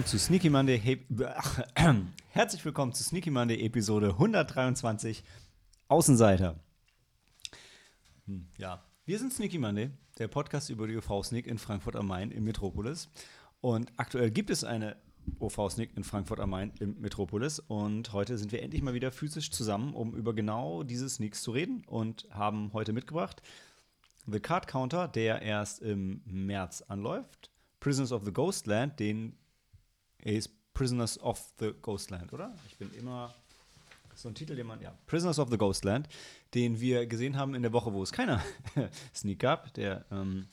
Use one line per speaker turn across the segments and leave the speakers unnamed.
Willkommen zu Sneaky Monday. He herzlich willkommen zu Sneaky Monday Episode 123 Außenseiter. Hm, ja, wir sind Sneaky Monday, der Podcast über die UV Sneak in Frankfurt am Main im Metropolis. Und aktuell gibt es eine OV Sneak in Frankfurt am Main im Metropolis. Und heute sind wir endlich mal wieder physisch zusammen, um über genau diese Sneaks zu reden und haben heute mitgebracht The Card Counter, der erst im März anläuft. Prisoners of the Ghostland, den ist Prisoners of the Ghostland, oder? Ich bin immer so ein Titel, den man, ja, Prisoners of the Ghostland, den wir gesehen haben in der Woche, wo es keiner Sneak gab, der ähm,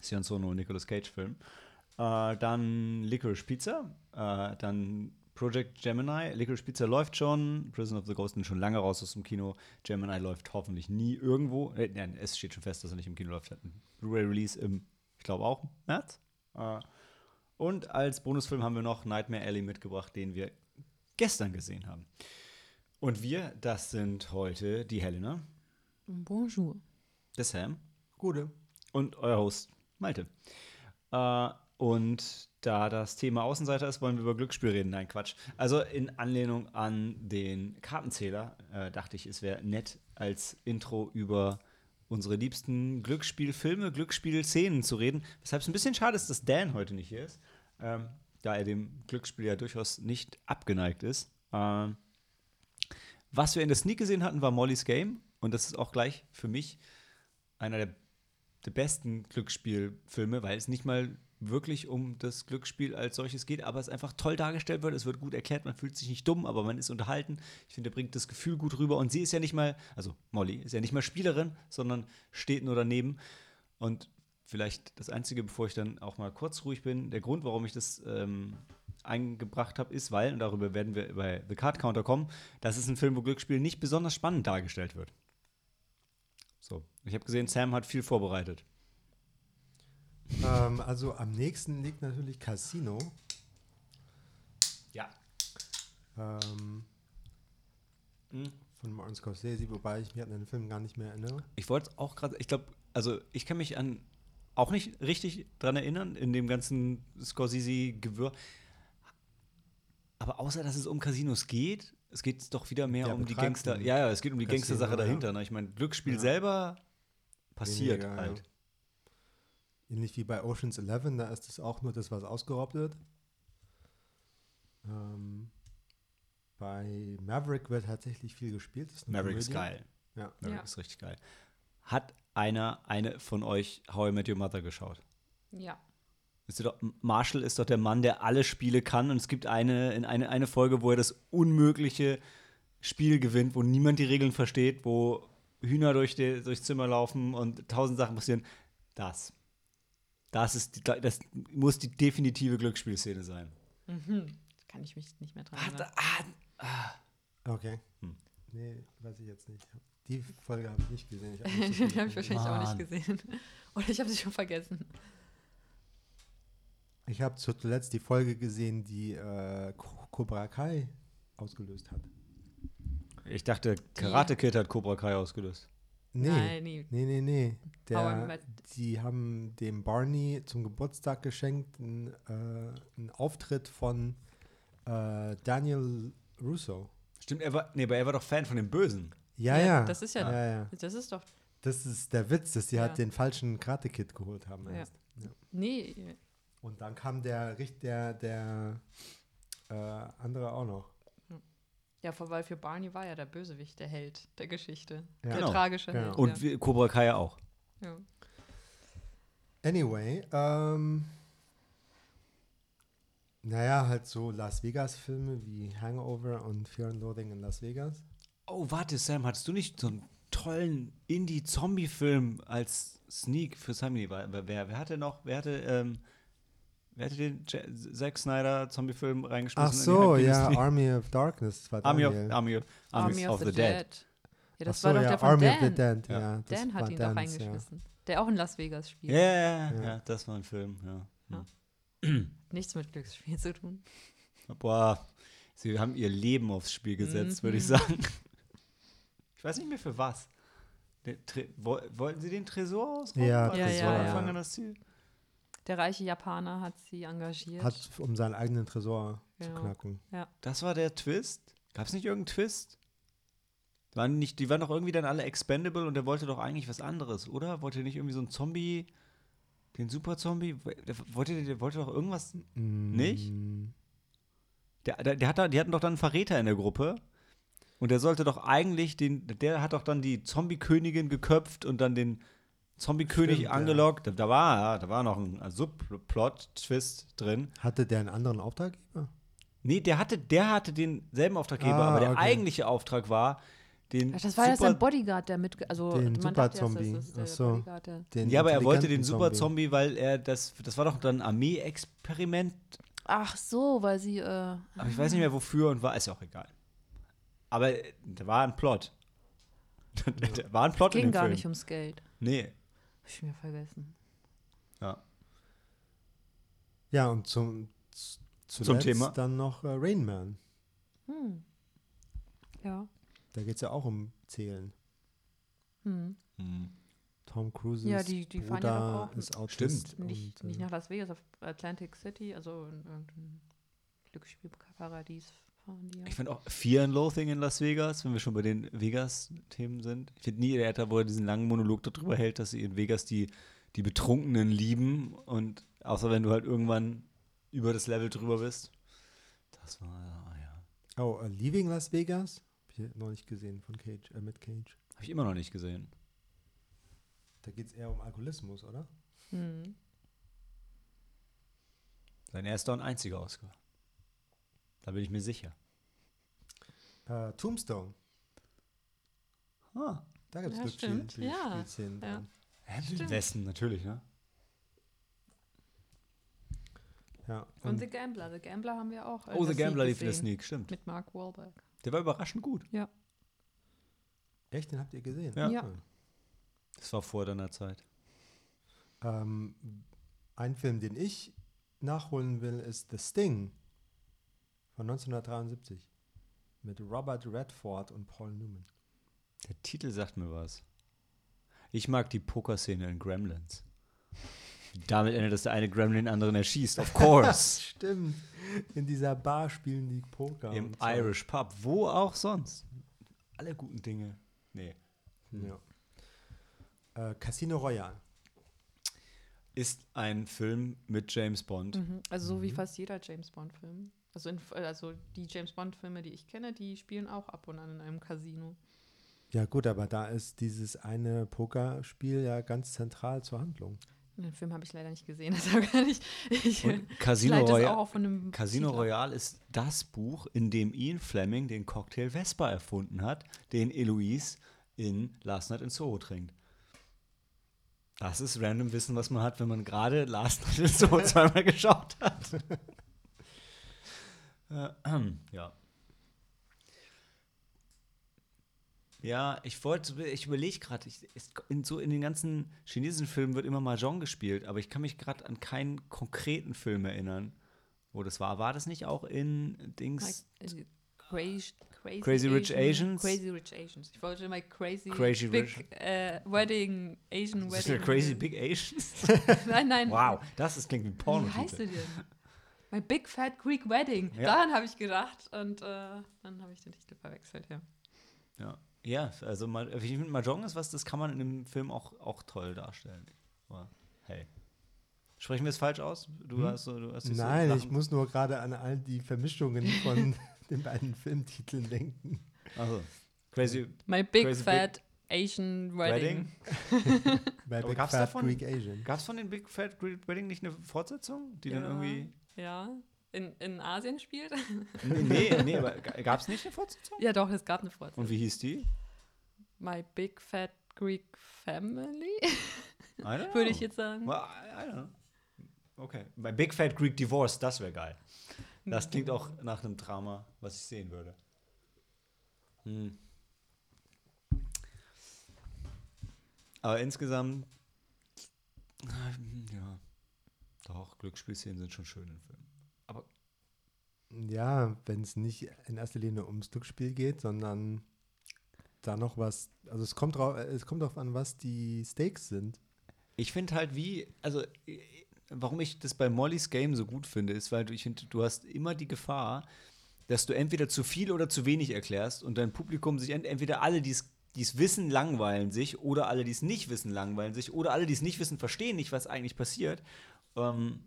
Sion Sono Nicolas Cage Film. Äh, dann Licorice Pizza, äh, dann Project Gemini. Licorice Pizza läuft schon, Prison of the Ghostland schon lange raus aus dem Kino. Gemini läuft hoffentlich nie irgendwo. Äh, nein, es steht schon fest, dass er nicht im Kino läuft. Hat ein Blu-ray-Release im, ich glaube auch, März. Äh, und als Bonusfilm haben wir noch Nightmare Alley mitgebracht, den wir gestern gesehen haben. Und wir, das sind heute die Helena,
Bonjour.
der Sam, Gute und euer Host Malte. Äh, und da das Thema Außenseiter ist, wollen wir über Glücksspiel reden. Nein, Quatsch. Also in Anlehnung an den Kartenzähler äh, dachte ich, es wäre nett, als Intro über unsere liebsten Glücksspielfilme, Glücksspielszenen zu reden. Weshalb es ein bisschen schade ist, dass Dan heute nicht hier ist, ähm, da er dem Glücksspiel ja durchaus nicht abgeneigt ist. Ähm, was wir in der Sneak gesehen hatten, war Molly's Game. Und das ist auch gleich für mich einer der, der besten Glücksspielfilme, weil es nicht mal wirklich um das Glücksspiel als solches geht, aber es einfach toll dargestellt wird. Es wird gut erklärt, man fühlt sich nicht dumm, aber man ist unterhalten. Ich finde, er bringt das Gefühl gut rüber. Und sie ist ja nicht mal, also Molly ist ja nicht mal Spielerin, sondern steht nur daneben. Und vielleicht das Einzige, bevor ich dann auch mal kurz ruhig bin, der Grund, warum ich das ähm, eingebracht habe, ist, weil, und darüber werden wir bei The Card Counter kommen, das ist ein Film, wo Glücksspiel nicht besonders spannend dargestellt wird. So, ich habe gesehen, Sam hat viel vorbereitet.
Ähm, also am nächsten liegt natürlich Casino.
Ja.
Ähm,
Mhm.
von Martin Scorsese, wobei ich mich an den Film gar nicht mehr erinnere.
Ich wollte auch gerade, ich glaube, also ich kann mich an auch nicht richtig dran erinnern, in dem ganzen Scorsese-Gewirr. Aber außer, dass es um Casinos geht, es geht doch wieder mehr
Der
um die Gangster. Ja, ja, es geht um die Gangster-Sache
ja.
dahinter. Ne? Ich meine, Glücksspiel
Ja.
selber passiert
Weniger,
halt.
ja. Ähnlich wie bei Ocean's Eleven, da ist es auch nur das, was ausgeraubt wird. Ähm, bei Maverick wird tatsächlich viel gespielt. Ist
Maverick ist
Komödie.
geil.
Ja.
Maverick
Ja.
ist richtig geil. Hat einer, eine von euch How I Met Your Mother geschaut?
Ja.
Ist doch, Marshall ist doch der Mann, der alle Spiele kann. Und es gibt eine, in eine, eine Folge, wo er das unmögliche Spiel gewinnt, wo niemand die Regeln versteht, wo Hühner durch die, durchs Zimmer laufen und tausend Sachen passieren. Das. Das, ist die, das muss die definitive Glücksspielszene sein.
Mhm. Kann ich mich nicht mehr dran erinnern.
ah,
Okay.
Hm.
Nee, weiß ich jetzt nicht. Die Folge habe ich nicht gesehen. Ich hab nicht so
Die habe ich wahrscheinlich auch
Mann.
nicht gesehen. Oder ich habe sie schon vergessen.
Ich habe zuletzt die Folge gesehen, die äh, Cobra Kai ausgelöst hat.
ich dachte, Karate Kid hat Cobra Kai ausgelöst.
Nee,
Nein,
nee, nee, nee. Der, die haben dem Barney zum Geburtstag geschenkt einen, äh, einen Auftritt von äh, Daniel Russo.
Stimmt, er war, nee, aber er war doch Fan von dem Bösen.
Ja,
Ja,
ja.
das ist ja-
ja, ja.
Das ist doch.
Das ist der Witz, dass sie
Ja.
halt den falschen Karate Kid geholt haben.
Ja.
erst. Ja.
Nee.
Und dann kam der, richt- der, der äh, andere auch noch.
Ja, vor- weil für Barney war ja der Bösewicht, der Held der Geschichte.
Ja.
Der
Genau.
tragische
Genau.
Held.
Und
ja.
Cobra Kai ja auch.
ja.
Anyway, ähm, naja, halt so Las Vegas-Filme wie Hangover und Fear and Loathing in Las Vegas.
Oh, warte, Sam, hattest du nicht so einen tollen Indie-Zombie-Film als Sneak für Sammy? Wer, wer, wer hatte noch, wer hatte, ähm, wer hatte den Ja- Zack Snyder Zombie-Film reingeschmissen?
Ach so, ja? Army of Darkness. War
Army of. Army of, Army of, the, Dead.
Ja, das
so,
war doch
ja,
der von
Army
Dan.
of the Dead,
Ja.
ja. das
Dan
war
hat ihn doch
Dans,
reingeschmissen. Der auch in Las Vegas spielt.
Ja, ja, ja,
Ja.
ja, das war ein Film, ja.
Ja. Nichts mit Glücksspiel zu tun.
Boah, sie haben ihr Leben aufs Spiel gesetzt, würde ich sagen. Ich weiß nicht mehr für was. Wollten sie den Tresor ausrauben?
Ja,
War
Ja, ja, ja.
Das Ziel?
Der reiche Japaner hat sie engagiert.
Hat, um seinen eigenen Tresor zu
Genau.
knacken.
Das war der Twist? Gab es nicht irgendeinen Twist? Waren nicht, die waren doch irgendwie dann alle expendable und der wollte doch eigentlich was anderes, oder? Wollte nicht irgendwie so ein Zombie, den Super-Zombie? Der wollte, der wollte doch irgendwas. Nicht?
Mm,
Der, der, der hat da, die hatten doch dann einen Verräter in der Gruppe. Und der sollte doch eigentlich den, der hat doch dann die Zombie-Königin geköpft und dann den Zombie-König
Stimmt, ja.
angelockt. Da, da war, ja, da war noch ein Subplot-Twist drin.
Hatte der einen anderen Auftraggeber?
Nee, der hatte, der hatte denselben Auftraggeber,
Ah,
aber der
okay.
eigentliche Auftrag war, den
Ach, das war ja sein Bodyguard, der mit. Also,
Den Super-Zombie.
das ist der
Ach so.
Bodyguard, der
Den
Ja, aber er wollte den
intelligenten
Super Zombie, weil er das, das war doch dann ein Armee-Experiment,
Ach so, weil sie. Äh,
aber ich weiß nicht mehr wofür und war, ist ja auch egal. Aber äh, da war ein Plot. da war ein Plot in
ging
dem
gar
Film.
nicht ums Geld.
Nee.
Hab ich mir vergessen.
Ja.
Ja, und zum, z- zuletzt
Thema.
dann noch äh, Rain Man.
Hm. Ja.
Da geht es ja auch um Zählen.
Hm.
Tom Cruises
Ja, die- die fahren ja auch-
ist Autist.
Nicht,
und,
nicht
äh,
nach Las Vegas, auf Atlantic City, also in irgendein Glücksspielparadies fahren die ja.
Ich fand auch Fear and Loathing in Las Vegas, wenn wir schon bei den Vegas-Themen sind. Ich finde nie der Äther, wo er diesen langen Monolog darüber hält, dass sie in Vegas die, die Betrunkenen lieben und außer wenn du halt irgendwann über das Level drüber bist. Das war, ja.
Oh, äh, Leaving Las Vegas? Hab ich noch nicht gesehen von Cage, äh, mit Cage.
Habe ich immer noch nicht gesehen.
Da geht es eher um Alkoholismus, oder?
Hm.
Sein erster und einziger Oscar. Da bin ich mir sicher.
Äh, Tombstone.
Ah.
Da gibt es
Ja, stimmt. Ja, ja.
Westen natürlich, ne?
Ja.
Und The Gambler. The Gambler haben wir auch. äh,
Oh, The Gambler lief in der. Sneak, stimmt.
Mit Mark Wahlberg.
Der war überraschend gut.
Echt, den habt ihr gesehen?
Ja.
Ja.
Das war vor deiner Zeit.
Ähm, ein Film, den ich nachholen will, ist The Sting von 1973 mit Robert Redford und Paul Newman.
Der Titel sagt mir was. Ich mag die Pokerszene in Gremlins. Damit endet, dass der eine Gremlin den anderen erschießt. Of course.
Stimmt. In dieser Bar spielen die Poker.
Im
so.
Irish Pub. Wo auch sonst. Alle guten Dinge. Nee.
Ja. Äh, Casino Royale.
Ist ein Film mit James Bond.
Mhm. Also so wie
Mhm.
fast jeder James Bond-Film. Also, in, also die James Bond-Filme, die ich kenne, die spielen auch ab und an in einem Casino.
Ja gut, aber da ist dieses eine Pokerspiel ja ganz zentral zur Handlung.
Den Film habe ich leider nicht gesehen, deshalb kann ich. ich
Casino
einem
Casino. Royale ist das Buch, in dem Ian Fleming den Cocktail Vespa erfunden hat, den Eloise in Last Night in Soho trinkt. Das ist random Wissen, was man hat, wenn man gerade Last Night in Soho zweimal geschaut hat. Äh, ja. Ja, ich wollte, ich überlege gerade, so in den ganzen chinesischen Filmen wird immer Mahjong gespielt, aber ich kann mich gerade an keinen konkreten Film erinnern, wo das war. War das nicht auch in Dings?
Äh, Crazy, crazy,
Crazy Rich Asians?
Crazy Rich Asians. Ich wollte mal Crazy,
Crazy
Big
Rich-
äh, Wedding, Asian
Ist das
Wedding.
Crazy Big Asians?
Nein, nein.
wow, das ist, klingt wie Porno.
Wie heißt der denn? My Big Fat Greek Wedding.
Ja.
Daran habe ich gedacht und äh, dann habe ich den Titel verwechselt, ja.
Ja, ja also ich finde, Mahjong ist was, das kann man in dem Film auch, auch toll darstellen. Aber hey. Sprechen wir es falsch aus? Du
Hm?
hast du hast dich so
Nein, ich muss nur gerade an all die Vermischungen von den beiden Filmtiteln denken.
Also, Crazy.
My Big
Crazy
Fat Asian Wedding.
Wedding?
Bei
Aber
Big
gab's
Fat
davon-
Greek Asian.
Gab es von den Big Fat Great Wedding nicht eine Fortsetzung, die dann
Ja.
irgendwie.
Ja. In, in Asien spielt?
Nee, nee, aber gab es nicht eine Fortsetzung?
ja, doch, es gab eine Fortsetzung.
Und wie hieß die?
My Big Fat Greek Family, würde ich jetzt sagen.
Well, I, don't know. Okay. Bei Big Fat Greek Divorce, das wäre geil. Das klingt auch nach einem Drama, was ich sehen würde. Hm. Aber insgesamt, ja, doch, Glücksspielszenen sind schon schön im Film. Aber
Ja, wenn es nicht in erster Linie ums Glücksspiel geht, sondern da noch was, also es kommt drauf, es kommt drauf an, was die Stakes sind.
ich finde halt wie, also äh, warum ich das bei Mollys Game so gut finde, ist, weil du, ich finde, du hast immer die Gefahr, dass du entweder zu viel oder zu wenig erklärst und dein Publikum sich ent entweder alle, die es wissen, langweilen sich oder alle, die es nicht wissen, langweilen sich oder alle, die es nicht wissen, verstehen nicht, was eigentlich passiert. Ähm,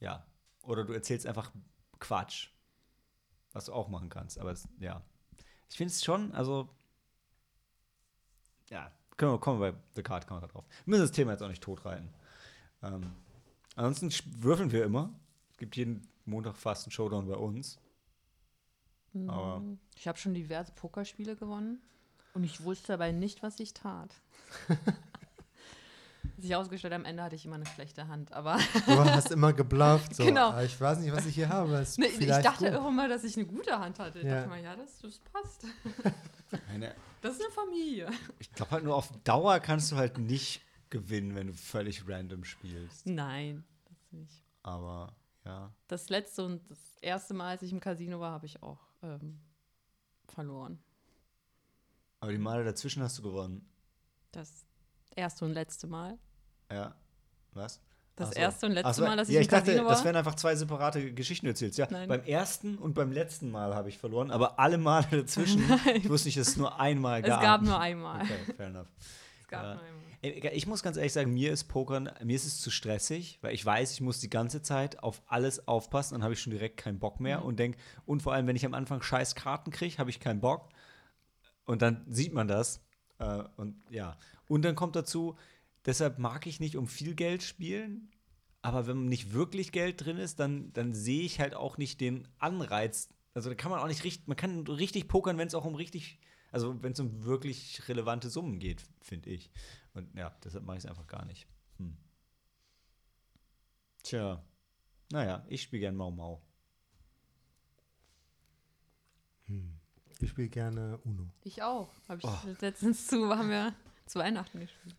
ja. Oder du erzählst einfach Quatsch. Was du auch machen kannst. Aber es, ja. Ich finde es schon, also. Ja, können wir, kommen wir bei The Card Counter drauf. Wir müssen das Thema jetzt auch nicht totreiten. Ähm, ansonsten würfeln wir immer. Es gibt jeden Montag fast einen Showdown bei uns. Aber-
Mhm. Ich habe schon diverse Pokerspiele gewonnen und ich wusste dabei nicht, was ich tat. sich ausgestellt, am Ende hatte ich immer eine schlechte Hand, aber
Du hast immer geblufft. So.
Genau.
"Ah, Ich weiß nicht, was ich hier habe. Ist
ne, ich dachte
gut.
auch immer, dass ich eine gute Hand hatte. Ich
Ja.
dachte mal, ja, das, das passt.
Eine,
Das ist eine Familie.
ich glaube halt nur auf Dauer kannst du halt nicht gewinnen, wenn du völlig random spielst.
Nein, das nicht.
Aber ja.
Das letzte und das erste Mal, als ich im Casino war, habe ich auch ähm, verloren.
Aber die Male dazwischen hast du gewonnen.
Das erste und letzte Mal.
Ja. Was?
Das
so.
erste und letzte
so,
Mal, dass ich
ja, ich dachte,
Casino war.
das wären einfach zwei separate Geschichten, erzählst. Ja,
Nein.
beim ersten und beim letzten Mal habe ich verloren, aber alle Male dazwischen, ich wusste nicht, dass es nur einmal
es
gab.
gab nur einmal.
Okay, fair enough.
Es gab
Ja.
nur einmal.
Ey, Ich muss ganz ehrlich sagen, mir ist Pokern, mir ist es zu stressig, weil ich weiß, ich muss die ganze Zeit auf alles aufpassen, dann habe ich schon direkt keinen Bock mehr
Mhm.
und denke, und vor allem, wenn ich am Anfang scheiß Karten kriege, habe ich keinen Bock. Und dann sieht man das. Äh, und ja. Und dann kommt dazu, deshalb mag ich nicht um viel Geld spielen, aber wenn nicht wirklich Geld drin ist, dann, dann sehe ich halt auch nicht den Anreiz. Also da kann man auch nicht richtig, man kann richtig pokern, wenn es auch um richtig, also wenn es um wirklich relevante Summen geht, finde ich. Und ja, deshalb mache ich es einfach gar nicht. Hm. Tja. Naja, ich spiele gern Mau Mau.
Ich spiele gerne Uno.
Ich auch. Habe ich
Oh.
letztens zu, haben wir zu Weihnachten gespielt.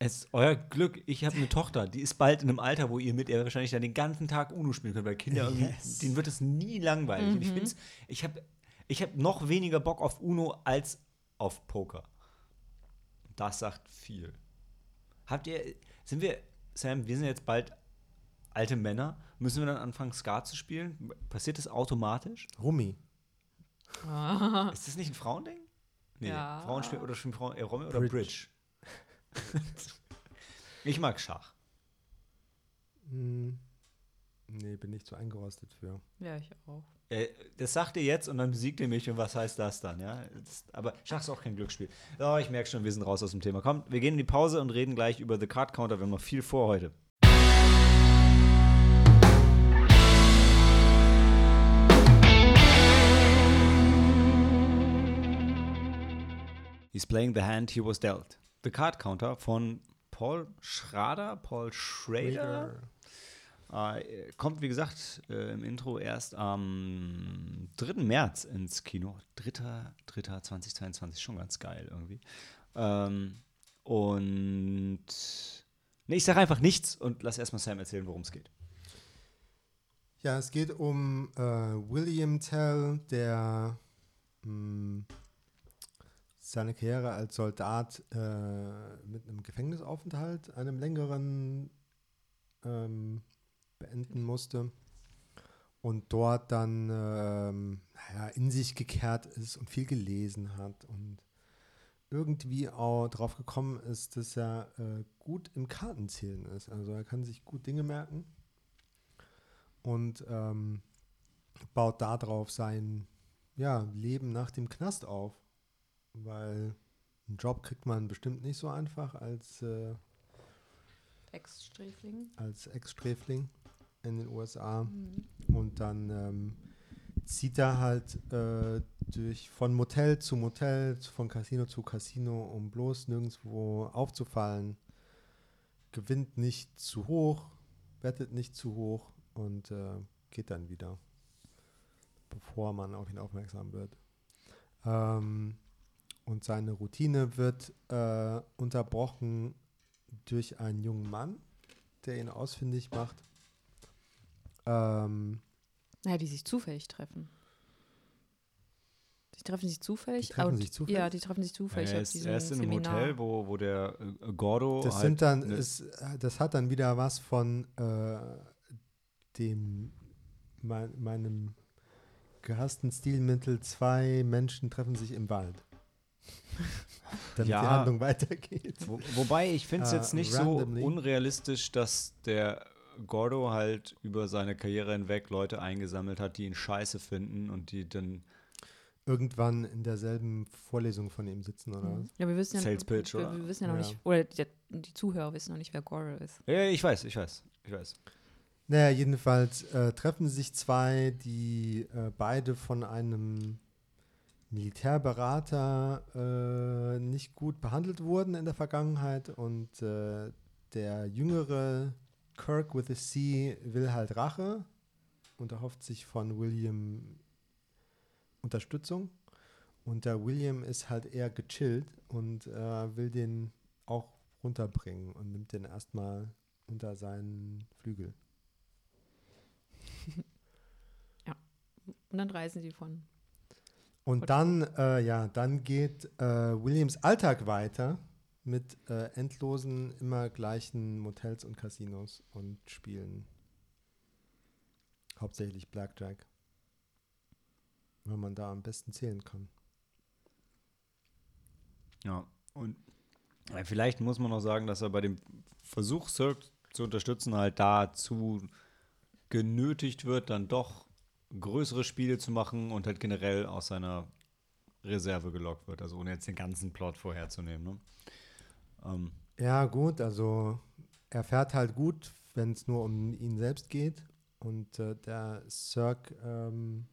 Es ist euer Glück, ich habe eine Tochter, die ist bald in einem Alter, wo ihr mit ihr wahrscheinlich dann den ganzen Tag Uno spielen könnt, weil Kinder irgendwie,
Yes.
denen wird es nie langweilig. Und ich ich habe ich hab noch weniger Bock auf Uno als auf Poker. Das sagt viel. Habt ihr, sind wir, Sam, wir sind jetzt bald alte Männer, müssen wir dann anfangen, Skat zu spielen? Passiert das automatisch?
Rummi.
Ist das nicht ein Frauending? Nee,
Ja.
Frauen spielen oder spielen Frauen eher Romy oder
Bridge.
Bridge? Ich mag Schach.
Hm. Nee, bin nicht so eingerostet für.
Ja, ich auch.
Äh, das sagt ihr jetzt und dann besiegt ihr mich und was heißt das dann, ja? Das, aber Schach ist auch kein Glücksspiel. Oh, ich merke schon, wir sind raus aus dem Thema. Komm, wir gehen in die Pause und reden gleich über The Card Counter. Wir haben noch viel vor heute. He's playing the hand he was dealt. The Card Counter von Paul Schrader, Paul Schrader. Äh, kommt, wie gesagt, äh, im Intro erst am 3. März ins Kino. 3.3.2022, schon ganz geil irgendwie. Ähm, und nee, ich sage einfach nichts und lass erstmal Sam erzählen, worum es geht.
Ja, es geht um äh, William Tell, der mh, seine Karriere als Soldat äh, mit einem Gefängnisaufenthalt, einem längeren, ähm, beenden musste und dort dann ähm, naja, in sich gekehrt ist und viel gelesen hat und irgendwie auch drauf gekommen ist, dass er äh, gut im Kartenzählen ist. Also er kann sich gut Dinge merken und ähm, baut darauf sein ja, Leben nach dem Knast auf. Weil einen Job kriegt man bestimmt nicht so einfach als, äh,
Ex-Sträfling.
als Ex-Sträfling in den USA. Und dann ähm, zieht er halt äh, durch von Motel zu Motel, von Casino zu Casino, um bloß nirgendwo aufzufallen. Gewinnt nicht zu hoch, wettet nicht zu hoch und äh, geht dann wieder, bevor man auf ihn aufmerksam wird. Ähm, und seine Routine wird äh, unterbrochen durch einen jungen Mann, der ihn ausfindig macht. Ähm,
Naja, die sich zufällig treffen. Die treffen sich zufällig.
Die treffen sich zufällig?
Ja, die treffen sich zufällig.
er
auf
ist
diesem
erst in einem
Seminar.
Hotel, wo, wo der äh, Gordo.
Das
halt
sind dann, ist, das hat dann wieder was von äh, dem mein, meinem gehassten Stilmittel, zwei Menschen treffen sich im Wald. Damit
Ja.
die Handlung weitergeht.
Wo, wobei ich finde es
Äh,
jetzt nicht
randomly.
so unrealistisch, dass der Gordo halt über seine Karriere hinweg Leute eingesammelt hat, die ihn scheiße finden und die dann
Irgendwann in derselben Vorlesung von ihm sitzen oder was?
Mhm. Ja, wir wissen ja,
Sales Pitch,
wir,
oder?
wir wissen ja noch
Ja.
nicht, oder die, die Zuhörer wissen noch nicht, wer Goro ist.
Ja, ich weiß, ich weiß, ich weiß.
Naja, jedenfalls äh, treffen sich zwei, die äh, beide von einem Militärberater äh, nicht gut behandelt wurden in der Vergangenheit und äh, der jüngere Kirk with a C will halt Rache und erhofft sich von William Unterstützung und der William ist halt eher gechillt und äh, will den auch runterbringen und nimmt den erstmal unter seinen Flügel.
Und dann reisen die von.
Und
Gut.
dann, äh, ja, dann geht äh, Williams Alltag weiter mit äh, endlosen, immer gleichen Motels und Casinos und Spielen. Hauptsächlich Blackjack. Weil man da am besten zählen kann.
Ja, und vielleicht muss man noch sagen, dass er bei dem Versuch, Cirque zu unterstützen, halt dazu genötigt wird, dann doch größere Spiele zu machen und halt generell aus seiner Reserve gelockt wird. Also ohne jetzt den ganzen Plot vorherzunehmen. Ne? Ähm,
Ja, gut, also er fährt halt gut, wenn es nur um ihn selbst geht. Und äh, der Cirque ähm,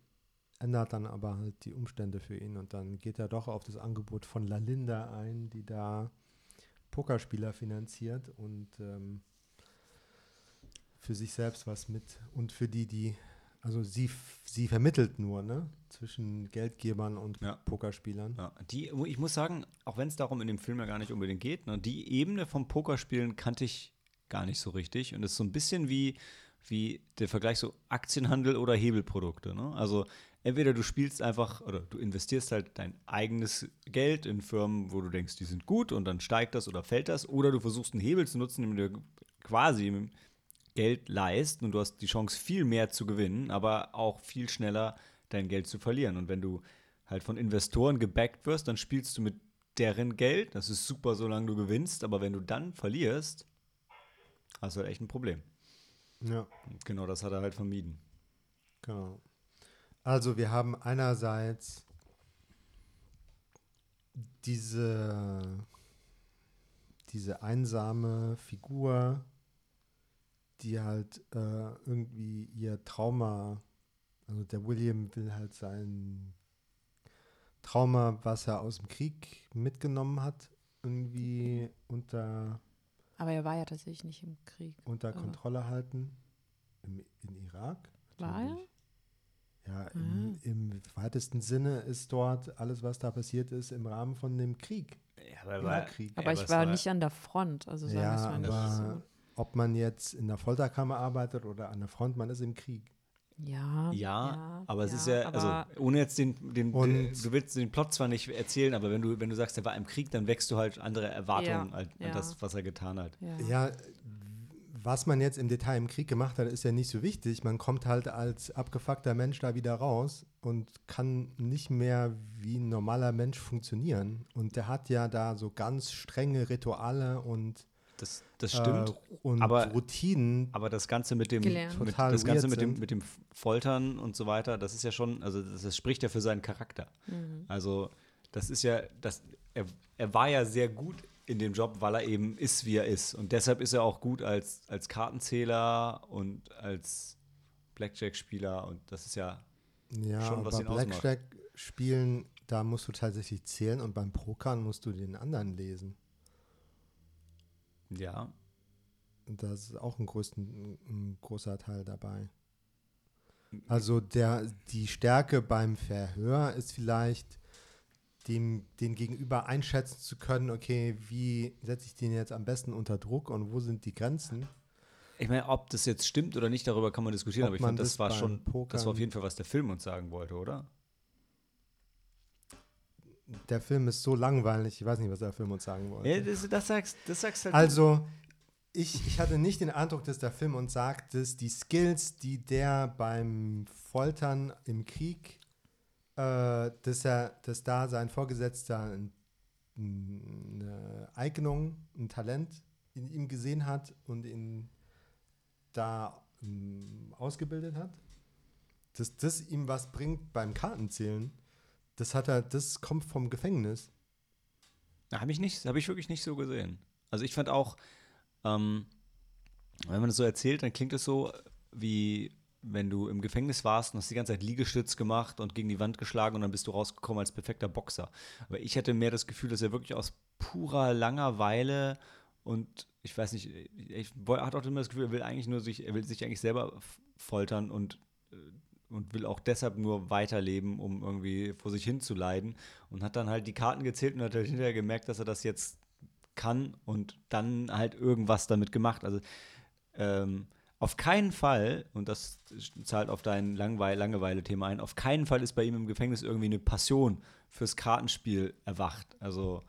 ändert dann aber halt die Umstände für ihn. Und dann geht er doch auf das Angebot von Lalinda ein, die da Pokerspieler finanziert und ähm, für sich selbst was mit. Und für die, die, also sie, sie vermittelt nur, ne? Zwischen Geldgebern und
Ja.
Pokerspielern.
Ja, die, ich muss sagen, auch wenn es darum in dem Film ja gar nicht unbedingt geht, ne, die Ebene vom Pokerspielen kannte ich gar nicht so richtig. Und es ist so ein bisschen wie, wie der Vergleich so Aktienhandel oder Hebelprodukte. Ne? Also entweder du spielst einfach oder du investierst halt dein eigenes Geld in Firmen, wo du denkst, die sind gut und dann steigt das oder fällt das, oder du versuchst einen Hebel zu nutzen, indem du quasi Geld leist und du hast die Chance, viel mehr zu gewinnen, aber auch viel schneller dein Geld zu verlieren. Und wenn du halt von Investoren gebackt wirst, dann spielst du mit deren Geld. Das ist super, solange du gewinnst, aber wenn du dann verlierst, hast du halt echt ein Problem.
Ja.
Und genau das hat er halt vermieden.
Genau. Also wir haben einerseits diese, diese einsame Figur, die halt äh, irgendwie ihr Trauma, also der William will halt sein Trauma, was er aus dem Krieg mitgenommen hat, irgendwie unter,
Aber er war ja tatsächlich nicht im Krieg.
unter
Aber-
Kontrolle halten. Im, in Irak?
War er?
Natürlich. Ja, im, im weitesten Sinne ist dort alles, was da passiert ist, im Rahmen von dem Krieg.
Ja, aber
Irakkrieg.
Aber ich
es
war nicht an der Front, also sagen wir es
Ja,
mal nicht
aber ob man jetzt in der Folterkammer arbeitet oder an der Front, man ist im Krieg.
so. Ja,
Ja, aber es ist ja, also ohne jetzt den, den,
Und-
den, du willst den Plot zwar nicht erzählen, aber wenn du, wenn du sagst, er war im Krieg, dann wächst du halt andere Erwartungen
Ja,
an
ja.
das, was er getan hat.
ja.
Ja, was man jetzt im Detail im Krieg gemacht hat, ist ja nicht so wichtig. Man kommt halt als abgefuckter Mensch da wieder raus und kann nicht mehr wie ein normaler Mensch funktionieren. Und der hat ja da so ganz strenge Rituale und,
Das, das stimmt.
äh, und
aber-
Routinen.
Aber das Ganze mit dem,
Gelernt.
mit, das Ganze mit dem, mit dem Foltern und so weiter, das ist ja schon, also das, das spricht ja für seinen Charakter.
Mhm.
Also das ist ja, das, er, er war ja sehr gut in dem Job, weil er eben ist, wie er ist. Und deshalb ist er auch gut als, als Kartenzähler und als Blackjack-Spieler. Und das ist ja,
Ja,
schon, was
aber
ihn ausmacht.
Blackjack spielen, da musst du tatsächlich zählen und beim Pokern musst du den anderen lesen.
Ja,
das ist auch ein, größten, ein großer Teil dabei. Also der, die Stärke beim Verhör ist vielleicht, dem, den Gegenüber einschätzen zu können, okay, wie setze ich den jetzt am besten unter Druck und wo sind die Grenzen?
Ich meine, ob das jetzt stimmt oder nicht, darüber kann man diskutieren,
Ob
aber ich fand, das war schon, das war auf
Pokern-
jeden Fall, was der Film uns sagen wollte, oder?
Der Film ist so langweilig, ich weiß nicht, was der Film uns sagen wollte.
Ja, das, das, sagst, das sagst halt
Also, ich, ich hatte nicht den Eindruck, dass der Film uns sagt, dass die Skills, die der beim Foltern im Krieg, äh, dass er, dass da sein Vorgesetzter ein, eine Eignung, ein Talent in ihm gesehen hat und ihn da ähm, ausgebildet hat, dass das ihm was bringt beim Kartenzählen. Das hat er, das kommt vom Gefängnis.
Habe ich nicht, habe ich wirklich nicht so gesehen. Also ich fand auch, ähm, wenn man das so erzählt, dann klingt es so, wie wenn du im Gefängnis warst und hast die ganze Zeit Liegestütz gemacht und gegen die Wand geschlagen und dann bist du rausgekommen als perfekter Boxer. Aber ich hatte mehr das Gefühl, dass er wirklich aus purer Langeweile und ich weiß nicht, ich hatte auch immer das Gefühl, er will eigentlich nur sich, er will sich eigentlich selber foltern und äh, und will auch deshalb nur weiterleben, um irgendwie vor sich hin zu leiden. Und hat dann halt die Karten gezählt und hat halt hinterher gemerkt, dass er das jetzt kann und dann halt irgendwas damit gemacht. Also ähm, auf keinen Fall, und das zahlt auf dein Langweil Langeweile-Thema ein, auf keinen Fall ist bei ihm im Gefängnis irgendwie eine Passion fürs Kartenspiel erwacht. Also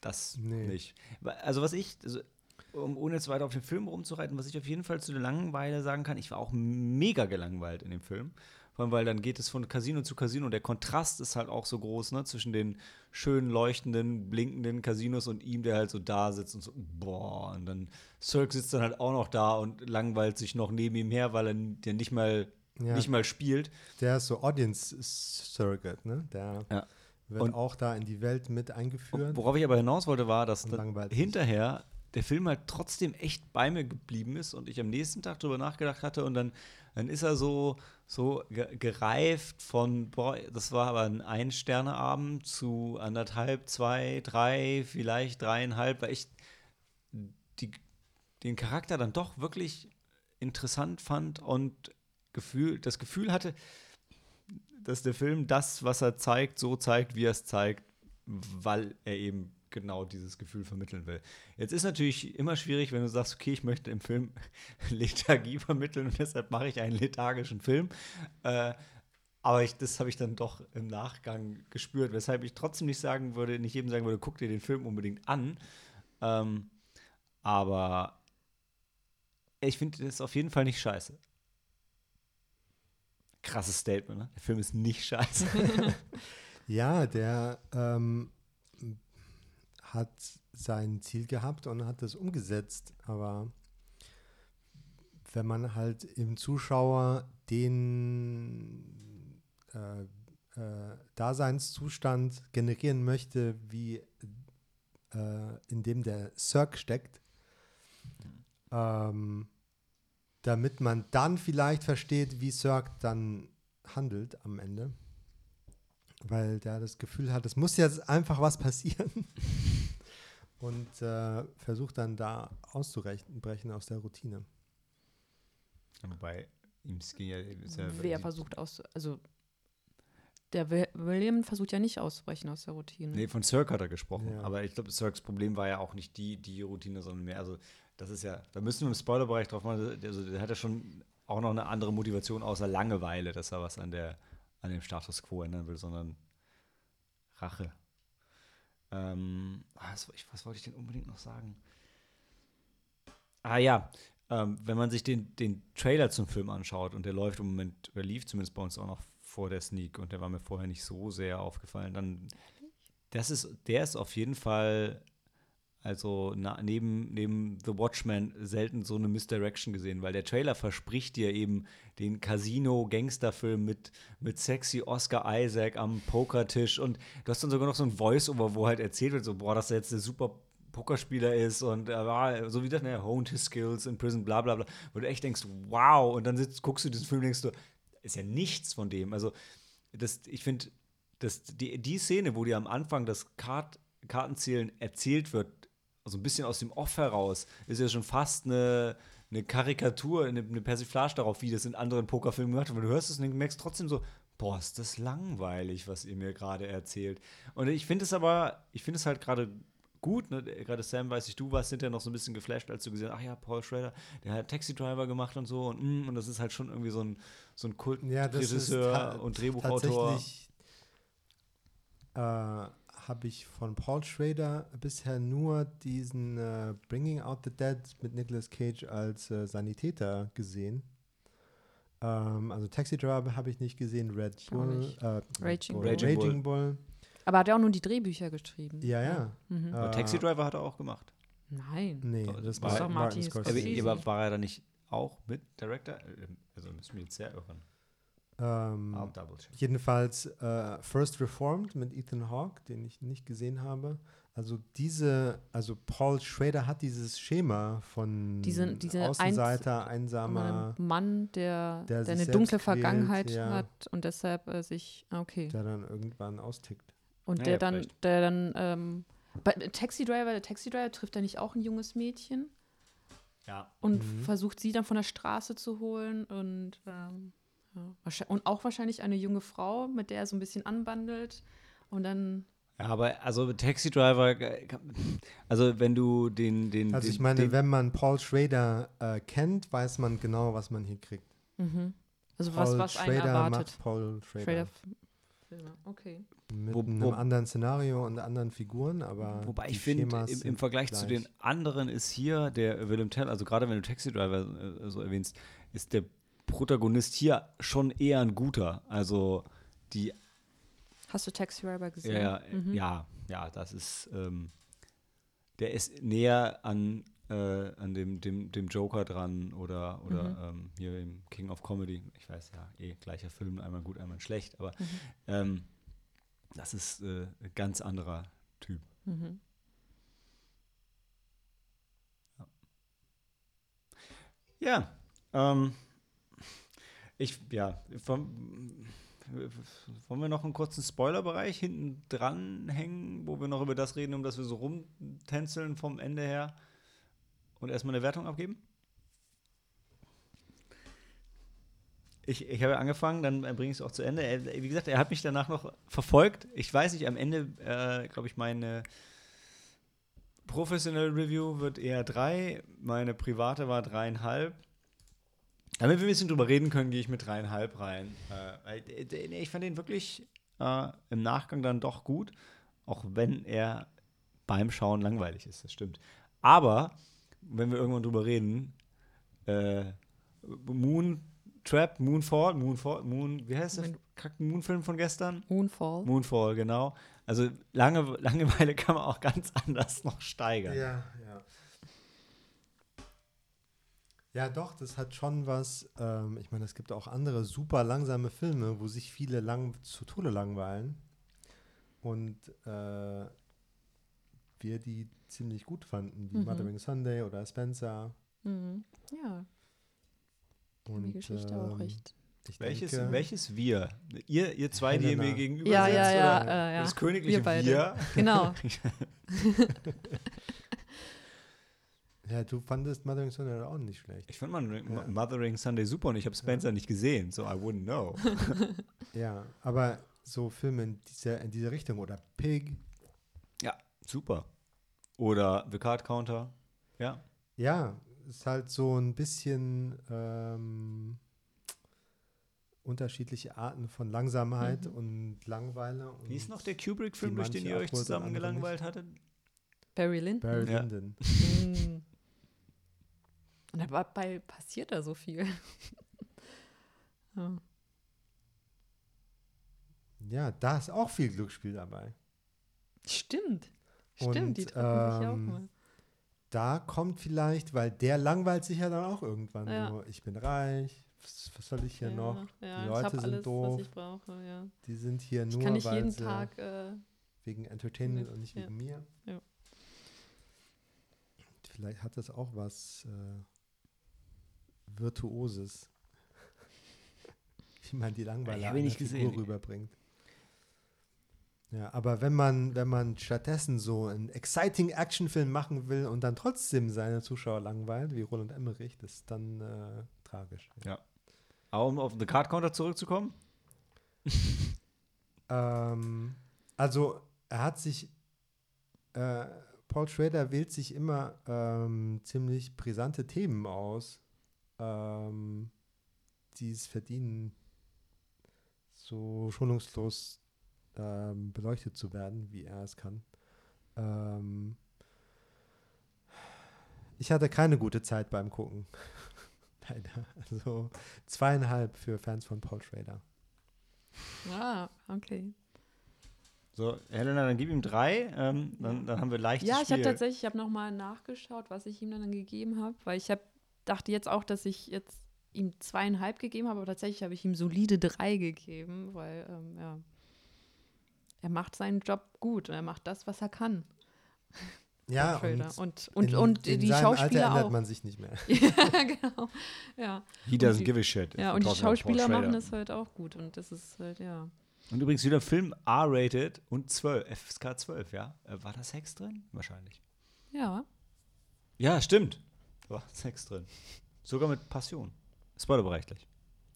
das nee. nicht. Also was ich, also um ohne jetzt weiter auf den Film rumzureiten, was ich auf jeden Fall zu der Langeweile sagen kann, ich war auch mega gelangweilt in dem Film. Vor allem, weil dann geht es von Casino zu Casino und der Kontrast ist halt auch so groß, ne, zwischen den schön leuchtenden, blinkenden Casinos und ihm, der halt so da sitzt und so, boah, und dann Cirque sitzt dann halt auch noch da und langweilt sich noch neben ihm her, weil er der nicht mal, ja. nicht mal spielt.
Der ist so Audience Surrogate, ne? Der ja. wird und auch da in die Welt mit eingeführt.
Worauf ich aber hinaus wollte, war, dass hinterher der Film halt trotzdem echt bei mir geblieben ist und ich am nächsten Tag darüber nachgedacht hatte und dann, dann ist er so, so gereift von, boah, das war aber ein Ein-Sterne-Abend zu anderthalb, zwei, drei, vielleicht dreieinhalb, weil ich die, den Charakter dann doch wirklich interessant fand und Gefühl, das Gefühl hatte, dass der Film das, was er zeigt, so zeigt, wie er es zeigt, weil er eben genau dieses Gefühl vermitteln will. Jetzt ist natürlich immer schwierig, wenn du sagst, okay, ich möchte im Film Lethargie vermitteln und deshalb mache ich einen lethargischen Film. Äh, aber ich, das habe ich dann doch im Nachgang gespürt, weshalb ich trotzdem nicht sagen würde, nicht jedem sagen würde, guck dir den Film unbedingt an. Ähm, aber ich finde das auf jeden Fall nicht scheiße. Krasses Statement, ne? Der Film ist nicht scheiße.
ja, der ähm, hat sein Ziel gehabt und hat es umgesetzt. Aber wenn man halt im Zuschauer den äh, äh, Daseinszustand generieren möchte, wie äh, in dem der Cirque steckt, ähm, damit man dann vielleicht versteht, wie Cirque dann handelt am Ende. Weil der das Gefühl hat, es muss jetzt einfach was passieren und äh, versucht dann da auszubrechen aus der Routine.
Wobei ihm ging ja,
ja Wer versucht aus, also der William versucht ja nicht auszubrechen aus der Routine.
Nee, von Cirque hat er gesprochen. Ja. Aber ich glaube, Cirques Problem war ja auch nicht die, die Routine, sondern mehr, also das ist ja, da müssen wir im Spoilerbereich drauf machen, also der hat ja schon auch noch eine andere Motivation außer Langeweile, dass er was an der, an dem Status quo ändern will, sondern Rache. Ähm, was, was, wollte ich denn unbedingt noch sagen? Ah ja, ähm, wenn man sich den, den Trailer zum Film anschaut und der läuft im Moment, oder lief zumindest bei uns auch noch vor der Sneak und der war mir vorher nicht so sehr aufgefallen, dann das ist, der ist auf jeden Fall also na, neben, neben The Watchmen selten so eine Misdirection gesehen, weil der Trailer verspricht dir eben den Casino-Gangsterfilm mit, mit sexy Oscar Isaac am Pokertisch. Und du hast dann sogar noch so ein Voice-Over, wo halt erzählt wird, so, boah, dass er jetzt der super Pokerspieler ist und äh, so wie das, ne, honed his skills in prison, bla bla bla, wo du echt denkst, wow, und dann sitzt, guckst du diesen Film und denkst du, ist ja nichts von dem. Also, das, ich finde, die, die Szene, wo dir am Anfang das Kart, Kartenzählen erzählt wird, so ein bisschen aus dem Off heraus, ist ja schon fast eine, eine Karikatur, eine, eine Persiflage darauf, wie das in anderen Pokerfilmen gemacht wird. Du hörst es und merkst trotzdem so, boah, ist das langweilig, was ihr mir gerade erzählt. Und ich finde es aber, ich finde es halt gerade gut, ne? gerade Sam, weiß ich, du warst hinterher noch so ein bisschen geflasht, als du gesehen hast, ach ja, Paul Schrader, der hat Taxi Driver gemacht und so und, mm, und das ist halt schon irgendwie so ein, so ein Kultregisseur
ja,
und Drehbuchautor.
äh, habe ich von Paul Schrader bisher nur diesen äh, Bringing Out the Dead mit Nicolas Cage als äh, Sanitäter gesehen. Ähm, also Taxi Driver habe ich nicht gesehen, Red Bull, äh,
Raging
Bull,
Raging
Raging Bull.
Aber hat er auch nur die Drehbücher geschrieben?
Ja, ja.
Mhm.
Äh,
Aber Taxi Driver hat er auch gemacht.
Nein.
Nee, das
war-
war
doch Martin Scorsese.
aber war er da nicht auch mit Director? Äh, Also müssen wir jetzt sehr irren.
Ähm,
double check.
Jedenfalls äh, First Reformed mit Ethan Hawke, den ich nicht gesehen habe. Also diese, also Paul Schrader hat dieses Schema von
Diese- diese
Außenseiter,
Von
einsamer,
Mann, der,
der
der, eine dunkle
quält,
Vergangenheit
ja.
hat und deshalb äh, sich, ah, okay.
der dann irgendwann austickt.
Und
Ja,
der
ja,
dann,
vielleicht.
der dann, ähm, bei Taxi Driver, der Taxi Driver trifft er nicht auch ein junges Mädchen
Ja.
und
Mhm.
versucht sie dann von der Straße zu holen und, ähm, ja, und auch wahrscheinlich eine junge Frau, mit der er so ein bisschen anbandelt und dann,
Ja, aber also Taxi Driver, äh, also wenn du den, den,
Also ich meine,
den,
wenn man Paul Schrader äh, kennt, weiß man genau, was man hier kriegt.
mhm. also
Paul
was, was einen
Schrader
erwartet.
macht Paul Schrader.
Schrader okay.
Mit
Wo-
einem
wo-
anderen Szenario und anderen Figuren, aber
Wobei ich finde, im, im Vergleich zu
gleich.
den anderen ist hier der Willem Tell, also gerade wenn du Taxi Driver äh, so erwähnst, ist der Protagonist hier schon eher ein guter. Also die,
Hast du Taxi Driver gesehen?
ja, ja,
Mhm.
ja, ja, das ist, ähm, der ist näher an, äh, an dem, dem, dem Joker dran oder, oder
Mhm.
ähm, hier im King of Comedy. Ich weiß ja, eh, gleicher Film, einmal gut, einmal schlecht, aber
Mhm.
ähm, das ist äh, ein ganz anderer Typ.
Mhm.
Ja, ähm, ich, ja, vom, wollen wir noch einen kurzen Spoilerbereich hinten dran hängen, wo wir noch über das reden, um das wir so rumtänzeln vom Ende her und erstmal eine Wertung abgeben? Ich, ich habe angefangen, dann bringe ich es auch zu Ende. Er, wie gesagt, er hat mich danach noch verfolgt. Ich weiß nicht, am Ende, äh, glaube ich, meine professionelle Review wird eher drei, meine private war dreieinhalb. Damit wir ein bisschen drüber reden können, gehe ich mit dreieinhalb rein. Äh, äh, ich fand den wirklich äh, im Nachgang dann doch gut, auch wenn er beim Schauen langweilig ist, das stimmt. Aber, wenn wir irgendwann drüber reden, äh, Moon Trap, Moonfall, Moonfall, Moon, wie heißt der
Moon-
kackten Moonfilm von gestern?
Moonfall.
Moonfall, genau. Also Lange, Langeweile kann man auch ganz anders noch steigern.
Ja, ja. Doch, das hat schon was. Ähm, ich meine, es gibt auch andere super langsame Filme, wo sich viele lang zu Tode langweilen. Und äh, wir die ziemlich gut fanden, wie
Mhm.
Mothering Sunday oder Spencer.
Mhm. Ja,
Und,
die Geschichte auch
ähm,
recht.
Ich
Welches,
denke,
welches wir? Ihr, ihr zwei, die ihr
Helena.
mir gegenüber
Ja,
sitzt,
ja, ja,
oder?
äh, ja.
Das königliche
Wir beide.
Wir.
Genau.
Ja, du fandest Mothering Sunday auch nicht schlecht.
Ich fand man
Ja.
Mothering Sunday super und ich habe Spencer nicht gesehen, so I wouldn't know.
Ja, aber so Filme in dieser, in diese Richtung oder Pig,
ja, super. Oder The Card Counter. Ja.
Ja, ist halt so ein bisschen ähm, unterschiedliche Arten von Langsamkeit
Mhm.
und Langeweile. Und
Wie ist noch der Kubrick-Film, durch den ihr euch zusammen gelangweilt hattet?
Barry Lyndon.
Barry
Ja.
Lyndon.
Und dabei passiert da so viel. ja.
Ja, da ist auch viel Glücksspiel dabei.
Stimmt.
Und,
Stimmt, die treffen sich auch
ähm,
mal.
Da kommt vielleicht, weil der langweilt sich ja dann auch irgendwann
Ja.
so, ich bin reich, was, was soll ich hier
ja,
noch? Die Leute sind
alles,
doof.
brauche.
Die sind hier
Ich
nur,
kann nicht
weil
jeden
sie
Tag, äh,
wegen Entertainment und nicht wegen mir. Vielleicht hat das auch was äh, Virtuoses. Wie man die Langweiler
Ja,
einer
gesehen.
Figur rüberbringt. Ja, aber wenn man, wenn man stattdessen so einen exciting Actionfilm machen will und dann trotzdem seine Zuschauer langweilt, wie Roland Emmerich, das ist dann äh, tragisch.
Aber um auf The Card Counter zurückzukommen?
Ähm, also er hat sich, äh, Paul Schrader wählt sich immer ähm, ziemlich brisante Themen aus, ähm, die es verdienen, so schonungslos ähm, beleuchtet zu werden, wie er es kann. Ähm, ich hatte keine gute Zeit beim Gucken. Leider. Also zweieinhalb für Fans von Paul Schrader.
Ah, okay.
So, Helena, dann gib ihm drei. Ähm, dann, dann haben wir leichtes
Ja, ich habe tatsächlich, ich habe nochmal nachgeschaut, was ich ihm dann gegeben habe, weil ich habe dachte jetzt auch, dass ich jetzt ihm zweieinhalb gegeben habe, aber tatsächlich habe ich ihm solide drei gegeben, weil ähm, ja, er macht seinen Job gut und er macht das, was er kann.
Ja, und,
und, und,
in,
und
in
die
Alter
Schauspieler
ändert
auch.
man sich nicht mehr.
ja, genau. Ja,
He doesn't
die-
give a shit.
ja und die Schauspieler machen es halt auch gut und das ist halt, ja.
Und übrigens wieder Film R-rated und 12, FSK 12, ja? Äh, War da Sex drin? Wahrscheinlich.
Ja,
Ja, stimmt. War Sex drin. Sogar mit Passion. Spoilerberechtigt.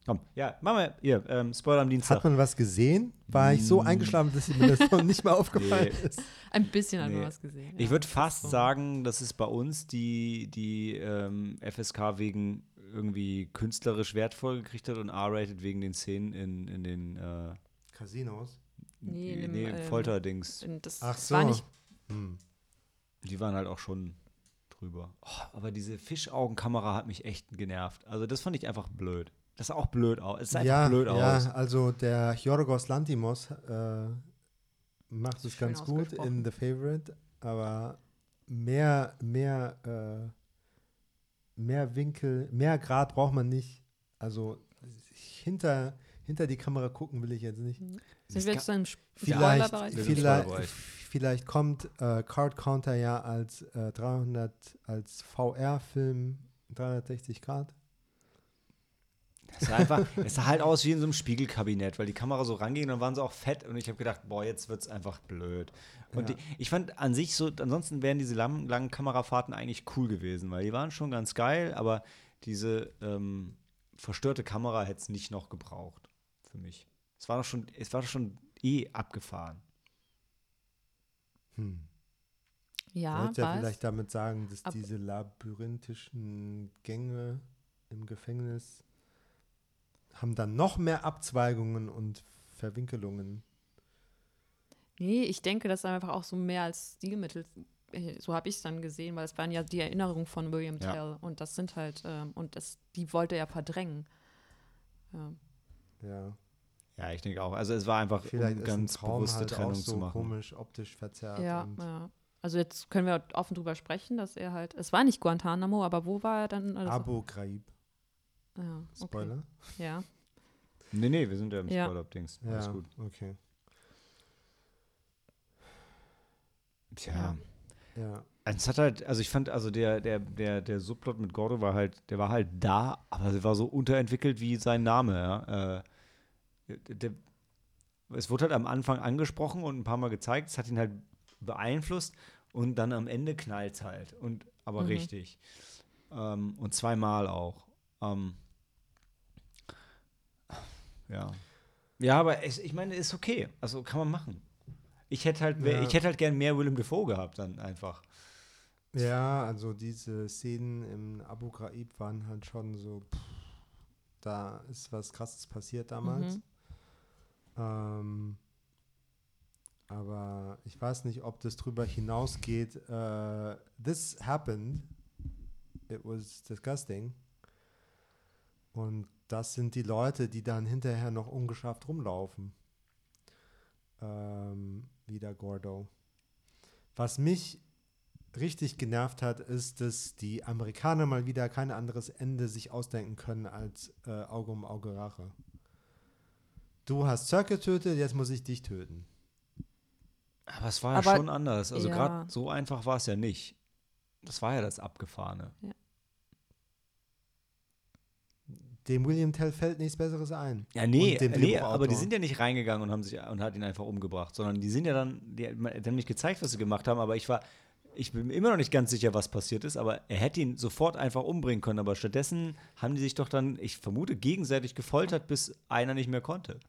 Komm, ja, machen wir hier, ähm, Spoiler am Dienstag.
Hat man was gesehen? War ich so
Mm.
eingeschlafen, dass mir das noch nicht mal aufgefallen
Nee.
ist.
ein bisschen hat
Nee.
man was gesehen.
Ich
ja.
würde
Das
fast
ist so.
sagen, dass es bei uns die, die ähm, FSK wegen irgendwie künstlerisch wertvoll gekriegt hat und R-rated wegen den Szenen in, in den äh,
Casinos.
Nee, in dem,
nee,
ähm,
Folterdings.
Das,
Ach
das
so.
war nicht
Hm.
Die waren halt auch schon drüber. Oh, aber diese Fischaugenkamera hat mich echt genervt. Also das fand ich einfach blöd. Das sah auch blöd aus. Es sah
Ja,
einfach blöd
ja,
aus.
also der Yorgos Lantimos äh, macht es ganz gut in The Favorite, aber mehr, mehr, äh, mehr Winkel, mehr Grad braucht man nicht. Also hinter, hinter die Kamera gucken will ich jetzt nicht.
Sind wir jetzt dann im
Vielleicht, vielleicht, vielleicht kommt äh, Card Counter ja als äh, 300, als VR-Film 360 Grad.
Es sah einfach, es sah halt aus wie in so einem Spiegelkabinett, weil die Kamera so ranging und dann waren sie auch fett und ich habe gedacht, boah, jetzt wird's einfach blöd. Und
Ja.
die, ich fand an sich so, ansonsten wären diese langen, langen Kamerafahrten eigentlich cool gewesen, weil die waren schon ganz geil, aber diese ähm, verstörte Kamera hätte es nicht noch gebraucht für mich. Es war doch schon, es war doch schon eh abgefahren.
Hm.
Ja,
Wollte ja vielleicht damit sagen, dass
Ab-
diese labyrinthischen Gänge im Gefängnis haben dann noch mehr Abzweigungen und Verwinkelungen.
Nee, ich denke, das ist einfach auch so mehr als Stilmittel. So habe ich es dann gesehen, weil es waren ja die Erinnerungen von William
Ja.
Tell und das sind halt, ähm, und das, die wollte er verdrängen. Ja.
Ja,
Ja, ich denke auch. Also es war einfach,
vielleicht
um
ist
ganz
ein Traum
bewusste
halt
Trennung
auch so
zu machen.
komisch optisch verzerrt.
Ja,
und
ja. Also jetzt können wir offen drüber sprechen, dass er halt, es war nicht Guantanamo, aber wo war er dann? Also,
Abu Ghraib,
ja, okay.
Spoiler.
Ja.
Nee, nee, wir sind ja im
Ja.
Spoiler-Dings. Alles
Ja,
gut.
okay.
Tja.
Ja,
Es hat halt, also ich fand, also der, der, der, der Subplot mit Gordo war halt, der war halt da, aber er war so unterentwickelt wie sein Name, ja. Äh, der, es wurde halt am Anfang angesprochen und ein paar Mal gezeigt, es hat ihn halt beeinflusst und dann am Ende knallt es halt. Und aber
Mhm.
richtig. Ähm, und zweimal auch. Ähm, ja. Ja, aber es, ich meine, ist okay. Also kann man machen. Ich hätte halt,
Ja.
ich hätte halt gern mehr Willem Dafoe gehabt, dann einfach.
ja, also diese Szenen im Abu Ghraib waren halt schon so, pff, da ist was Krasses passiert damals.
Mhm.
Ähm, aber ich weiß nicht, ob das drüber hinausgeht. Äh, this happened. It was disgusting. Und das sind die Leute, die dann hinterher noch ungeschafft rumlaufen. Ähm, wie der Gordo. Was mich richtig genervt hat, ist, dass die Amerikaner mal wieder kein anderes Ende sich ausdenken können als äh, Auge um Auge Rache. Du hast Cirque getötet, jetzt muss ich dich töten.
Aber es war ja
Aber-
schon anders. Also
ja.
gerade so einfach war es ja nicht. Das war ja das Abgefahrene.
Dem William Tell fällt nichts Besseres ein.
Ja, nee, nee aber die sind ja nicht reingegangen und haben sich und hat ihn einfach umgebracht, sondern die sind ja dann, die, die haben nicht gezeigt, was sie gemacht haben, aber ich war, ich bin immer noch nicht ganz sicher, was passiert ist, aber er hätte ihn sofort einfach umbringen können, aber stattdessen haben die sich doch dann, ich vermute, gegenseitig gefoltert, bis einer nicht mehr konnte.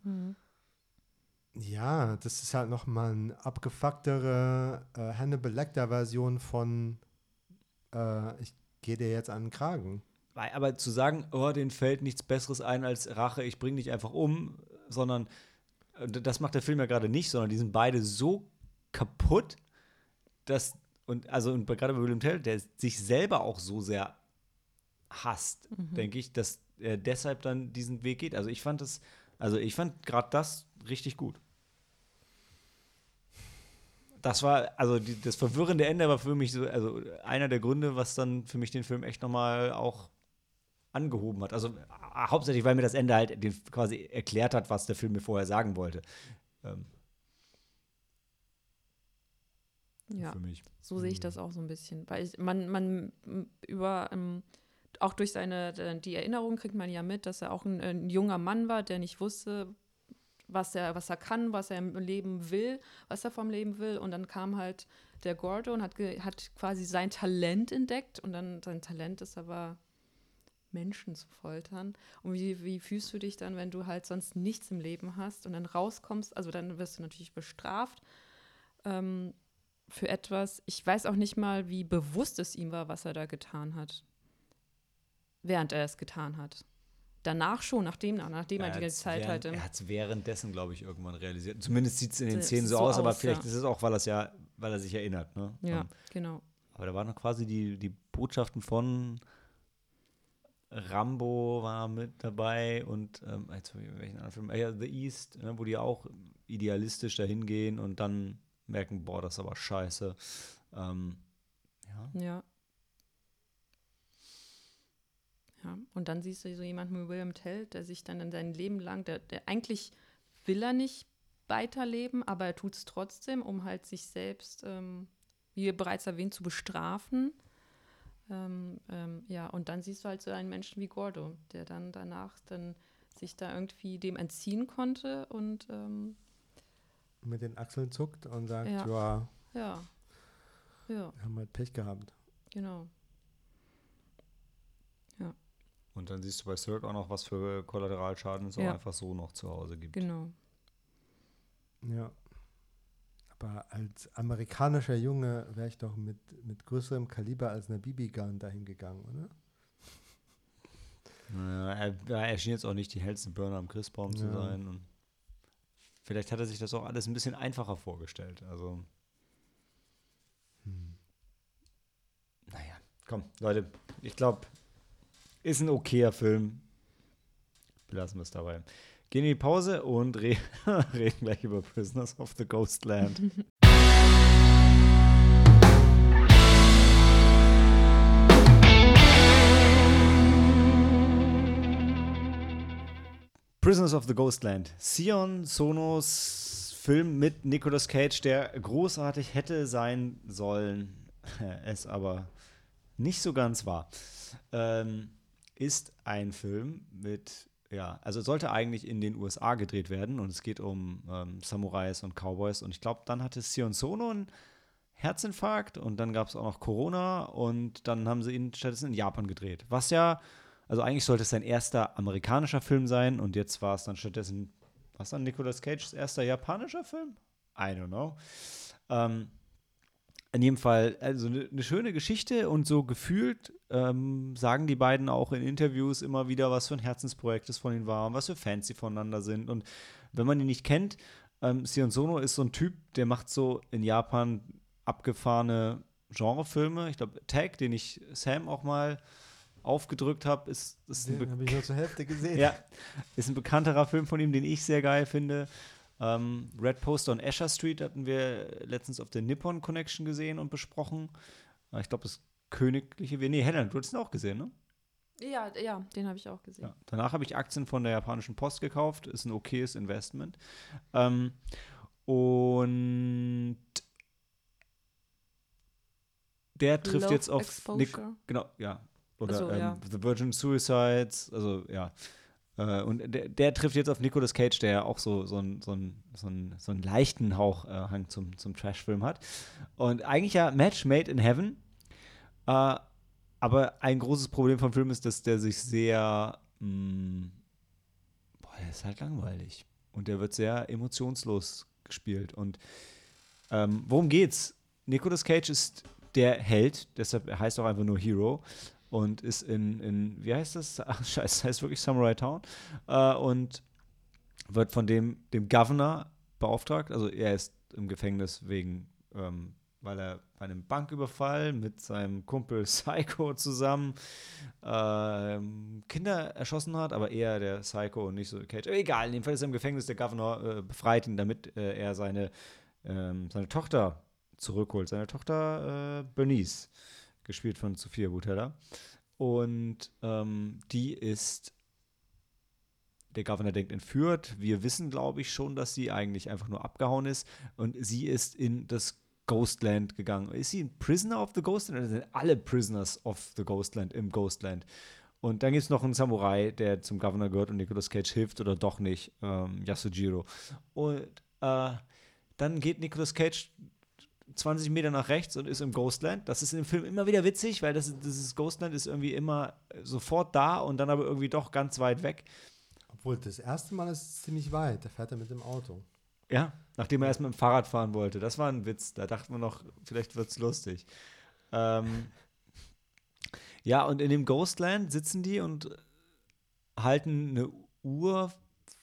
Ja, das ist halt nochmal eine abgefucktere äh, Hannibal Lecter-Version von äh, ich gehe dir jetzt an den Kragen.
Aber zu sagen, oh, denen fällt nichts Besseres ein als Rache, ich bringe dich einfach um, sondern das macht der Film ja gerade nicht, sondern die sind beide so kaputt, dass, und also und gerade bei William Tell, der sich selber auch so sehr hasst, denke ich, dass er deshalb dann diesen Weg geht. Also ich fand das, also ich fand gerade das richtig gut. Das war, also die, das verwirrende Ende war für mich so, also einer der Gründe, was dann für mich den Film echt nochmal auch angehoben hat. Also hauptsächlich, weil mir das Ende halt quasi erklärt hat, was der Film mir vorher sagen wollte. Ähm,
Ja.
Für mich.
So sehe ich das auch so ein bisschen. Weil ich, man, man über, ähm, auch durch seine, die Erinnerung kriegt man ja mit, dass er auch ein, ein junger Mann war, der nicht wusste, was er, was er kann, was er im Leben will, was er vom Leben will. Und dann kam halt der Gordo und hat, hat quasi sein Talent entdeckt. Und dann sein Talent ist aber, Menschen zu foltern. Und wie, wie fühlst du dich dann, wenn du halt sonst nichts im Leben hast und dann rauskommst? Also dann wirst du natürlich bestraft. Ähm, für etwas. Ich weiß auch nicht mal, wie bewusst es ihm war, was er da getan hat. Während er es getan hat. Danach schon, nachdem, nachdem er die ganze Zeit halt im.
Er hat es währenddessen, glaube ich, irgendwann realisiert. Zumindest sieht es in den Szenen so
so
aus, aber
aus,
vielleicht
ja.
ist es auch, weil, ja, weil er sich erinnert. Ne?
Ja,
Ähm,
genau.
aber da waren noch quasi die, die Botschaften von Rambo war mit dabei und ähm, jetzt welchen anderen Film, ja, The East, ne, wo die auch idealistisch dahin gehen und dann merken, boah, das ist aber scheiße. Ähm, ja.
Ja. Ja, und dann siehst du so jemanden wie William Tell, der sich dann in sein Leben lang, der, der eigentlich will er nicht weiterleben, aber er tut es trotzdem, um halt sich selbst, ähm, wie bereits erwähnt, zu bestrafen. Ähm, ähm, ja, und dann siehst du halt so einen Menschen wie Gordo, der dann danach dann sich da irgendwie dem entziehen konnte und ähm,
Mit den Achseln zuckt und sagt,
Ja.
ja,
ja, ja,
wir haben halt Pech gehabt.
genau.
Und dann siehst du bei Cirque auch noch, was für Kollateralschaden es auch
Ja.
einfach so noch zu Hause gibt.
Genau.
Ja. Aber als amerikanischer Junge wäre ich doch mit, mit größerem Kaliber als einer BB-Gun dahin gegangen, oder?
Ja, er, er schien jetzt auch nicht die hellste Burner am Christbaum zu
Ja.
sein. Vielleicht hat er sich das auch alles ein bisschen einfacher vorgestellt. Also,
Hm.
naja, komm, Leute, ich glaube, ist ein okayer Film. Belassen wir es dabei. Gehen in die Pause und re reden gleich über Prisoners of the Ghostland. Prisoners of the Ghostland. Sion Sonos Film mit Nicolas Cage, der großartig hätte sein sollen, es aber nicht so ganz war. Ähm, ist ein Film mit, ja, also sollte eigentlich in den USA gedreht werden und es geht um ähm, Samurais und Cowboys und ich glaube, dann hatte Sion Sono einen Herzinfarkt und dann gab es auch noch Corona und dann haben sie ihn stattdessen in Japan gedreht. Was ja, also eigentlich sollte es sein erster amerikanischer Film sein und jetzt war es dann stattdessen, was dann Nicolas Cages erster japanischer Film? I don't know. Ähm, in jedem Fall, also eine ne schöne Geschichte und so gefühlt ähm, sagen die beiden auch in Interviews immer wieder, was für ein Herzensprojekt es von ihnen war und was für Fans sie voneinander sind. Und wenn man ihn nicht kennt, ähm, Sion Sono ist so ein Typ, der macht so in Japan abgefahrene Genrefilme. Ich glaube, Tag, den ich Sam auch mal aufgedrückt habe, ist, ist ein
Den habe ich nur zur Hälfte gesehen.
ja, ist ein bekannterer Film von ihm, den ich sehr geil finde. Ähm, Red Poster on Asher Street hatten wir letztens auf der Nippon Connection gesehen und besprochen. Äh, Ich glaube, das Königliche. Nee, Helen, du hast ihn auch gesehen, ne?
Ja, ja, den habe ich auch gesehen.
Ja. Danach habe ich Aktien von der japanischen Post gekauft. Ist ein okayes Investment. Ähm, und der trifft
Love
jetzt auf Nick. Genau, ja. Oder
so,
ähm,
ja.
The Virgin Suicides, also ja. Äh, und der, der trifft jetzt auf Nicolas Cage, der ja auch so, so, einen, so, einen, so, einen, so einen leichten Hauch äh, Hang zum, zum Trash-Film hat. Und eigentlich ja Match made in heaven. Äh, aber ein großes Problem vom Film ist, dass der sich sehr. Mh, boah, der ist halt langweilig. Und der wird sehr emotionslos gespielt. Und ähm, worum geht's? Nicolas Cage ist der Held, deshalb heißt er auch einfach nur Hero und ist in, in wie heißt das? Ach, scheiße, heißt wirklich Samurai Town. Äh, und wird von dem, dem Governor beauftragt. Also er ist im Gefängnis wegen, ähm, weil er bei einem Banküberfall mit seinem Kumpel Psycho zusammen ähm, Kinder erschossen hat, aber eher der Psycho und nicht so Cage. Egal, in dem Fall ist er im Gefängnis, der Governor äh, befreit ihn, damit äh, er seine, ähm, seine Tochter zurückholt. Seine Tochter äh, Bernice, gespielt von Sophia Butella. Und ähm, die ist der Governor denkt entführt. Wir wissen, glaube ich, schon, dass sie eigentlich einfach nur abgehauen ist. Und sie ist in das Ghostland gegangen. Ist sie ein Prisoner of the Ghostland oder sind alle Prisoners of the Ghostland im Ghostland? Und dann gibt es noch einen Samurai, der zum Governor gehört und Nicolas Cage hilft oder doch nicht, ähm, Yasujiro. Und äh, dann geht Nicolas Cage 20 Meter nach rechts und ist im Ghostland. Das ist dem Film immer wieder witzig, weil das, dieses Ghostland ist irgendwie immer sofort da und dann aber irgendwie doch ganz weit weg.
Obwohl, das erste Mal ist es ziemlich weit. Da fährt er mit dem Auto.
Ja, nachdem er erst mit dem Fahrrad fahren wollte. Das war ein Witz. Da dachte man noch, vielleicht wird es lustig. Ähm, ja, und in dem Ghostland sitzen die und halten eine Uhr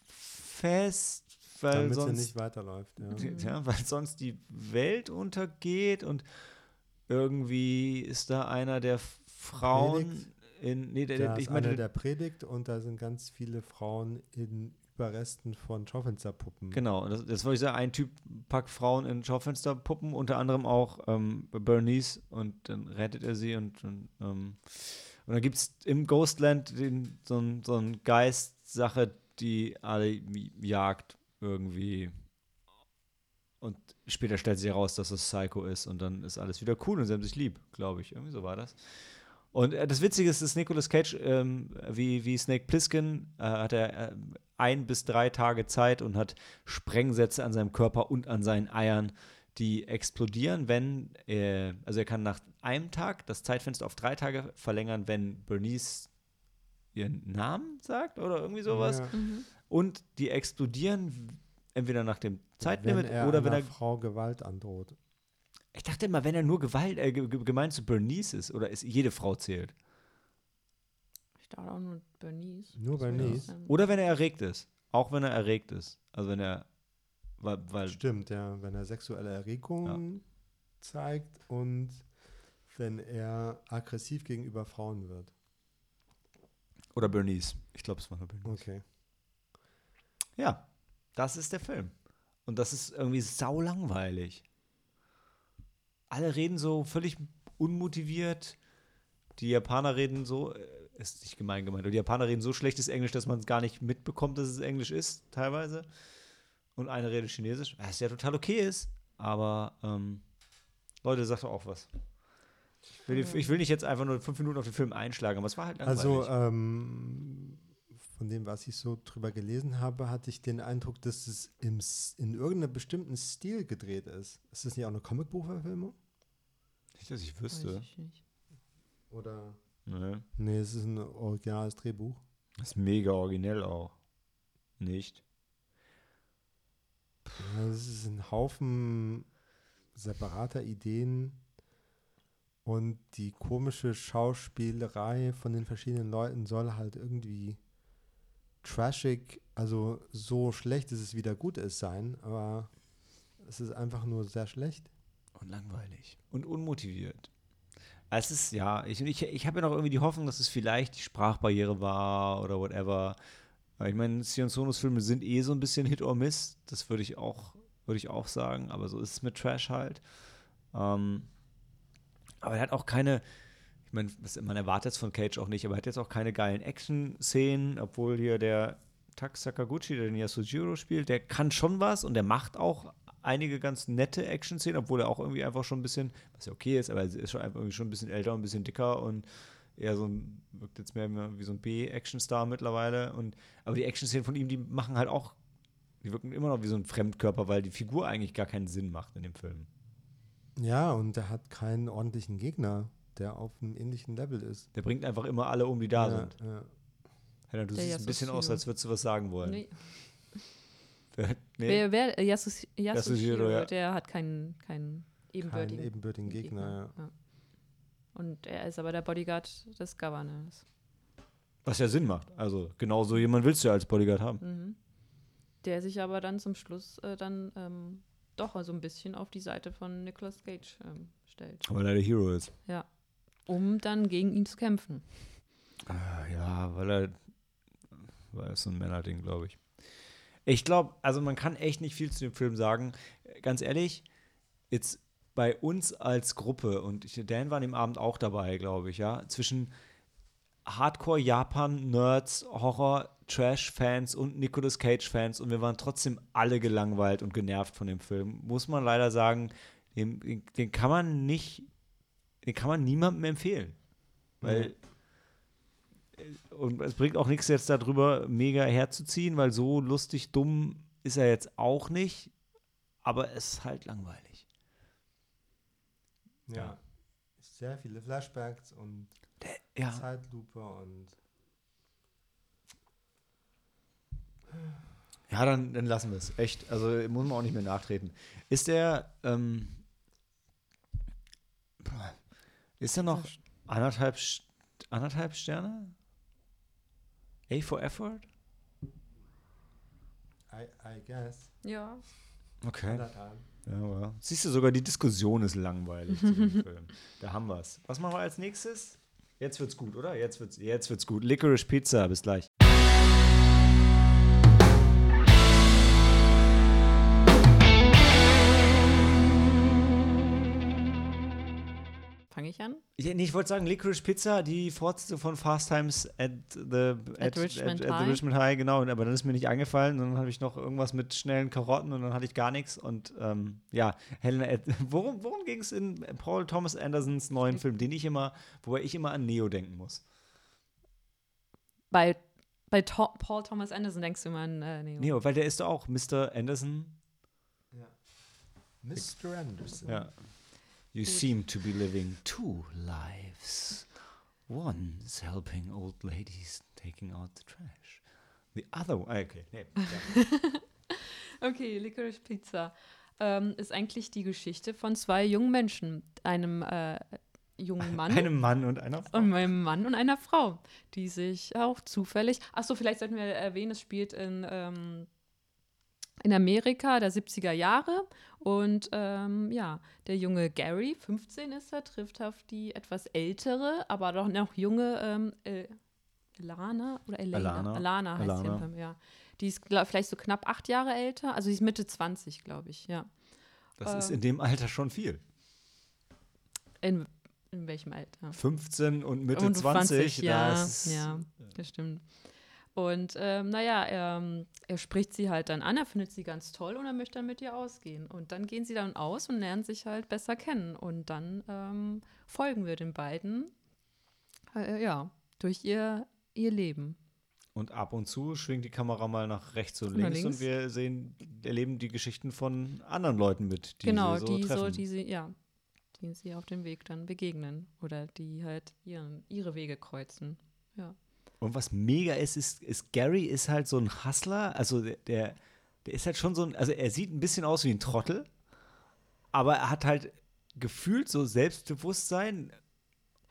fest, weil
Damit
sonst,
nicht weiterläuft. Ja.
ja, weil sonst die Welt untergeht und irgendwie ist da einer der Frauen
Predigt.
in, nee, der,
Da
ich meine,
einer, der predigt und da sind ganz viele Frauen in Überresten von Schaufensterpuppen.
Genau, das, das wollte ich sagen, ein Typ packt Frauen in Schaufensterpuppen, unter anderem auch ähm, Bernice und dann rettet er sie und, und, ähm, und dann gibt es im Ghostland den, so so ein Geist-Sache, die alle jagt irgendwie und später stellt sich heraus, dass es Psycho ist und dann ist alles wieder cool und sie haben sich lieb, glaube ich. Irgendwie so war das. Und äh, das Witzige ist, dass Nicolas Cage, ähm, wie, wie Snake Plissken, äh, hat er äh, ein bis drei Tage Zeit und hat Sprengsätze an seinem Körper und an seinen Eiern, die explodieren, wenn, äh, also er kann nach einem Tag das Zeitfenster auf drei Tage verlängern, wenn Bernice ihren Namen sagt oder irgendwie sowas.
Ja,
Mhm.
Und die explodieren entweder nach dem
wenn
Zeitlimit
er
oder wenn er
Frau Gewalt androht.
Ich dachte immer, wenn er nur Gewalt, äh, ge- ge- gemeint zu Bernice ist oder ist jede Frau zählt.
Ich dachte auch nur Bernice.
Nur Bernice?
Oder wenn er erregt ist. Auch wenn er erregt ist. Also wenn er, weil, weil
Stimmt, ja. Wenn er sexuelle Erregungen zeigt und wenn er aggressiv gegenüber Frauen wird.
Oder Bernice. Ich glaube, es war nur Bernice.
Okay.
Ja, das ist der Film. Und das ist irgendwie sau langweilig. Alle reden so völlig unmotiviert. Die Japaner reden so, äh, ist nicht gemein gemeint, aber die Japaner reden so schlechtes Englisch, dass man es gar nicht mitbekommt, dass es Englisch ist, teilweise. Und eine redet Chinesisch, was ja total okay ist. Aber ähm, Leute, sagt doch auch was. Ich will, ich will nicht jetzt einfach nur fünf Minuten auf den Film einschlagen, aber es war halt langweilig.
Also, ähm, von dem, was ich so drüber gelesen habe, hatte ich den Eindruck, dass es im, in irgendeinem bestimmten Stil gedreht ist. Ist das nicht auch eine Comicbuchverfilmung?
nicht, dass ich
Weiß
wüsste.
ich nicht.
Oder?
Nee.
Nee, es ist ein originales Drehbuch.
Das ist mega originell auch. Nicht?
Ja, es ist ein Haufen separater Ideen und die komische Schauspielerei von den verschiedenen Leuten soll halt irgendwie trashig, also so schlecht, dass es wieder gut ist sein, aber es ist einfach nur sehr schlecht.
Und langweilig. Und unmotiviert. Es ist, ja, ich, ich, ich habe ja noch irgendwie die Hoffnung, dass es vielleicht die Sprachbarriere war oder whatever. Ich meine, Sion Sonos Filme sind eh so ein bisschen Hit or Miss. Das würde ich auch, würde ich auch sagen. Aber so ist es mit Trash halt. Ähm, aber er hat auch keine, ich meine, man erwartet es von Cage auch nicht, aber er hat jetzt auch keine geilen Action-Szenen, obwohl hier der Tak Sakaguchi, der den Yasujiro spielt, der kann schon was und der macht auch einige ganz nette Action-Szenen, obwohl er auch irgendwie einfach schon ein bisschen, was ja okay ist, aber er ist schon irgendwie schon ein bisschen älter und ein bisschen dicker und eher so ein, wirkt jetzt mehr wie so ein B-Action-Star mittlerweile. Und, aber die Action-Szenen von ihm, die machen halt auch, die wirken immer noch wie so ein Fremdkörper, weil die Figur eigentlich gar keinen Sinn macht in dem Film.
Ja, und er hat keinen ordentlichen Gegner, der auf einem ähnlichen Level ist.
Der bringt einfach immer alle um, die da
ja,
sind.
Ja.
Helena, du
Der
siehst ein bisschen aus,
Yasujiro.
als würdest du was sagen wollen.
Nee.
Wer- nee.
Wer, wer, Yasus,
Yasujiro, ja.
der hat keinen, keinen
Keinen
ebenbürtigen,
ebenbürtigen Gegner, ja.
Und er ist aber der Bodyguard des Governors.
Was ja Sinn macht. Also genau so jemand willst du ja als Bodyguard haben.
Mhm. der sich aber dann zum Schluss äh, dann ähm, doch so ein bisschen auf die Seite von Nicolas Cage ähm, stellt.
Weil er der Hero ist.
Ja. Um dann gegen ihn zu kämpfen.
Ah, Ja, weil er, weil er so ein Männerding, glaube ich. Ich glaube, also man kann echt nicht viel zu dem Film sagen. Ganz ehrlich, jetzt bei uns als Gruppe und ich, Dan war an dem Abend auch dabei, glaube ich, ja, zwischen Hardcore-Japan-Nerds, Horror-Trash-Fans und Nicolas Cage-Fans und wir waren trotzdem alle gelangweilt und genervt von dem Film. Muss man leider sagen, den, den, den kann man nicht, den kann man niemandem empfehlen. Weil und es bringt auch nichts jetzt darüber mega herzuziehen, weil so lustig dumm ist er jetzt auch nicht, aber es ist halt langweilig.
Ja.
Ja.
Sehr viele Flashbacks und
Ja.
Zeitlupe und
Ja, dann, dann lassen wir es. Echt. Also muss man auch nicht mehr nachtreten. Ist der, ähm, ist er noch anderthalb, anderthalb Sterne? A for Effort?
I, I guess.
Ja.
Okay. Ja, aber siehst du, sogar die Diskussion ist langweilig zu dem Film. Da haben wir es. Was machen wir als nächstes? Jetzt wird's gut, oder? Jetzt wird's, jetzt wird's gut. Licorice Pizza, bis gleich.
An?
Ja, nee, ich wollte sagen, Licorice Pizza, die Fortsetzung von Fast Times at the,
At Richmond
at, at the
High.
Richmond High, genau. Aber dann ist mir nicht eingefallen. Und dann habe ich noch irgendwas mit schnellen Karotten und dann hatte ich gar nichts. Und ähm, ja, Helena, Ed- worum, worum ging es in Paul Thomas Andersons neuen Film, den ich immer, wobei ich immer an Neo denken muss?
Bei, bei To Paul Thomas Anderson denkst du immer an äh, Neo.
Neo, weil der ist doch auch Mr. Anderson.
Mr. Anderson.
Ja. You
Gut.
seem to be living two lives. One's helping old ladies taking out the trash. The other one. Okay, nee.
Okay, Licorice Pizza ähm, ist eigentlich die Geschichte von zwei jungen Menschen. Einem äh, jungen Mann
Einem Mann und einer Frau.
und einem Mann und einer Frau, die sich auch zufällig. Achso, vielleicht sollten wir erwähnen, es spielt in, ähm, in Amerika der 70er Jahre. Und ähm, ja, der junge Gary, 15 ist er, trifft auf die etwas ältere, aber doch noch junge ähm, El Elana oder Elena?
Alana.
Alana heißt sie.
Alana.
im- Ja. Die ist glaub, vielleicht so knapp acht Jahre älter. Also sie ist Mitte 20, glaube ich, ja.
Das ist
ähm,
in dem Alter schon viel.
In, in welchem Alter?
15 und Mitte
Und
20,
ja,
das ist,
ja, das stimmt. Und ähm, naja, ähm, er spricht sie halt dann an, er findet sie ganz toll und er möchte dann mit ihr ausgehen. Und dann gehen sie dann aus und lernen sich halt besser kennen. Und dann ähm, folgen wir den beiden, äh, ja, durch ihr, ihr Leben.
Und ab und zu schwingt die Kamera mal nach rechts und links,
links.
und wir sehen, erleben die Geschichten von anderen Leuten mit, die
genau,
sie so
die
treffen.
so, die sie, ja, die sie auf dem Weg dann begegnen. Oder die halt ihren, ihre Wege kreuzen. Ja.
Und was mega ist, ist, ist Gary ist halt so ein Hustler, also der, der, ist halt schon so ein, also er sieht ein bisschen aus wie ein Trottel, aber er hat halt gefühlt so Selbstbewusstsein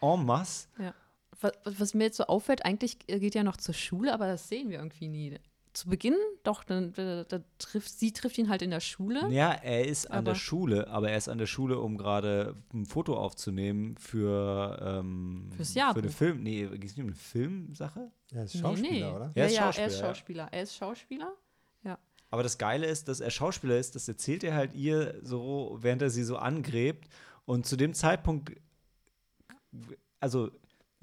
en masse.
Was, was mir jetzt so auffällt, eigentlich geht er noch zur Schule, aber das sehen wir irgendwie nie. Zu Beginn doch, dann, da, da trifft, sie trifft ihn halt in der Schule.
Ja, er ist an der Schule, aber er ist an der Schule, um gerade ein Foto aufzunehmen für, ähm,
Fürs
für eine
Jahrbuch.
Film, nee, ging es nicht um eine Filmsache?
Er ist Schauspieler,
nee, nee.
oder?
Er
ja,
ist
ja, er
Schauspieler,
ist
ja.
Schauspieler. Er ist Schauspieler.
Aber das Geile ist, dass er Schauspieler ist, das erzählt er halt ihr so, während er sie so angräbt. Und zu dem Zeitpunkt, also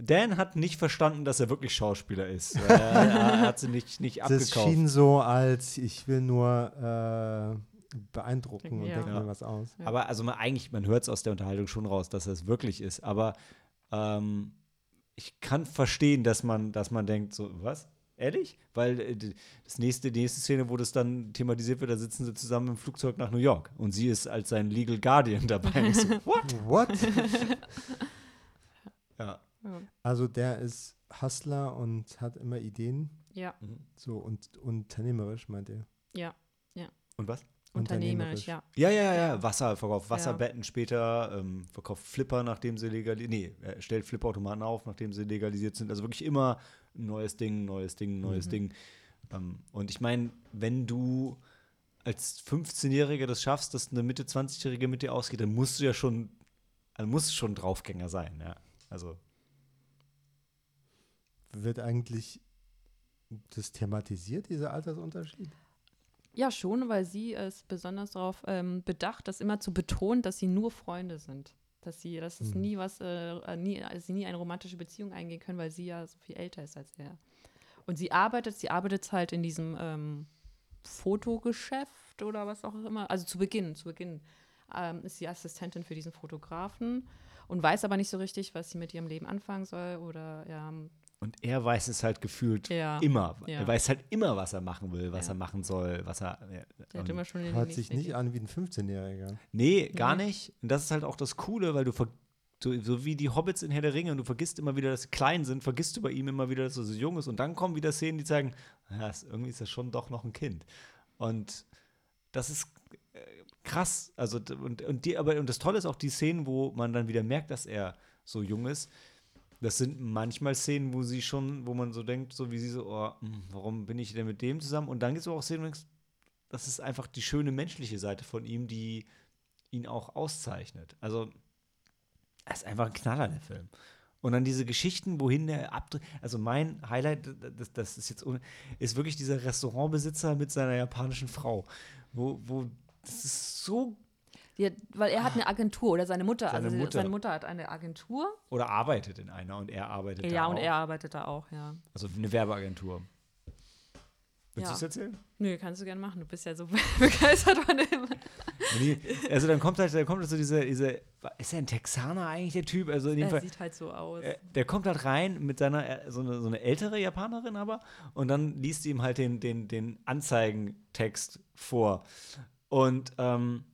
Dan hat nicht verstanden, dass er wirklich Schauspieler ist. er, er hat sie nicht, nicht
Das
abgekauft.
schien so, als ich will nur äh, beeindrucken und
Ja.
denke
Ja.
mir was aus.
Ja.
Aber also man, eigentlich, man hört es aus der Unterhaltung schon raus, dass er es wirklich ist. Aber ähm, ich kann verstehen, dass man, dass man denkt, so, was? Ehrlich? Weil äh, das nächste, die nächste Szene, wo das dann thematisiert wird, da sitzen sie zusammen im Flugzeug nach New York. Und sie ist als sein Legal Guardian dabei. Ich so, what?
What?
Ja.
Also der ist Hustler und hat immer Ideen.
Ja,
So und unternehmerisch, meint ihr?
ja.
Und was?
Unternehmerisch, ja.
Ja, ja, ja,
Ja.
Wasser, verkauft Wasserbetten später, ähm, verkauft Flipper, nachdem sie legalisiert Nee, er stellt Flipperautomaten auf, nachdem sie legalisiert sind. Also wirklich immer ein neues Ding, neues Ding, neues
Mhm.
Ding. Ähm, und ich meine, wenn du als 15-Jähriger das schaffst, dass eine Mitte 20-Jährige mit dir ausgeht, dann musst du ja schon, also musst schon Draufgänger sein, ja. Also.
Wird eigentlich das thematisiert, dieser Altersunterschied?
Ja, schon, weil sie ist besonders darauf ähm, bedacht, das immer zu betonen, dass sie nur Freunde sind. Dass sie, dass es
Mhm.
nie was, äh, äh, nie, dass sie nie eine romantische Beziehung eingehen können, weil sie ja so viel älter ist als er. Und sie arbeitet, sie arbeitet halt in diesem ähm, Fotogeschäft oder was auch immer. Also zu Beginn, zu Beginn ähm, ist sie Assistentin für diesen Fotografen und weiß aber nicht so richtig, was sie mit ihrem Leben anfangen soll oder ja,
Und er weiß es halt gefühlt
Ja.
immer.
Ja.
Er weiß halt immer, was er machen will, was
Ja.
er machen soll, was er. Ja,
der hat
und-
immer schon den
Hört sich nicht an wie ein 15-Jähriger.
Nee, gar
Nee.
nicht. Und das ist halt auch das Coole, weil du ver so, so wie die Hobbits in Herr der Ringe und du vergisst immer wieder, dass sie klein sind, vergisst du bei ihm immer wieder, dass er so jung ist und dann kommen wieder Szenen, die zeigen, ja, ist, irgendwie ist er schon doch noch ein Kind. Und das ist äh, krass. Also und, und die, aber und das Tolle ist auch die Szenen, wo man dann wieder merkt, dass er so jung ist. Das sind manchmal Szenen, wo sie schon, wo man so denkt, so wie sie so, oh, warum bin ich denn mit dem zusammen? Und dann gibt es auch Szenen, wo denkst, das ist einfach die schöne menschliche Seite von ihm, die ihn auch auszeichnet. Also, er ist einfach ein Knaller, der Film. Und dann diese Geschichten, wohin der abdreht. Also mein Highlight, das, das ist jetzt, ist wirklich dieser Restaurantbesitzer mit seiner japanischen Frau. Wo, wo, das ist so,
Hat, weil er hat eine Agentur oder seine Mutter,
Seine
also
Mutter.
seine Mutter hat eine Agentur.
oder arbeitet in einer und er arbeitet
Ja,
da
und
auch.
er arbeitet da auch, ja.
Also eine Werbeagentur. Willst
Ja.
du es erzählen?
Nö, kannst du gerne machen. Du bist ja so begeistert von dem.
Nee, also dann kommt halt, dann kommt halt so diese, diese, ist er ein Texaner eigentlich, der Typ? Also in dem
Er
Fall,
sieht halt so aus.
Äh, der kommt halt rein mit seiner, äh, so eine, so eine ältere Japanerin aber, und dann liest sie ihm halt den, den, den Anzeigentext vor. Und ähm,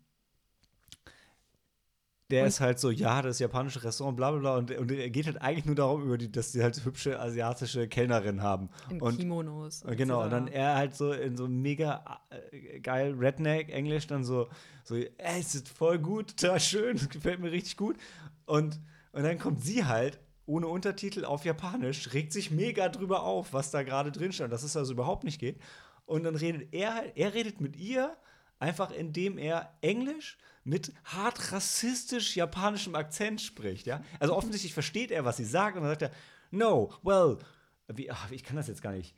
der
Und-
ist halt so, ja, das japanische Restaurant, bla bla bla. Und, und er geht halt eigentlich nur darum, über die, dass die halt hübsche asiatische Kellnerin haben.
in
und-
Kimonos.
Und Genau, und dann er halt so in so mega äh, geil Redneck-Englisch dann so, so, ey, es ist voll gut, total schön, das gefällt mir richtig gut. Und, und dann kommt sie halt ohne Untertitel auf Japanisch, regt sich mega drüber auf, was da gerade drin stand, dass es also überhaupt nicht geht. Und dann redet er halt, er redet mit ihr, einfach indem er Englisch mit hart rassistisch japanischem Akzent spricht, ja. Also offensichtlich versteht er, was sie sagt, und dann sagt er, no, well, wie, ach, ich kann das jetzt gar nicht.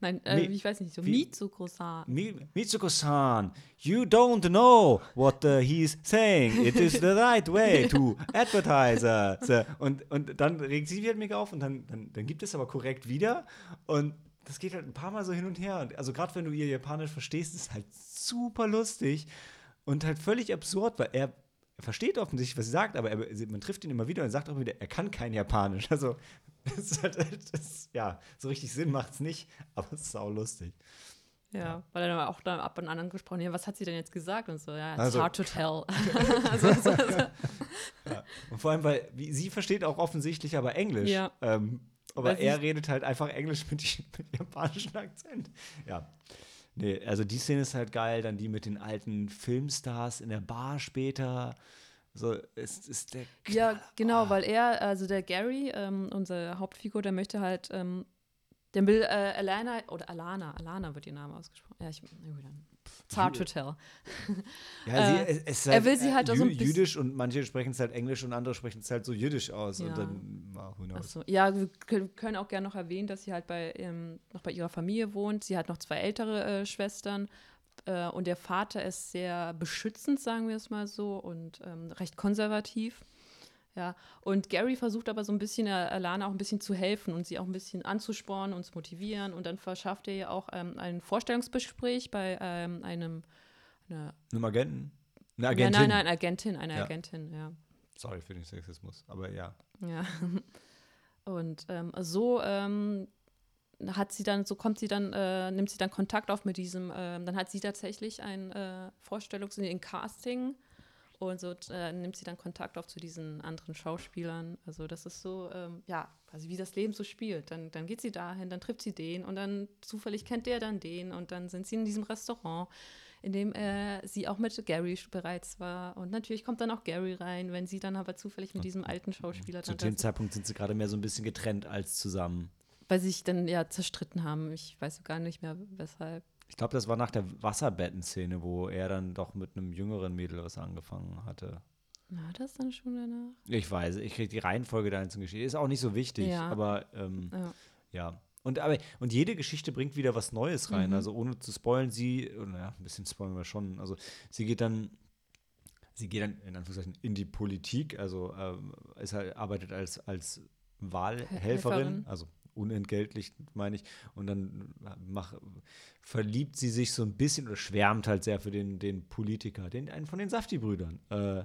Nein, äh,
Nee.
ich weiß nicht, so Mitsuko-san.
Mi- Mitsuko-san, you don't know what uh, he's saying. It is the right way to advertise. Und, und dann regt sie wieder mega auf und dann, dann, dann gibt es aber korrekt wieder. Und das geht halt ein paar Mal so hin und her. Und also gerade wenn du ihr Japanisch verstehst, ist es halt super lustig und halt völlig absurd, weil er, er versteht offensichtlich, was sie sagt, aber er, man trifft ihn immer wieder und sagt auch wieder, er kann kein Japanisch. Also das halt, das, ja, so richtig Sinn macht es nicht, aber es ist sau lustig.
Ja, weil er dann auch da ab und an angesprochen, ja, was hat sie denn jetzt gesagt? Und so, ja, it's
Also-
hard to tell. also, so, so.
Und vor allem, weil wie, sie versteht auch offensichtlich aber Englisch.
Ja.
Ähm, aber
Weil
er redet halt einfach Englisch mit, mit japanischem Akzent. Ja. Nee, also die Szene ist halt geil, dann die mit den alten Filmstars in der Bar später. So, ist, ist der
Ja,
Knaller.
genau, weil er, also der Gary, ähm, unsere Hauptfigur, der möchte halt, ähm, der will äh, Alana, oder Alana, Alana wird ihr Name ausgesprochen. Ja, ich, dann. It's hard to tell.
Ja, sie,
äh,
es, es
er will sie halt so ein bisschen-
jüdisch und manche sprechen es halt Englisch und andere sprechen es halt so jüdisch aus.
Ja.
Und dann, ah, who knows.
Achso, ja, wir kö- können auch gerne noch erwähnen, dass sie halt bei, ähm, noch bei ihrer Familie wohnt. Sie hat noch zwei ältere äh, Schwestern äh, und der Vater ist sehr beschützend, sagen wir es mal so, und ähm, recht konservativ. Ja, und Gary versucht aber so ein bisschen, äh, Alana auch ein bisschen zu helfen und sie auch ein bisschen anzuspornen und zu motivieren. Und dann verschafft er ihr auch ähm, ein Vorstellungsgespräch bei ähm, einem, einer,
Einem Agenten? Eine
ja,
Agentin.
nein, nein, Agentin, eine
Ja.
Agentin, ja.
Sorry für den Sexismus, aber ja.
Ja. Und ähm, so ähm, hat sie dann, so kommt sie dann, äh, nimmt sie dann Kontakt auf mit diesem, ähm, dann hat sie tatsächlich ein äh, Vorstellungs-, ein Casting und so äh, nimmt sie dann Kontakt auf zu diesen anderen Schauspielern. Also das ist so, ähm, ja, quasi wie das Leben so spielt. Dann, dann geht sie dahin, dann trifft sie den und dann zufällig kennt der dann den und dann sind sie in diesem Restaurant, in dem äh, sie auch mit Gary bereits war. Und natürlich kommt dann auch Gary rein, wenn sie dann aber zufällig mit diesem alten Schauspieler
Zu
dann da
dem Zeitpunkt sind sie gerade mehr so ein bisschen getrennt als zusammen.
weil sie sich dann ja zerstritten haben. Ich weiß gar nicht mehr, weshalb.
Ich glaube, das war nach der Wasserbettenszene, wo er dann doch mit einem jüngeren Mädel was angefangen hatte.
War das dann schon danach?
Ich weiß, ich kriege die Reihenfolge der einzelnen Geschichte. Ist auch nicht so wichtig,
Ja.
aber ähm,
Ja.
ja. Und, aber, und jede Geschichte bringt wieder was Neues rein.
Mhm.
Also ohne zu spoilen, sie, oh, naja, ein bisschen spoilen wir schon. Also sie geht dann, sie geht dann in Anführungszeichen in die Politik, also ähm, ist halt, arbeitet als, als Wahlhelferin,
Helferin.
also unentgeltlich, meine ich. Und dann mach, verliebt sie sich so ein bisschen oder schwärmt halt sehr für den, den Politiker, den, einen von den Safti-Brüdern. Äh,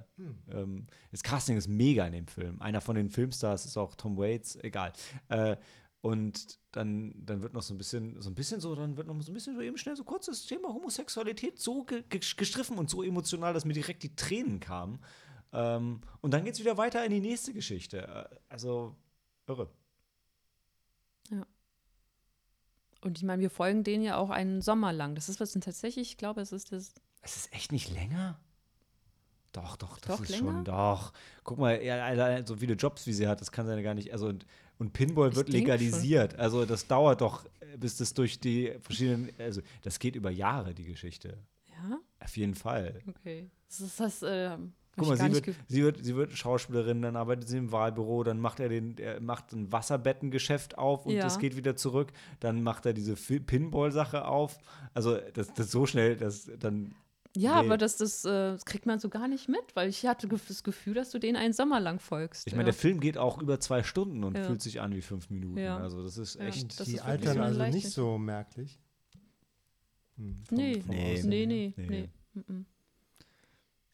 ähm, das Casting ist mega in dem Film. Einer von den Filmstars ist auch Tom Waits, egal. Äh, und dann, dann wird noch so ein bisschen, so ein bisschen so, dann wird noch so ein bisschen so eben schnell so kurz das Thema Homosexualität so ge ge gestriffen und so emotional, dass mir direkt die Tränen kamen. Ähm, und dann geht es wieder weiter in die nächste Geschichte. Äh, Also irre.
Und ich meine, wir folgen denen ja auch einen Sommer lang. Das ist was denn tatsächlich, ich glaube, es ist das.
Es ist echt nicht länger? Doch, doch, das
Doch
ist
länger?
schon, doch. Guck mal, ja, so viele Jobs, wie sie hat, das kann sie ja gar nicht. Also, und, und Pinball
Ich
wird legalisiert. Also, das dauert doch, bis das durch die verschiedenen. Also, das geht über Jahre, die Geschichte.
Ja?
Auf jeden Fall.
Okay. Das ist das. Äh,
Guck mal, sie wird, sie, wird, sie wird Schauspielerin, dann arbeitet sie im Wahlbüro, dann macht er, den, er macht ein Wasserbettengeschäft auf und
Ja.
das geht wieder zurück. Dann macht er diese Pinball-Sache auf. Also, das, das so schnell, dass dann.
Ja,
Nee.
aber das, das, äh, das kriegt man so gar nicht mit, weil ich hatte das Gefühl, dass du denen einen Sommer lang folgst.
Ich meine,
ja.
der Film geht auch über zwei Stunden und
Ja.
fühlt sich an wie fünf Minuten.
Ja.
Also, das ist
Ja.
echt.
Das
die
ist
altern also nicht so merklich. Hm, vom-
Nee,
vom
Nee.
Nee,
her.
nee,
Nee.
nee.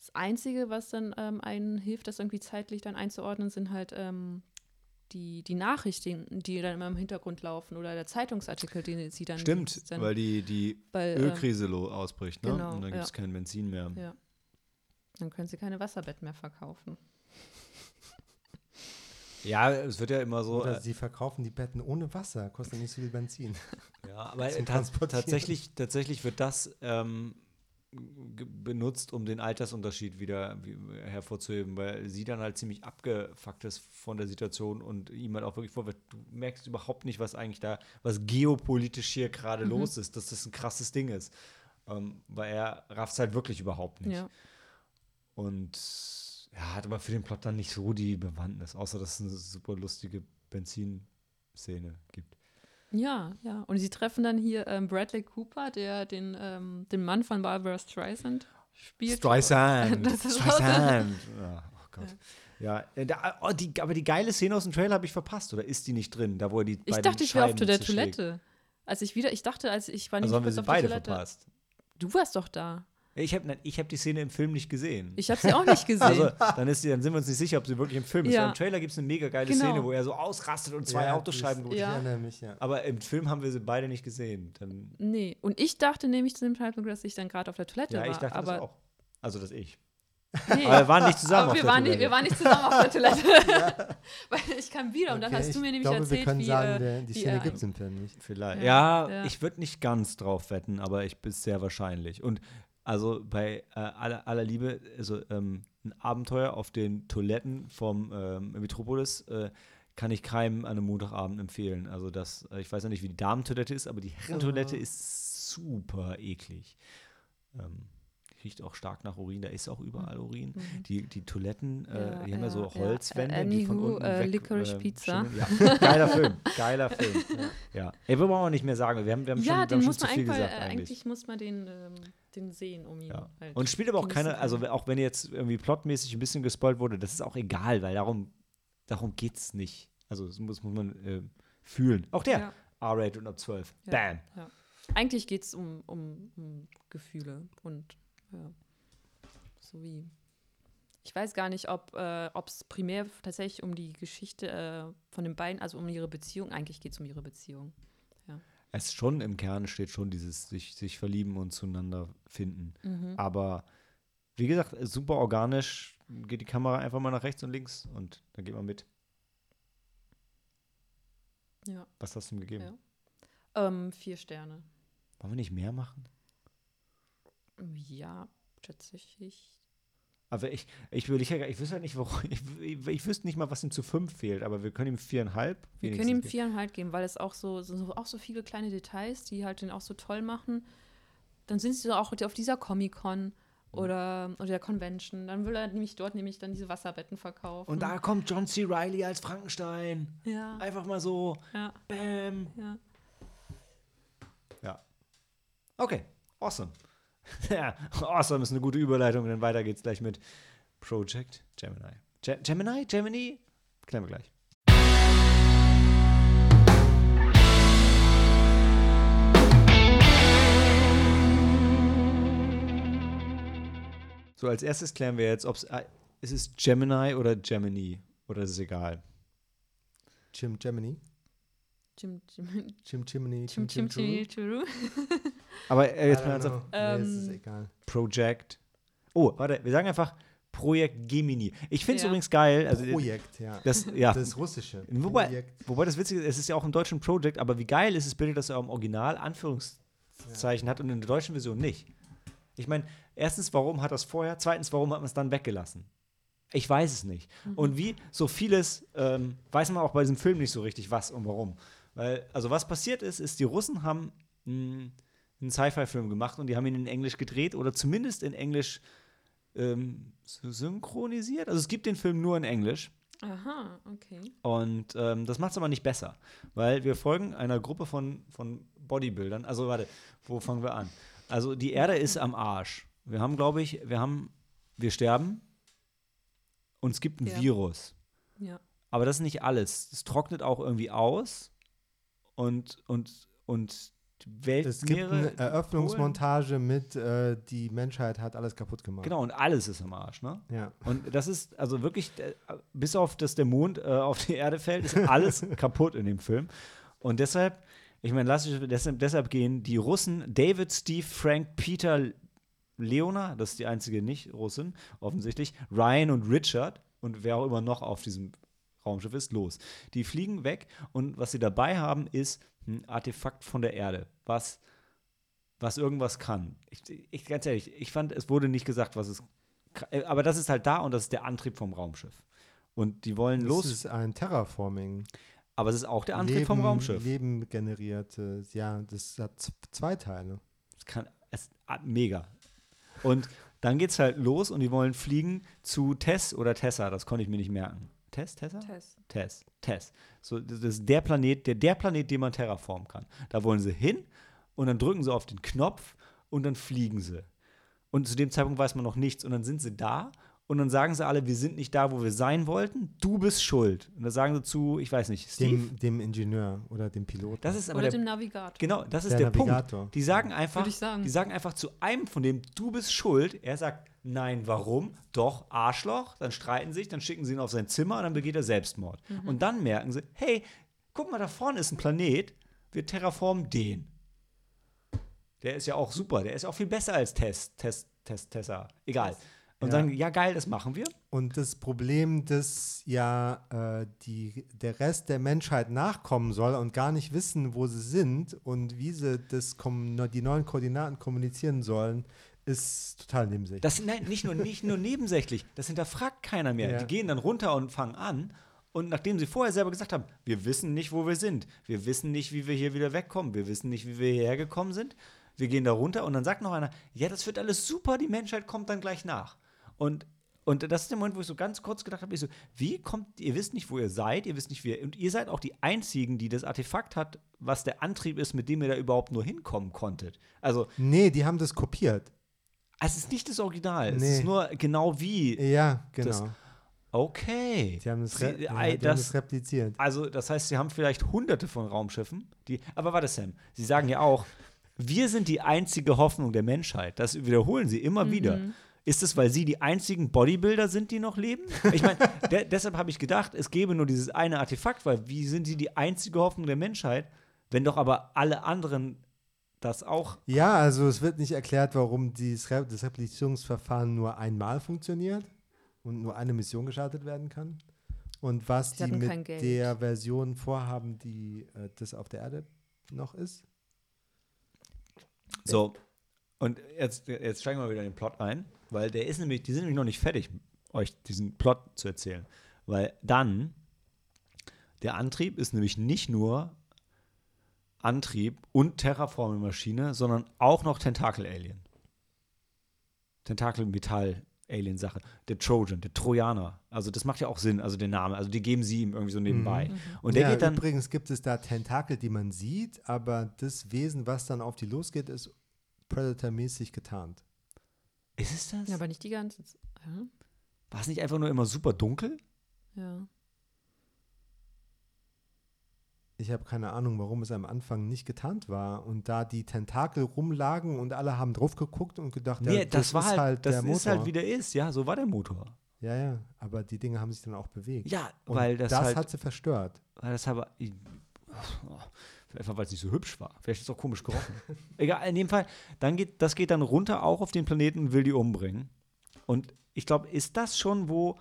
Das Einzige, was dann ähm, einen hilft, das irgendwie zeitlich dann einzuordnen, sind halt ähm, die, die Nachrichten, die dann immer im Hintergrund laufen oder der Zeitungsartikel, den sie dann
Stimmt,
dann,
weil die, die
weil, äh,
Ölkrise lo- ausbricht, ne?
genau,
und dann gibt es
ja.
kein Benzin mehr.
Ja. Dann können sie keine Wasserbetten mehr verkaufen.
Ja, es wird ja immer so.
Oder
äh,
sie verkaufen die Betten ohne Wasser, kostet nicht so viel Benzin.
Ja, aber ta tatsächlich, tatsächlich wird das ähm, benutzt, um den Altersunterschied wieder wie, hervorzuheben, weil sie dann halt ziemlich abgefuckt ist von der Situation und ihm halt auch wirklich vorwirft, du merkst überhaupt nicht, was eigentlich da, was geopolitisch hier gerade
Mhm.
los ist, dass das ein krasses Ding ist. Ähm, weil er rafft es halt wirklich überhaupt nicht.
Ja.
Und ja, hat aber für den Plot dann nicht so die Bewandtnis, außer dass es eine super lustige Benzinszene gibt.
Ja, ja. Und sie treffen dann hier ähm, Bradley Cooper, der den, ähm, den Mann von Barbara Streisand spielt.
Streisand.
Das ist
Streisand. Ja, oh Gott. Ja, äh, da, oh, die, aber die geile Szene aus dem Trailer habe ich verpasst. Oder ist die nicht drin? Da, wo er die
Ich dachte, ich wäre auf der. Toilette. Als ich wieder, ich dachte, als ich war
Also
nämlich
haben wir sie
auf der
beide
Toilette.
verpasst.
Du warst doch da.
Ich habe ich hab die Szene im Film nicht gesehen.
Ich habe sie auch nicht gesehen.
also, dann, ist die, dann sind wir uns nicht sicher, ob sie wirklich im Film ist.
Ja.
Weil Im Trailer gibt es eine mega geile
Genau.
Szene, wo er so ausrastet und zwei
Ja,
Autoscheiben gut.
Ja.
mich, ja.
Aber im Film haben wir sie beide nicht gesehen. Dann,
nee. Und ich dachte nämlich zu dem Zeitpunkt, dass ich dann gerade auf der Toilette
ja,
war.
ich dachte
aber
das auch. Also, das ich.
Nee.
Aber wir waren nicht zusammen
Aber
auf
wir
der
waren, nicht,
Toilette.
wir waren nicht zusammen auf der Toilette. Weil ich kam wieder und dann
Okay,
hast du mir
ich
nämlich
glaube,
erzählt,
wir können
wie.
sagen,
äh,
der, die Szene gibt es im Film nicht.
Vielleicht.
Ja,
Ja,
ja.
ich würde nicht ganz drauf wetten, aber ich bin sehr wahrscheinlich. Und also bei äh, aller, aller Liebe, also ähm, ein Abenteuer auf den Toiletten vom ähm, Metropolis äh, kann ich keinem an einem Montagabend empfehlen. Also das, äh, ich weiß ja nicht, wie die Damentoilette ist, aber die Herrentoilette
Oh.
ist super eklig. Ähm, riecht auch stark nach Urin, da ist auch überall Urin.
Mhm.
Die, die Toiletten, äh,
Ja,
die haben ja
ja,
so
ja.
Holzwände, die von unten
äh,
weg,
Licorice
ähm,
Pizza.
schimmeln. Ja, geiler Film, geiler Film. Ja. Ey, wir brauchen auch nicht mehr sagen. Wir haben, wir haben schon,
Ja,
wir haben
den
schon
muss
zu
man
viel gesagt
äh,
eigentlich.
eigentlich muss man den, ähm, den sehen, um ihn
Ja.
halt
Und spielt aber auch keine, also auch wenn jetzt irgendwie plotmäßig ein bisschen gespoilt wurde, das ist auch egal, weil darum, darum geht's nicht. Also das muss, muss man äh, fühlen. Auch der,
Ja.
R-Rated und ab 12.
Ja.
Bam.
Ja. Eigentlich geht es um, um, um Gefühle und ja, so wie. Ich weiß gar nicht, ob es primär tatsächlich um die Geschichte äh, von den beiden, also um ihre Beziehung, eigentlich geht es um ihre Beziehung.
Es schon im Kern steht schon dieses sich, sich verlieben und zueinander finden.
Mhm.
Aber wie gesagt, super organisch geht die Kamera einfach mal nach rechts und links und dann geht man mit.
Ja.
Was hast du ihm gegeben?
Ja. Ähm, vier Sterne.
Wollen wir nicht mehr machen?
Ja, tatsächlich.
Aber ich, ich, will, ich, ich wüsste halt nicht, warum. Ich, ich, ich wüsste nicht mal, was ihm zu fünf fehlt, aber wir können ihm viereinhalb.
Wir können ihm viereinhalb geben, weil es auch so, so, auch so viele kleine Details, die halt den auch so toll machen. Dann sind sie auch auf dieser Comic-Con oder, oder der Convention. Dann will er nämlich dort nämlich dann diese Wasserbetten verkaufen.
Und da kommt John C. Riley als Frankenstein.
ja.
Einfach mal so.
Ja.
Bam.
Ja.
Ja. Okay, awesome. Ja, awesome ist eine gute Überleitung. Und dann weiter geht's gleich mit Project Gemini. Ge Gemini? Gemini? Klären wir gleich. So, als erstes klären wir jetzt, ob es ist es Gemini oder Gemini oder ist es egal?
Jim Gemini.
Jim, Jim,
Jim Chimney.
Jim, Jim, Jim, Jim,
Aber äh, jetzt mal ernsthaft.
know. Nee, es ist
Ähm,
egal.
Project. Oh, warte, wir sagen einfach Projekt Gemini. Ich finde es
Ja.
übrigens geil. Also,
Projekt, ja.
Das, ja.
Das Russische.
Wobei,
Projekt.
wobei das Witzige ist, es ist ja auch im deutschen Project, aber wie geil ist es bitte, dass er im Original Anführungszeichen hat und in der deutschen Version nicht? Ich meine, erstens, warum hat er es vorher? Zweitens, warum hat man es dann weggelassen? Ich weiß es nicht. Und wie so vieles ähm, weiß man auch bei diesem Film nicht so richtig, was und warum. Weil, also was passiert ist, ist, die Russen haben mh, einen Sci-Fi-Film gemacht und die haben ihn in Englisch gedreht oder zumindest in Englisch ähm, synchronisiert. Also es gibt den Film nur in Englisch.
Aha, okay.
Und ähm, das macht es aber nicht besser, weil wir folgen einer Gruppe von, von Bodybuildern. Also warte, wo fangen wir an? Also die Erde ist am Arsch. Wir haben, glaube ich, wir haben, wir sterben und es gibt ein
Ja.
Virus.
Ja.
Aber das ist nicht alles. Es trocknet auch irgendwie aus und, und, und die
Es gibt eine Eröffnungsmontage mit, äh, die Menschheit hat alles kaputt gemacht.
Genau, und alles ist am Arsch, ne?
Ja.
Und das ist also wirklich, äh, bis auf dass der Mond äh, auf die Erde fällt, ist alles kaputt in dem Film. Und deshalb, ich meine, lass ich deshalb, deshalb gehen die Russen, David, Steve, Frank, Peter, Leona, das ist die einzige Nicht-Russin, offensichtlich, Ryan und Richard und wer auch immer noch auf diesem Raumschiff ist, los. Die fliegen weg und was sie dabei haben, ist ein Artefakt von der Erde, was, was irgendwas kann. Ich, ich, ganz ehrlich, ich fand, es wurde nicht gesagt, was es äh, aber das ist halt da und das ist der Antrieb vom Raumschiff. Und die wollen
Das
los,
ist ein Terraforming.
aber es ist auch der Antrieb vom Raumschiff.
Leben generierte, ja, das hat zwei Teile.
Es kann, es, ah, mega. Und dann geht's halt los und die wollen fliegen zu Tess oder Tessa, das konnte ich mir nicht merken. Tess, Tessa?
Tess.
Tess, Tess. So, das ist der Planet, der, der Planet, den man terraformen kann. Da wollen sie hin und dann drücken sie auf den Knopf und dann fliegen sie. Und zu dem Zeitpunkt weiß man noch nichts. Und dann sind sie da und dann sagen sie alle, wir sind nicht da, wo wir sein wollten. Du bist schuld. Und dann sagen sie zu, ich weiß nicht, Steve.
Dem, dem Ingenieur oder dem Piloten.
das ist aber
Oder
der,
dem Navigator.
genau, das ist
Der
der. Punkt. Die sagen einfach,
Würde ich sagen.
die sagen einfach zu einem von dem, du bist schuld. Er sagt, nein, warum? Doch, Arschloch. Dann streiten sich, dann schicken sie ihn auf sein Zimmer und dann begeht er Selbstmord.
Mhm.
Und dann merken sie, hey, guck mal, da vorne ist ein Planet, wir terraformen den. Der ist ja auch super, der ist auch viel besser als Tess, Tess, Tess, Tessa. Egal. Und
Ja.
sagen, ja geil, das machen wir.
Und das Problem, dass ja äh, die, der Rest der Menschheit nachkommen soll und gar nicht wissen, wo sie sind und wie sie das die neuen Koordinaten kommunizieren sollen, ist total nebensächlich.
Das nein, nicht nur, nicht nur nebensächlich, das hinterfragt keiner mehr.
Ja.
Die gehen dann runter und fangen an. Und nachdem sie vorher selber gesagt haben, wir wissen nicht, wo wir sind, wir wissen nicht, wie wir hier wieder wegkommen, wir wissen nicht, wie wir hierher gekommen sind, wir gehen da runter und dann sagt noch einer, ja, das wird alles super, die Menschheit kommt dann gleich nach. Und, und das ist der Moment, wo ich so ganz kurz gedacht habe, ich so, wie kommt, ihr wisst nicht, wo ihr seid, ihr wisst nicht, wie ihr, und ihr seid auch die Einzigen, die das Artefakt hat, was der Antrieb ist, mit dem ihr da überhaupt nur hinkommen konntet. Also,
nee, die haben das kopiert.
Es ist nicht das Original, es
Nee.
ist nur genau wie
Ja,
Das-
genau.
Okay.
Die haben das,
Sie-
ja, die haben
das-
das repliziert.
Also, das heißt, sie haben vielleicht hunderte von Raumschiffen, die. Aber warte, Sam, sie sagen ja auch, wir sind die einzige Hoffnung der Menschheit. Das wiederholen sie immer wieder. Ist es, weil sie die einzigen Bodybuilder sind, die noch leben? Ich meine, de deshalb habe ich gedacht, es gäbe nur dieses eine Artefakt, weil wie sind sie die einzige Hoffnung der Menschheit, wenn doch aber alle anderen das auch.
Ja, also es wird nicht erklärt, warum dieses Re das Replizierungsverfahren nur einmal funktioniert und nur eine Mission gestartet werden kann. Und was
Sie
die mit der Version vorhaben, die äh, das auf der Erde noch ist.
So. Und jetzt, jetzt steigen wir wieder in den Plot ein. weil der ist nämlich, die sind nämlich noch nicht fertig, euch diesen Plot zu erzählen. Weil dann, der Antrieb ist nämlich nicht nur Antrieb und Terraforming-Maschine, sondern auch noch Tentakel-Alien. Tentakel-Metall-Alien-Sache. Der Trojan, der Trojaner. Also das macht ja auch Sinn, also der Name. Also die geben sie ihm irgendwie so nebenbei. Und der
ja,
geht dann.
übrigens gibt es da Tentakel, die man sieht, aber das Wesen, was dann auf die losgeht, ist Predator-mäßig getarnt.
Ist es das?
Ja, aber nicht die ganze Zeit. Ja.
War es nicht einfach nur immer super dunkel?
ja.
Ich habe keine Ahnung, warum es am Anfang nicht getarnt war und da die Tentakel rumlagen und alle haben drauf geguckt und gedacht, ja,
nee, das, war
ist
halt, das
der
ist
Motor.
halt wie der ist, ja, so war der Motor.
ja, ja, aber die Dinge haben sich dann auch bewegt.
Ja,
und
weil das,
das
halt,
hat sie verstört.
weil das aber, einfach weil es nicht so hübsch war. Vielleicht ist es auch komisch gerochen. Egal, in dem Fall, dann geht, das geht dann runter auch auf den Planeten und will die umbringen. Und ich glaube, ist das schon, wo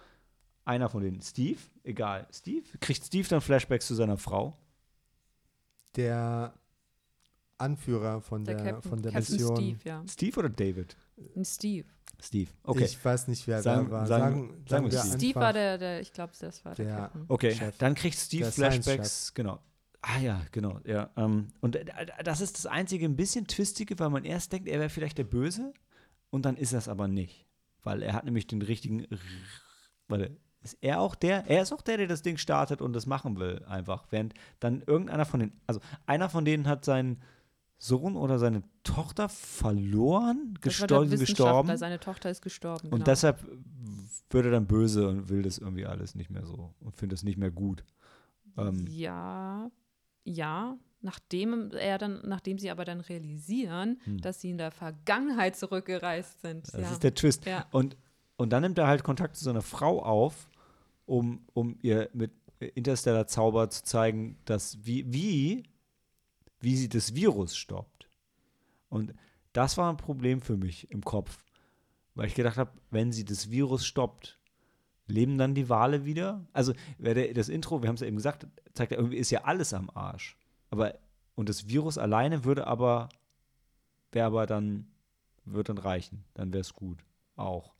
einer von denen, Steve, egal, Steve, kriegt Steve dann Flashbacks zu seiner Frau?
Der Anführer von
Der,
der,
Captain,
von der
Captain
Mission.
Steve, ja.
Steve oder David?
Steve.
Steve, okay.
Ich weiß nicht, wer
Sagen-
wer war.
sagen-
Sagen,
sagen wir Steve.
War der, der ich glaube, das war der,
der-
Captain.
Okay,
Chef.
dann kriegt Steve
Der
Flashbacks, genau. Ah ja, genau, ja. Ähm, und äh, das ist das einzige ein bisschen twistige, weil man erst denkt, er wäre vielleicht der Böse und dann ist das aber nicht. Weil er hat nämlich den richtigen, warte, ist er auch der? Er ist auch der, der das Ding startet und das machen will, einfach. Während dann irgendeiner von den, also einer von denen hat seinen Sohn oder seine Tochter verloren,
Das der
gestorben.
Seine Tochter ist gestorben.
Und
genau.
deshalb wird er dann böse und will das irgendwie alles nicht mehr so und findet es nicht mehr gut. Ähm,
ja, ja. Nachdem er dann, nachdem sie aber dann realisieren,
Hm.
dass sie in der Vergangenheit zurückgereist sind.
Das
ja.
ist der Twist.
Ja.
Und, und dann nimmt er halt Kontakt zu seiner Frau auf, um, um ihr mit Interstellar Zauber zu zeigen, dass wie, wie, wie sie das Virus stoppt. Und das war ein Problem für mich im Kopf, weil ich gedacht habe, wenn sie das Virus stoppt, leben dann die Wale wieder? Also das Intro, wir haben es ja eben gesagt, zeigt ja irgendwie ist ja alles am Arsch. Aber und das Virus alleine würde aber wäre aber dann wird dann reichen, dann wäre es gut auch.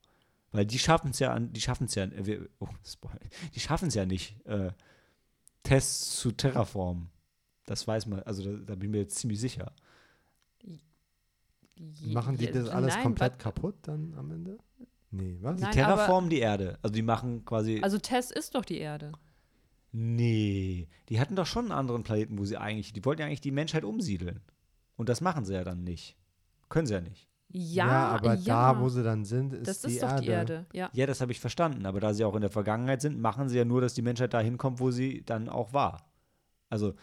Weil die schaffen es ja, an- die schaffen es ja, äh, wir, oh, die schaffen es ja nicht, äh, Tests zu Terraform. Das weiß man, also da, da bin ich mir jetzt ziemlich sicher.
Je-
Machen die
je-
das alles
nein,
komplett kaputt dann am Ende? Nee, was?
Die
Nein,
Terraformen die Erde. Also die machen quasi.
Also Tess ist doch die Erde.
nee, die hatten doch schon einen anderen Planeten, wo sie eigentlich, die wollten ja eigentlich die Menschheit umsiedeln. Und das machen sie ja dann nicht. Können sie ja nicht.
Ja,
aber
ja.
da, wo sie dann sind, ist
das
die
ist doch
Erde.
die Erde. Ja.
Ja, das habe ich verstanden. Aber da sie auch in der Vergangenheit sind, machen sie ja nur, dass die Menschheit da hinkommt, wo sie dann auch war. Also,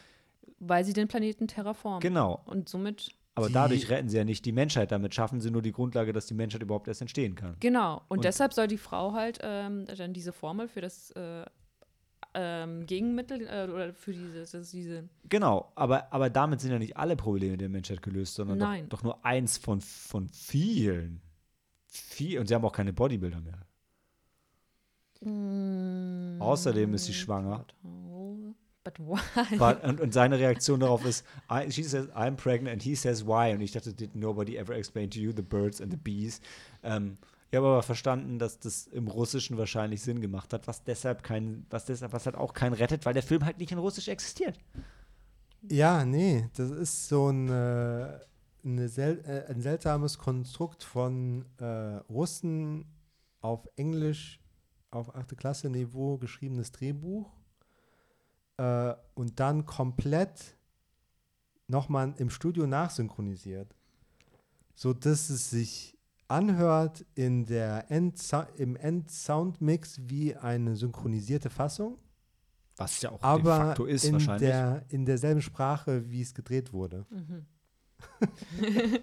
Weil sie den Planeten terraformen.
genau.
Und somit,
Aber
Die-
dadurch retten sie ja nicht die Menschheit. Damit schaffen sie nur die Grundlage, dass die Menschheit überhaupt erst entstehen kann.
genau. Und,
Und-
deshalb soll die Frau halt ähm, dann diese Formel für das äh, ähm, Gegenmittel äh, oder für diese, das, diese
Genau, aber, aber damit sind ja nicht alle Probleme der Menschheit gelöst, sondern doch,
Nein.
doch nur eins von, von vielen. Viel, und sie haben auch keine Bodybuilder mehr. Außerdem ist sie schwanger.
But why?
But, und, und seine Reaktion darauf ist, I, she says, I'm pregnant and he says why. Und ich dachte, did nobody ever explain to you the birds and the bees? Ähm, ich habe aber verstanden, dass das im Russischen wahrscheinlich Sinn gemacht hat, was deshalb kein, was deshalb, was halt auch keinen rettet, weil der Film halt nicht in Russisch existiert.
Ja, nee, das ist so ein, äh, sel äh, ein seltsames Konstrukt von äh, Russen auf Englisch auf 8. Klasse Niveau geschriebenes Drehbuch äh, und dann komplett nochmal im Studio nachsynchronisiert, so dass es sich anhört in der End im End-Soundmix wie eine synchronisierte Fassung
Was ja auch de
aber
facto ist
in,
wahrscheinlich.
der, in derselben Sprache, wie es gedreht wurde.
Mhm.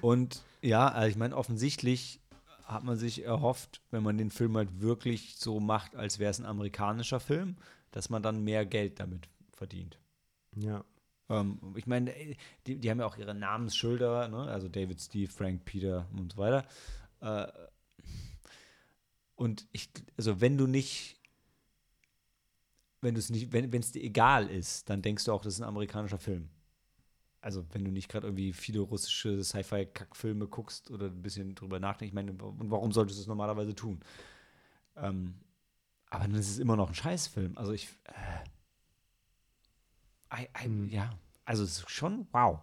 Und ja, also ich meine, offensichtlich hat man sich erhofft, wenn man den Film halt wirklich so macht, als wäre es ein amerikanischer Film, dass man dann mehr Geld damit verdient.
Ja.
Ähm, ich meine, äh, die, die haben ja auch ihre Namensschilder, ne? also David, Steve, Frank, Peter und so weiter. Äh, und ich, also wenn du nicht, wenn du es nicht, wenn es dir egal ist, dann denkst du auch, das ist ein amerikanischer Film. also wenn du nicht gerade irgendwie viele russische Sci-Fi-Kackfilme guckst oder ein bisschen drüber nachdenkst, ich meine, warum solltest du es normalerweise tun? Ähm, aber dann ist es immer noch ein Scheißfilm. Also ich, äh, I, I,
Hm.
ja, also es ist schon wow.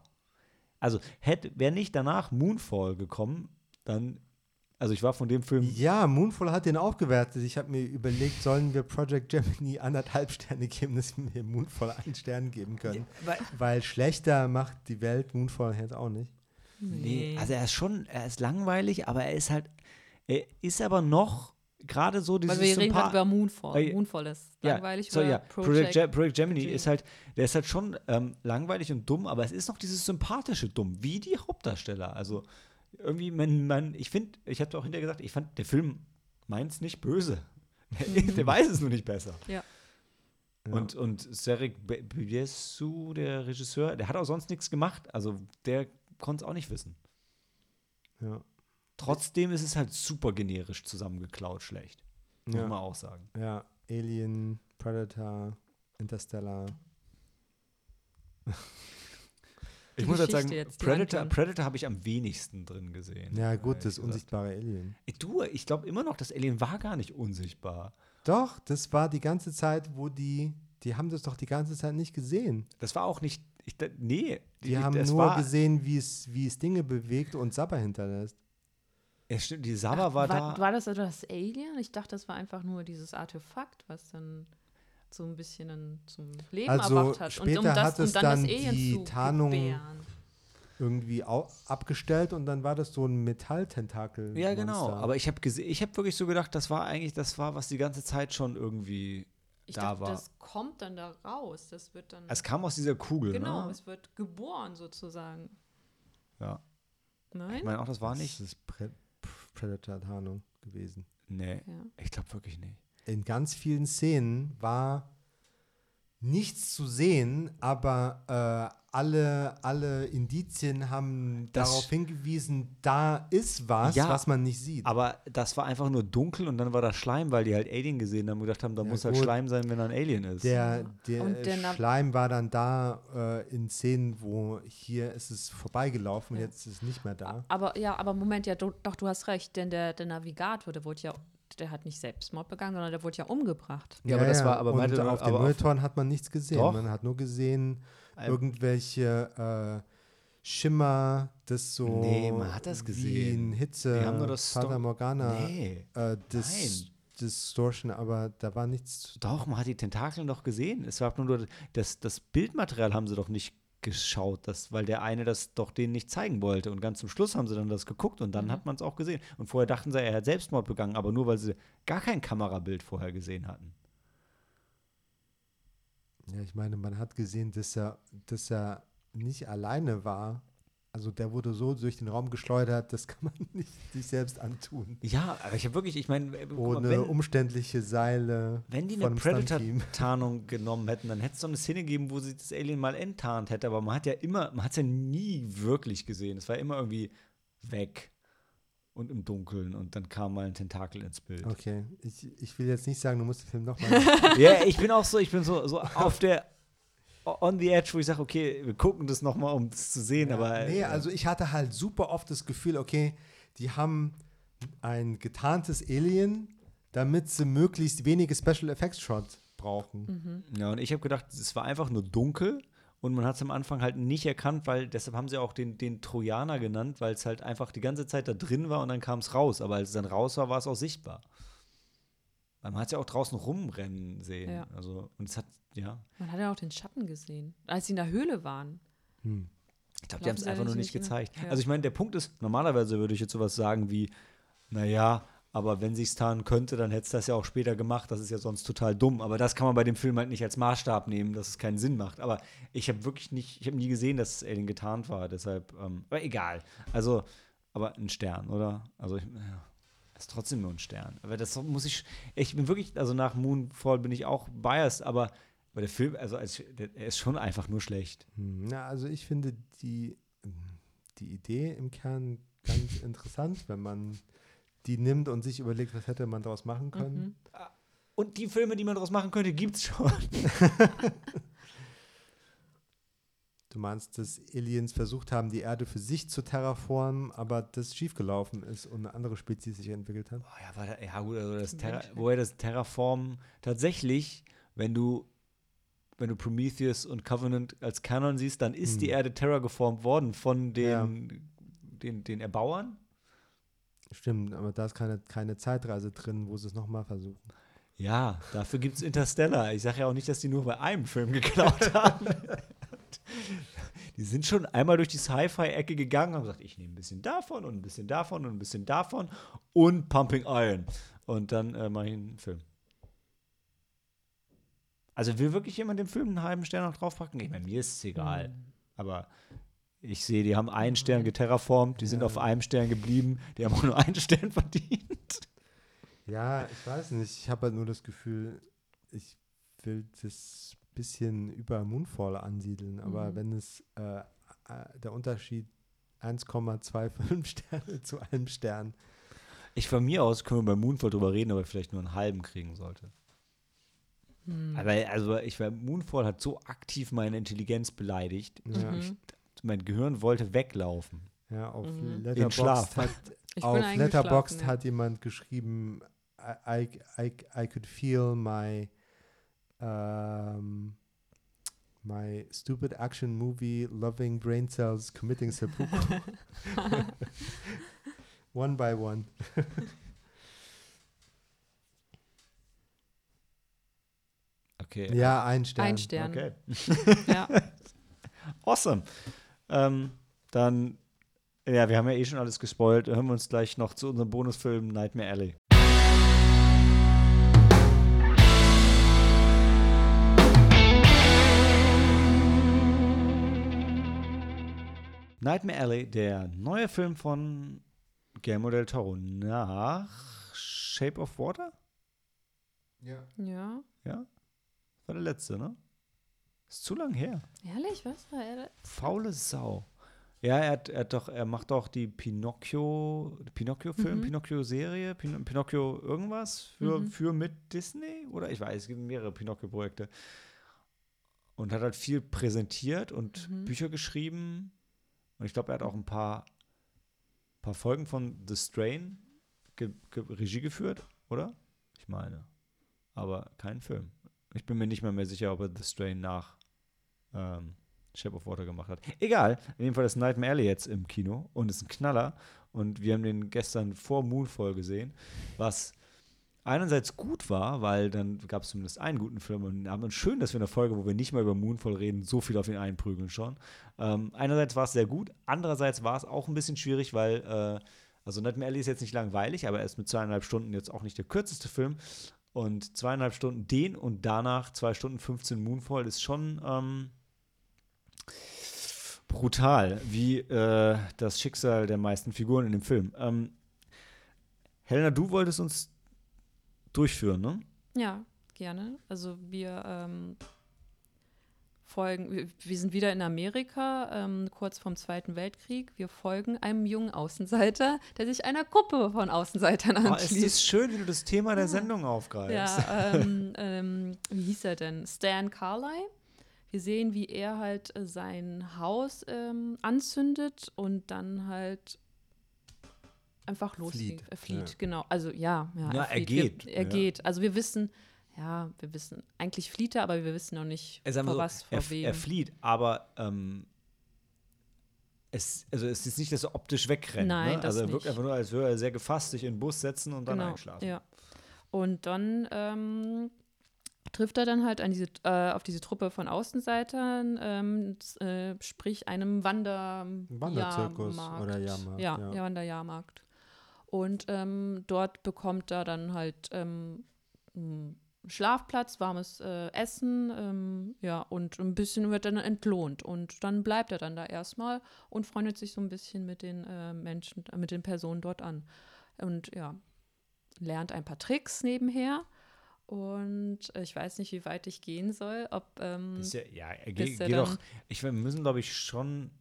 Also hätte, wäre nicht danach Moonfall gekommen, dann, also ich war von dem Film,
Ja, Moonfall hat den aufgewertet. Ich habe mir überlegt, sollen wir Project Gemini anderthalb Sterne geben, dass wir Moonfall einen Stern geben können.
weil,
Weil schlechter macht die Welt Moonfall jetzt auch nicht.
Nee, also er ist schon, er ist langweilig, aber er ist halt, er ist aber noch gerade so dieses
Weil wir reden gerade über Moonfall.
Äh,
Moonfall ist
ja,
langweilig
so,
oder
ja. Project, Ge- Project Gemini ist halt, der ist halt schon ähm, langweilig und dumm, aber es ist noch dieses sympathische Dumm, wie die Hauptdarsteller. Also irgendwie, man, man ich finde, ich habe auch hinterher gesagt, ich fand, der Film meint's nicht böse. der weiß es nur nicht besser.
Ja.
Ja.
Und, und Serek Be- Biesu, der Regisseur, der hat auch sonst nichts gemacht. Also der konnte es auch nicht wissen.
Ja.
Trotzdem ist es halt super generisch zusammengeklaut schlecht. Muss
Ja.
man auch sagen.
ja, Alien, Predator, Interstellar.
Ich
Die
muss halt sagen,
jetzt, die
Predator. Predator habe ich am wenigsten drin gesehen.
Ja, gut, das
gesagt.
unsichtbare Alien.
Ey, Du, ich glaube immer noch, das Alien war gar nicht unsichtbar.
Doch, das war die ganze Zeit, wo die, die haben das doch die ganze Zeit nicht gesehen.
Das war auch nicht, ich, nee.
Die haben
das
nur
war,
gesehen, wie es, wie es Dinge bewegt und Sabber hinterlässt.
Ja, stimmt, die Saba war,
war,
da.
war das etwa das Alien? Ich dachte, das war einfach nur dieses Artefakt, was dann so ein bisschen dann zum Leben
Also
erwacht hat.
später
und um das,
hat es
um dann,
dann
das Alien
die
zu
Tarnung-
gebären.
Irgendwie abgestellt und dann war das so ein Metalltentakel.
ja, genau. Aber ich habe ich habe wirklich so gedacht, das war eigentlich, das war, was die ganze Zeit schon irgendwie
Ich
da
dachte,
war.
das kommt dann da raus. Das wird dann.
Es kam aus dieser Kugel,
genau,
ne?
es wird geboren sozusagen.
Ja.
Nein?
Ich meine auch, das war nicht.
Das ist Predator-Tarnung gewesen.
Nee,
ja.
ich glaube wirklich nicht.
In ganz vielen Szenen war nichts zu sehen, aber äh, alle, alle Indizien haben
Das-
darauf hingewiesen, da ist was,
Ja,
was man nicht sieht.
Aber das war einfach nur dunkel und dann war da Schleim, weil die halt Alien gesehen haben und gedacht haben, da
Ja,
muss halt. Schleim sein, wenn er ein Alien ist.
Der, der,
Und der
Schleim war dann da äh, in Szenen, wo hier ist es vorbeigelaufen und
Ja.
jetzt ist es nicht mehr da.
Aber ja, aber Moment, ja, du, doch, du hast recht, denn der, der Navigator, der wurde ja, der hat nicht Selbstmord begangen, sondern der wurde ja umgebracht.
Ja, aber das war- aber
und
meinte-
auf
auf-
Monitoren hat man nichts gesehen.
Doch.
Man hat nur gesehen, irgendwelche äh, Schimmer, das so
Nee, man hat das
wie
gesehen.
ein Hitze,
Wir haben nur das
Fata
Sto-
Morgana,
Nee.
äh, Dis
Nein.
Distortion, aber da war nichts.
Doch, man hat die Tentakeln doch gesehen. Es war nur, nur das, das Bildmaterial haben sie doch nicht geschaut, das, weil der eine das doch denen nicht zeigen wollte. Und ganz zum Schluss haben sie dann das geguckt und dann
Mhm.
hat man es auch gesehen. Und vorher dachten sie, er hat Selbstmord begangen, aber nur weil sie gar kein Kamerabild vorher gesehen hatten.
Ja, ich meine, man hat gesehen, dass er, dass er nicht alleine war. Also der wurde so durch den Raum geschleudert, das kann man nicht sich selbst antun.
Ja, aber ich habe wirklich, ich meine, äh,
Ohne
wenn,
umständliche Seile.
wenn die eine. Predator-Tarnung genommen hätten, dann hätte es doch eine Szene gegeben, wo sie das Alien mal enttarnt hätte. Aber man hat ja immer, man hat es ja nie wirklich gesehen. Es war immer irgendwie weg und im Dunkeln und dann kam mal ein Tentakel ins Bild.
Okay, ich, ich will jetzt nicht sagen, du musst den Film nochmal.
Ja, ich bin auch so, ich bin so, so auf der on the edge, wo ich sage, okay, wir gucken das nochmal, um das zu sehen, aber
nee,
äh,
also ich hatte halt super oft das Gefühl, okay, die haben ein getarntes Alien, damit sie möglichst wenige Special Effects Shots brauchen.
ja, und ich habe gedacht, es war einfach nur dunkel und man hat es am Anfang halt nicht erkannt, weil deshalb haben sie auch den, den Trojaner genannt, weil es halt einfach die ganze Zeit da drin war und dann kam es raus, aber als es dann raus war, war es auch sichtbar. Weil man hat es ja auch draußen rumrennen sehen.
Ja.
Also, und es hat, ja,
Man hat ja auch den Schatten gesehen, als sie in der Höhle waren.
Hm.
Ich glaube, die haben es
sie
einfach nur nicht
ne?
gezeigt.
Ja.
Also ich meine, der Punkt ist, normalerweise würde ich jetzt sowas sagen wie, naja, aber wenn sich's tarnen könnte, dann hätte es das ja auch später gemacht. Das ist ja sonst total dumm. Aber das kann man bei dem Film halt nicht als Maßstab nehmen, dass es keinen Sinn macht. Aber ich habe wirklich nicht, ich habe nie gesehen, dass Alien getarnt war. Deshalb, ähm, aber egal. Also, aber ein Stern, oder? Also, ich, ja, ist trotzdem nur ein Stern. Aber das muss ich, ich bin wirklich, also nach Moonfall bin ich auch biased, aber, aber der Film, also er ist schon einfach nur schlecht.
Hm, Na, also ich finde die, die Idee im Kern ganz interessant, wenn man die nimmt und sich überlegt, was hätte man daraus machen können.
Mhm.
Und die Filme, die man daraus machen könnte, gibt's schon.
Du meinst, dass Aliens versucht haben, die Erde für sich zu terraformen, aber das schiefgelaufen ist und eine andere Spezies sich entwickelt hat?
Oh, ja, da, ja, gut, also das Terra, woher das Terraform tatsächlich, wenn du, wenn du Prometheus und Covenant als Kanon siehst, dann ist
Hm.
die Erde terrageformt worden von den,
Ja.
den, den Erbauern.
Stimmt, aber da ist keine, keine Zeitreise drin, wo sie es nochmal versuchen.
Ja, dafür gibt es Interstellar. Ich sage ja auch nicht, dass die nur bei einem Film geklaut haben. die sind schon einmal durch die Sci-Fi-Ecke gegangen und haben gesagt, ich nehme ein bisschen davon und ein bisschen davon und ein bisschen davon und Pumping Iron. Und dann äh, mache ich einen Film. Also will wirklich jemand dem Film einen halben Stern noch draufpacken? Ich meine, mir ist es egal. Aber ich sehe, die haben einen Stern geterraformt, die sind
Ja.
auf einem Stern geblieben, die haben auch nur einen Stern verdient.
Ja, ich weiß nicht. Ich habe halt nur das Gefühl, ich will das bisschen über Moonfall ansiedeln, aber
Mhm.
wenn es äh, äh, der Unterschied 1,25 Sterne zu einem Stern.
Ich von mir aus können wir bei Moonfall drüber reden, aber vielleicht nur einen halben kriegen sollte.
Hm.
Aber also ich war, Moonfall hat so aktiv meine Intelligenz beleidigt.
Ja,
Mhm.
Mein Gehirn wollte weglaufen.
ja auf
Mhm.
Letterboxd hat,
Ich
auf Letterboxd hat jemand geschrieben, I, I, I, I could feel my um, my stupid action movie loving brain cells committing seppuku. one by one.
Okay.
Ja, ein Stern.
Ein Stern.
Okay.
Ja.
Awesome. Ähm, dann, ja, wir haben ja eh schon alles gespoilt. Hören wir uns gleich noch zu unserem Bonusfilm Nightmare Alley. Nightmare Alley, der neue Film von Guillermo del Toro nach Shape of Water?
Ja.
ja.
Ja? War der letzte, ne? Ist zu lang her.
Ehrlich, was war er?
Faule Sau. Ja, er, hat, er, hat doch, er macht doch die Pinocchio, Pinocchio-Film,
Mhm.
Pinocchio-Serie, Pin, Pinocchio irgendwas für,
Mhm.
für mit Disney? Oder ich weiß, es gibt mehrere Pinocchio-Projekte. Und hat halt viel präsentiert und
Mhm.
Bücher geschrieben. Und ich glaube, er hat auch ein paar, paar Folgen von The Strain ge, ge, Regie geführt, oder? Ich meine. Aber keinen Film. Ich bin mir nicht mehr, mehr sicher, ob er The Strain nach ähm, Shape of Water gemacht hat. Egal, in dem Fall ist Nightmare Alley jetzt im Kino und ist ein Knaller. Und wir haben den gestern vor Moonfall gesehen, was einerseits gut war, weil dann gab es zumindest einen guten Film und haben uns schön, dass wir in der Folge, wo wir nicht mal über Moonfall reden, so viel auf ihn einprügeln schon. Ähm, einerseits war es sehr gut, andererseits war es auch ein bisschen schwierig, weil, äh, also Nightmare Alley ist jetzt nicht langweilig, aber er ist mit zweieinhalb Stunden jetzt auch nicht der kürzeste Film. Und zweieinhalb Stunden den und danach zwei Stunden 15 Moonfall ist schon ähm, brutal, wie äh, das Schicksal der meisten Figuren in dem Film. Ähm, Helena, du wolltest uns durchführen, ne?
Ja, gerne. Also wir ähm, folgen, wir, wir sind wieder in Amerika, ähm, kurz vorm Zweiten Weltkrieg. Wir folgen einem jungen Außenseiter, der sich einer Gruppe von Außenseitern
Oh, ist
anschließt.
es schön, wie du das Thema der Sendung aufgreifst.
Ja, ähm, ähm, wie hieß er denn? Stan Carlyle. Wir sehen, wie er halt äh, sein Haus ähm, anzündet und dann halt einfach losgeht.
Flieht,
Er flieht,
ja.
genau. Also ja, ja,
Ja, er
flieht.
geht,
Wir, er
ja.
geht. Also wir wissen, ja, wir wissen, eigentlich flieht er, aber wir wissen noch nicht,
Er,
vor
so,
was, vor
er,
wem.
er flieht, aber ähm, es, also es ist nicht, dass er optisch wegrennt.
Nein,
ne?
das
Also er wirkt
nicht.
einfach nur, als würde er sehr gefasst sich in den Bus setzen und dann
genau,
einschlafen.
Ja. Und dann ähm, trifft er dann halt an diese, äh, auf diese Truppe von Außenseitern, ähm, äh, sprich einem Wander
Wanderzirkus oder Jahrmarkt,
Ja,
ja.
ja. Wanderjahrmarkt. Und ähm, dort bekommt er dann halt ähm, einen Schlafplatz, warmes äh, Essen, ähm, ja, und ein bisschen wird dann entlohnt. Und dann bleibt er dann da erstmal und freundet sich so ein bisschen mit den äh, Menschen, äh, mit den Personen dort an. Und ja, lernt ein paar Tricks nebenher. Und äh, ich weiß nicht, wie weit ich gehen soll, ob ähm,
ja, ja, er
er
geht
dann-
doch. Ich, wir müssen, glaube ich, schon.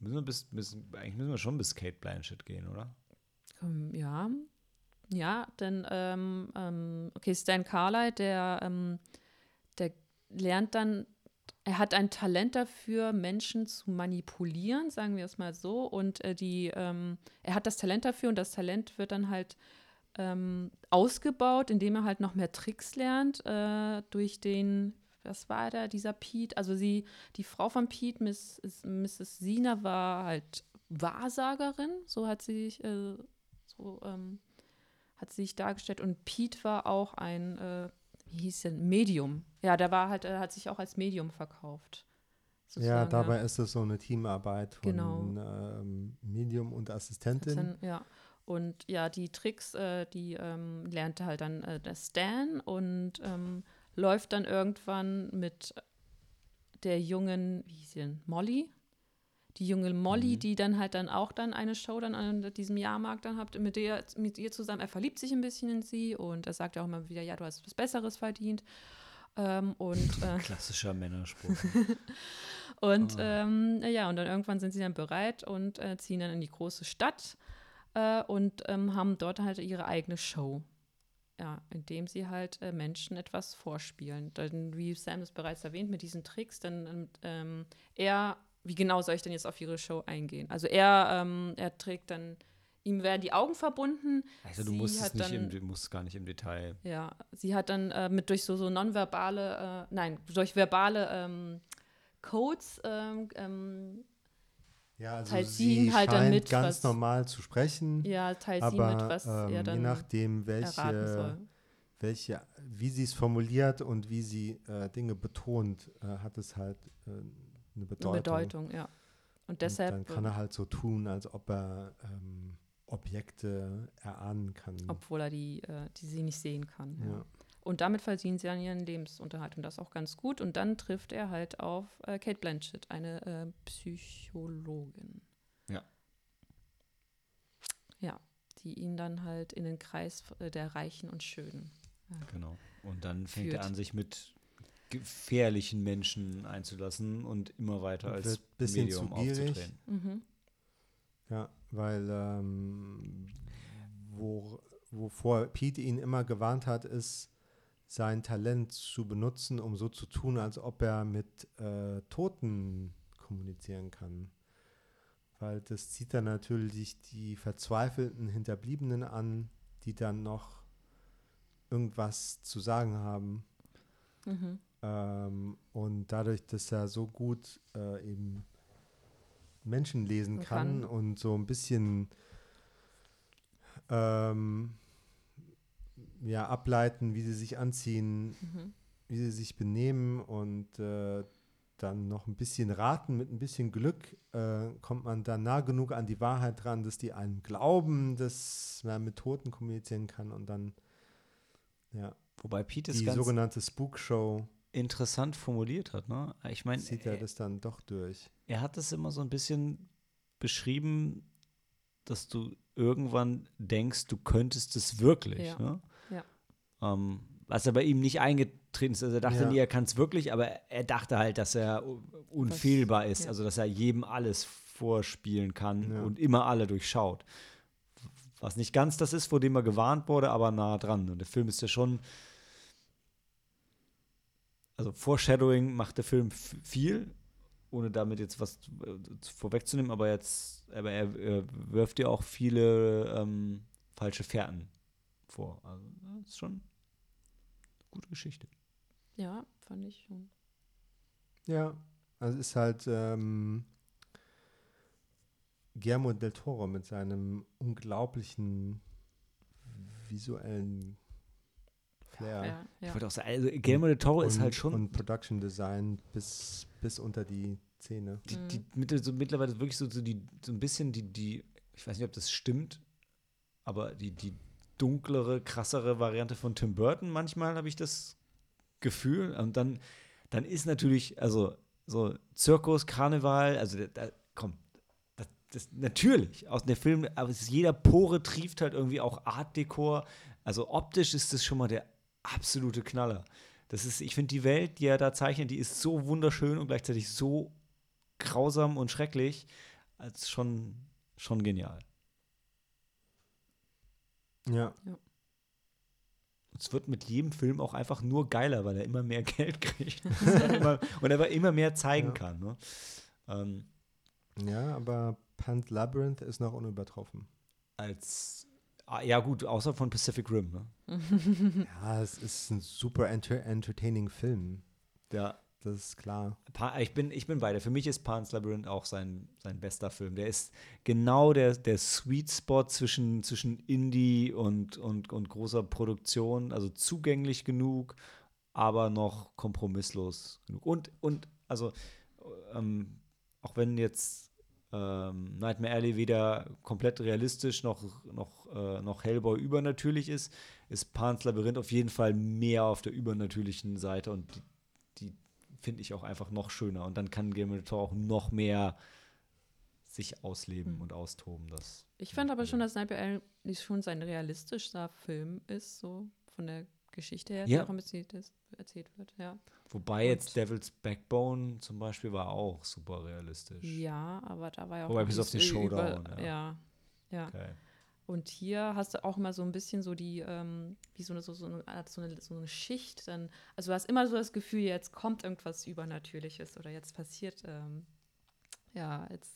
Müssen wir bis, bis, eigentlich müssen wir schon bis Kate Blanchett gehen, oder?
Ähm, ja, ja, denn ähm, ähm, okay, Stan Carlyle, der, ähm, der lernt dann er hat ein Talent dafür, Menschen zu manipulieren, sagen wir es mal so. Und äh, die, ähm, er hat das Talent dafür und das Talent wird dann halt ähm, ausgebaut, indem er halt noch mehr Tricks lernt äh, durch den, was war da, dieser Pete? Also sie, die Frau von Pete, Miss, Mrs. Sina, war halt Wahrsagerin, so hat sie sich, äh, so ähm, hat sie sich dargestellt. Und Pete war auch ein, äh, wie hieß denn, Medium. Ja, der war halt, er hat sich auch als Medium verkauft.
Ja, dabei ja. ist es so eine Teamarbeit von
genau.
ähm, Medium und Assistentin.
Ja. Und ja, die Tricks, äh, die ähm, lernte halt dann äh, der Stan und ähm, läuft dann irgendwann mit der jungen, wie hieß sie denn, Molly? Die junge Molly, mhm. die dann halt dann auch dann eine Show dann an diesem Jahrmarkt dann habt, mit der, mit ihr zusammen, er verliebt sich ein bisschen in sie und er sagt ja auch immer wieder, ja, du hast was Besseres verdient. Ähm, und, äh,
Klassischer Männerspruch.
und oh. ähm, ja, und dann irgendwann sind sie dann bereit und äh, ziehen dann in die große Stadt äh, und ähm, haben dort halt ihre eigene Show. Ja, indem sie halt äh, Menschen etwas vorspielen. Dann, wie Sam es bereits erwähnt, mit diesen Tricks, dann ähm, er, wie genau soll ich denn jetzt auf ihre Show eingehen? Also er, ähm, er trägt dann ihm werden die Augen verbunden.
Also du musst, es nicht dann, im, musst gar nicht im Detail.
Ja, sie hat dann äh, mit durch so, so nonverbale, äh, nein, durch verbale ähm, Codes ähm, ähm,
ja, also teilt sie, sie halt dann mit, ganz was, normal zu sprechen.
Ja, teilt
aber,
sie mit, was ähm, er dann
je nachdem, welche, welche wie sie es formuliert und wie sie äh, Dinge betont, äh, hat es halt äh, eine Bedeutung. Eine
Bedeutung, ja. Und deshalb.
Und dann kann er halt so tun, als ob er ähm, Objekte erahnen kann.
Obwohl er die, äh, die sie nicht sehen kann. Ja. ja. Und damit verdienen sie dann ihren Lebensunterhalt und das auch ganz gut. Und dann trifft er halt auf äh, Kate Blanchett, eine äh, Psychologin.
Ja.
Ja, die ihn dann halt in den Kreis äh, der Reichen und Schönen.
Äh, genau. Und dann fängt führt. er an, sich mit gefährlichen Menschen einzulassen und immer weiter als Medium aufzudrehen. Mhm.
Ja, weil ähm, wo, wovor Pete ihn immer gewarnt hat, ist, sein Talent zu benutzen, um so zu tun, als ob er mit äh, Toten kommunizieren kann. Weil das zieht dann natürlich die verzweifelten Hinterbliebenen an, die dann noch irgendwas zu sagen haben. Mhm. Ähm, und dadurch, dass er so gut äh, eben Menschen lesen kann, kann, und so ein bisschen ähm, ja, ableiten, wie sie sich anziehen, mhm. wie sie sich benehmen und äh, dann noch ein bisschen raten, mit ein bisschen Glück äh, kommt man dann nah genug an die Wahrheit dran, dass die einem glauben, dass man mit Toten kommunizieren kann und dann, ja.
Wobei Pete
die sogenannte Spook Show
interessant formuliert hat, ne? Ich meine,
zieht er das dann doch durch.
Er hat das immer so ein bisschen beschrieben, dass du irgendwann denkst, du könntest es wirklich. Ja. Ne? Ähm, was aber ihm nicht eingetreten ist. Also er dachte ja. nie, er kann es wirklich, aber er dachte halt, dass er unfehlbar ist. Ja. Also dass er jedem alles vorspielen kann ja. und immer alle durchschaut. Was nicht ganz das ist, vor dem er gewarnt wurde, aber nah dran. Und der Film ist ja schon. Also Foreshadowing macht der Film viel, ohne damit jetzt was äh, vorwegzunehmen, aber jetzt, aber er, er wirft ja auch viele ähm, falsche Fährten vor. Also das ist schon gute Geschichte.
Ja, fand ich schon.
Ja, also es ist halt ähm, Guillermo del Toro mit seinem unglaublichen visuellen.
Ja, ja. Ich wollte auch sagen, also Guillermo del Toro
und,
ist halt schon.
Und Production Design bis, bis unter die Zähne.
Die, die, mit, so mittlerweile wirklich so, so, die, so ein bisschen die, die, ich weiß nicht, ob das stimmt, aber die, die dunklere, krassere Variante von Tim Burton manchmal, habe ich das Gefühl. Und dann, dann ist natürlich, also so Zirkus, Karneval, also da, da komm, das, das, natürlich, aus der Film, aber ist, jeder Pore trieft halt irgendwie auch Art-Dekor. Also optisch ist das schon mal der absolute Knaller. Das ist, ich finde die Welt, die er da zeichnet, die ist so wunderschön und gleichzeitig so grausam und schrecklich, als schon, schon genial.
Ja. ja.
es wird mit jedem Film auch einfach nur geiler, weil er immer mehr Geld kriegt immer, und er immer mehr zeigen
Ja.
kann. Ne? Ähm,
Ja, aber Pan's Labyrinth ist noch unübertroffen.
als ja gut, außer von Pacific Rim. Ne?
Ja, es ist ein super enter entertaining Film.
Ja,
Das ist klar.
Pa ich bin, ich bin bei dir. Für mich ist Pan's Labyrinth auch sein, sein bester Film. Der ist genau der, der Sweet Spot zwischen, zwischen Indie und, und, und großer Produktion. Also zugänglich genug, aber noch kompromisslos genug. Und, und also, ähm, auch wenn jetzt ähm, Nightmare Alley weder komplett realistisch noch, noch, äh, noch Hellboy übernatürlich ist, ist Pan's Labyrinth auf jeden Fall mehr auf der übernatürlichen Seite und die, die finde ich auch einfach noch schöner. Und dann kann Guillermo Toro auch noch mehr sich ausleben
Hm.
und austoben. Das
Ich fand aber schon, dass Sniper Alley schon sein realistischster Film ist, so von der Geschichte her, die
Ja.
auch erzählt, ist, erzählt wird. Ja.
Wobei
Und-
jetzt Devil's Backbone zum Beispiel war auch super realistisch.
ja, aber da war ja auch.
Wobei bis auf den
über-
Showdown, ja.
Ja. ja.
Okay.
Und hier hast du auch immer so ein bisschen so die, ähm, wie so eine, so, so, eine, so, eine, so eine Schicht. Dann, also du hast immer so das Gefühl, jetzt kommt irgendwas Übernatürliches oder jetzt passiert, ähm, ja, jetzt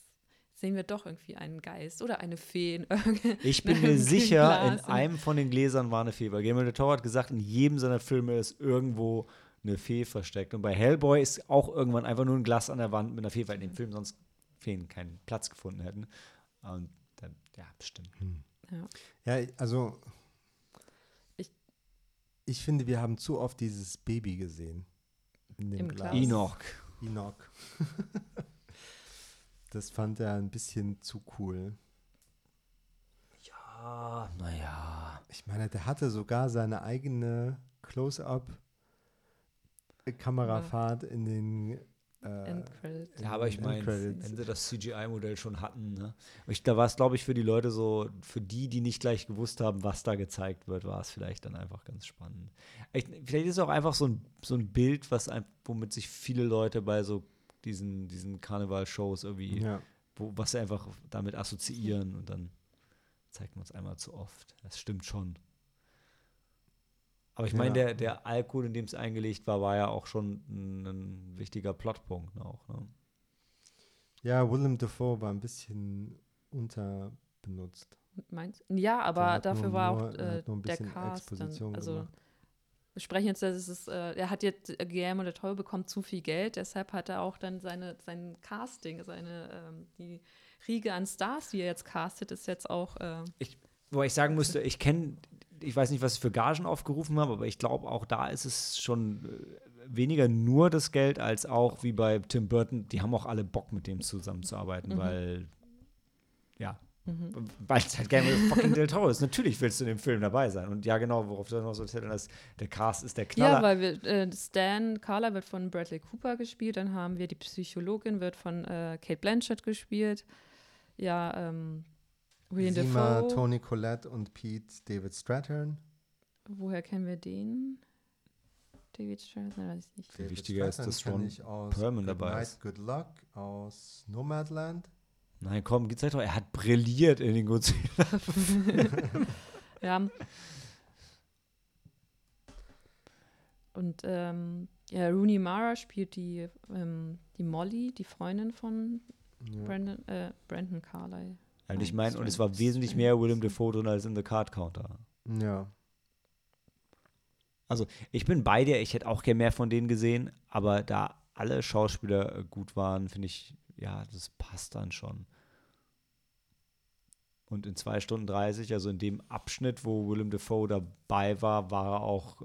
sehen wir doch irgendwie einen Geist oder eine Fee.
Ich bin
in
mir sicher, in einem von den Gläsern war eine Fee. Weil Guillermo del Toro hat gesagt, in jedem seiner Filme ist irgendwo eine Fee versteckt. Und bei Hellboy ist auch irgendwann einfach nur ein Glas an der Wand mit einer Fee, weil in dem Film sonst Feen keinen Platz gefunden hätten. Und dann, ja, bestimmt.
Ja.
Ja, also
Ich-
ich finde, wir haben zu oft dieses Baby gesehen. In dem
Im
Glas.
Glas.
Enoch.
Enoch. das fand er ein bisschen zu cool.
Ja, naja.
Ich meine, der hatte sogar seine eigene Close-up-Kamerafahrt in den äh,
Endcredits.
Ja, aber ich
in
meine, wenn sie das CGI-Modell schon hatten, ne? Ich, da war es, glaube ich, für die Leute so, für die, die nicht gleich gewusst haben, was da gezeigt wird, war es vielleicht dann einfach ganz spannend. Ich, vielleicht ist es auch einfach so ein, so ein Bild, was ein, womit sich viele Leute bei so diesen, diesen Karneval-Shows irgendwie,
Ja.
wo, was sie einfach damit assoziieren und dann zeigt man es einmal zu oft. Das stimmt schon. Aber ich meine,
Ja.
der, der Alkohol, in dem es eingelegt war, war ja auch schon ein, ein wichtiger Plotpunkt auch. Ne?
ja, Willem Dafoe war ein bisschen unterbenutzt.
Meinst Ja, aber dafür
nur-
war
nur-
auch äh,
hat nur ein
der Cast. Dann, also
gemacht.
wir sprechen jetzt, dass es, äh, er hat jetzt, äh, Guillermo del Toro bekommt zu viel Geld, deshalb hat er auch dann seine, sein Casting, seine, ähm, die Riege an Stars, die er jetzt castet, ist jetzt auch, äh,
Wo ich sagen müsste, ich kenne, ich weiß nicht, was ich für Gagen aufgerufen habe, aber ich glaube, auch da ist es schon äh, weniger nur das Geld, als auch wie bei Tim Burton, die haben auch alle Bock, mit dem zusammenzuarbeiten,
Mhm.
weil, ja,
mhm.
weil es halt gerne fucking Del Toro ist. Natürlich willst du in dem Film dabei sein. Und ja, genau, worauf du noch so erzählt hast, der Cast ist der Knaller.
Ja, weil wir, äh, Stan Carla wird von Bradley Cooper gespielt, dann haben wir die Psychologin, wird von äh, Kate Blanchett gespielt. Ja, ähm, William
Sima,
Dafoe.
Tony Collette und Pete David Strathern.
Woher kennen wir den? David Stratton, weiß ich nicht.
Viel
David
wichtiger ist,
Stratton
dass Ron
ich aus
Perlman
Good
dabei
Night,
ist.
Good Luck aus Nomadland.
Nein, komm, zeig doch, er hat brilliert in den Godzilla.
Ja. Und ähm, ja, Rooney Mara spielt die, ähm, die Molly, die Freundin von
Ja.
Brandon, äh, Brandon Carlyle.
Und ich meine, und es war wesentlich mehr Willem Dafoe drin als in The Card Counter.
ja.
Also, ich bin bei dir, ich hätte auch gerne mehr von denen gesehen, aber da alle Schauspieler äh, gut waren, finde ich, ja, das passt dann schon. Und in 2 Stunden 30, also in dem Abschnitt, wo Willem Dafoe dabei war, war er auch,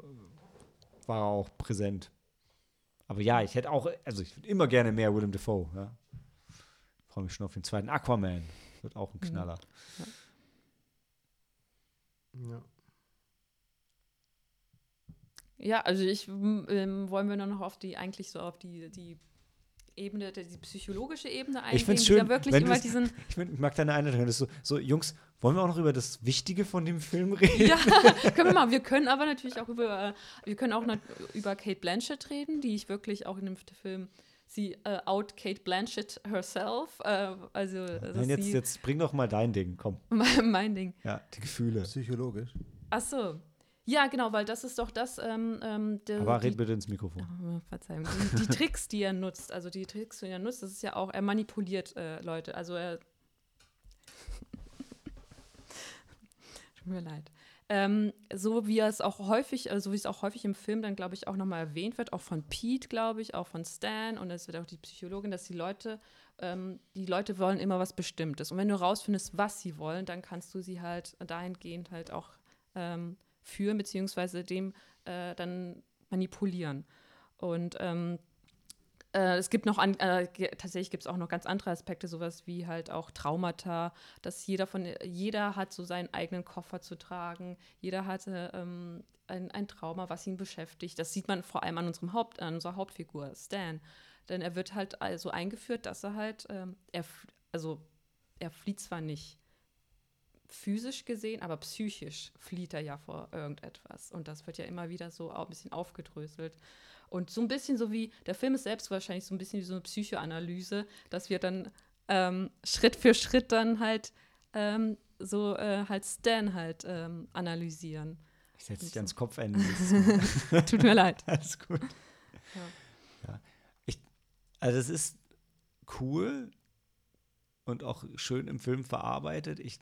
war er auch präsent. Aber ja, ich hätte auch, also ich würde immer gerne mehr Willem Dafoe. Ja. Ich freue mich schon auf den zweiten Aquaman. Wird auch ein
Mhm.
Knaller.
ja.
Ja, also ich ähm, wollen wir nur noch auf die, eigentlich so auf die, die Ebene, die psychologische Ebene eingehen.
Ich find's
die
schön,
ja wirklich
wenn
immer diesen,
Ich, find, ich mag deine Einleitung. Das ist so, so, Jungs, wollen wir auch noch über das Wichtige von dem Film reden?
Ja, können wir mal. Wir können aber natürlich auch über, äh, wir können auch nat- über Kate Blanchett reden, die ich wirklich auch in dem Film, sie äh, out Kate Blanchett herself, äh, also das
Nein,
ist
jetzt,
sie,
jetzt bring doch mal dein Ding, komm.
mein, mein Ding.
Ja, die Gefühle.
Psychologisch.
Ach so. Ja, genau, weil das ist doch das. Ähm, ähm, der,
Aber
die,
red bitte ins Mikrofon.
Oh, Verzeihung. Die, die Tricks, die er nutzt, also die Tricks, die er nutzt, das ist ja auch, er manipuliert äh, Leute. Also er. Tut mir leid. Ähm, so wie es auch häufig, also wie es auch häufig im Film dann, glaube ich, auch nochmal erwähnt wird, auch von Pete, glaube ich, auch von Stan und es wird auch die Psychologin, dass die Leute, ähm, die Leute wollen immer was Bestimmtes. Und wenn du rausfindest, was sie wollen, dann kannst du sie halt dahingehend halt auch ähm, führen, beziehungsweise dem äh, dann manipulieren. Und ähm, äh, es gibt noch, an, äh, tatsächlich gibt es auch noch ganz andere Aspekte, sowas wie halt auch Traumata, dass jeder von, jeder hat so seinen eigenen Koffer zu tragen, jeder hatte ähm, ein, ein Trauma, was ihn beschäftigt. Das sieht man vor allem an unserem Haupt, an unserer Hauptfigur, Stan. Denn er wird halt also eingeführt, dass er halt, ähm, er, also er flieht zwar nicht physisch gesehen, aber psychisch flieht er ja vor irgendetwas. Und das wird ja immer wieder so ein bisschen aufgedröselt. Und so ein bisschen so wie, der Film ist selbst wahrscheinlich so ein bisschen wie so eine Psychoanalyse, dass wir dann ähm, Schritt für Schritt dann halt ähm, so äh, halt Stan halt ähm, analysieren.
Ich setze dich ans Kopfende.
Tut mir leid.
Alles gut. Ja. ja. Ich, also es ist cool und auch schön im Film verarbeitet. Ich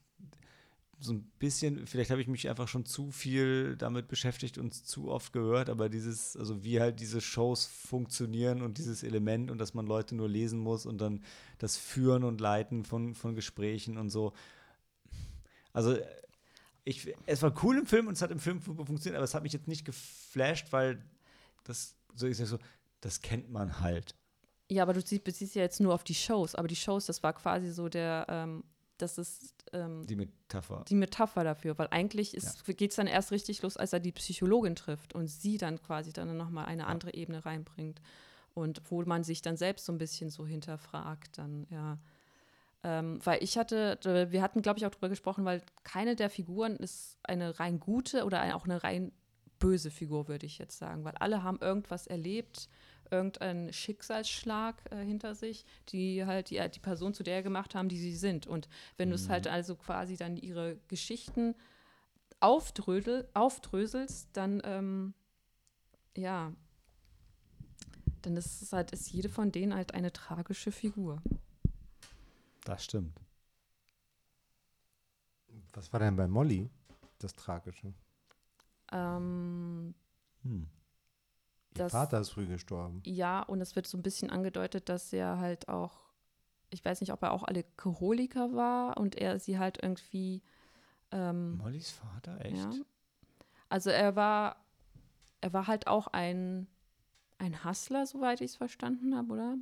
so ein bisschen, vielleicht habe ich mich einfach schon zu viel damit beschäftigt und zu oft gehört, aber dieses, also wie halt diese Shows funktionieren und dieses Element und dass man Leute nur lesen muss und dann das Führen und Leiten von, von Gesprächen und so. Also ich, es war cool im Film und es hat im Film funktioniert, aber es hat mich jetzt nicht geflasht, weil das, so ich sag so, das kennt man halt.
Ja, aber du beziehst ja jetzt nur auf die Shows, aber die Shows, das war quasi so der, ähm, das ist ähm,
die Metapher.
Die Metapher dafür, weil eigentlich ja. geht es dann erst richtig los, als er die Psychologin trifft und sie dann quasi dann nochmal eine ja. andere Ebene reinbringt. Und wo man sich dann selbst so ein bisschen so hinterfragt, dann, ja. Ähm, weil ich hatte, wir hatten, glaube ich, auch darüber gesprochen, weil keine der Figuren ist eine rein gute oder auch eine rein böse Figur, würde ich jetzt sagen, weil alle haben irgendwas erlebt, irgendeinen Schicksalsschlag äh, hinter sich, die halt die, die Person zu der gemacht haben, die sie sind. Und wenn mhm. du es halt also quasi dann ihre Geschichten aufdrödel, aufdröselst, dann ähm, ja, dann ist es halt, ist jede von denen halt eine tragische Figur.
Das stimmt.
Was war denn bei Molly das Tragische?
Ähm, hm.
Ihr Vater ist früh gestorben.
Ja, und es wird so ein bisschen angedeutet, dass er halt auch, ich weiß nicht, ob er auch Alkoholiker war und er sie halt irgendwie. Ähm,
Mollys Vater, echt?
Ja. Also er war, er war halt auch ein, ein Hustler, soweit ich es verstanden habe, oder?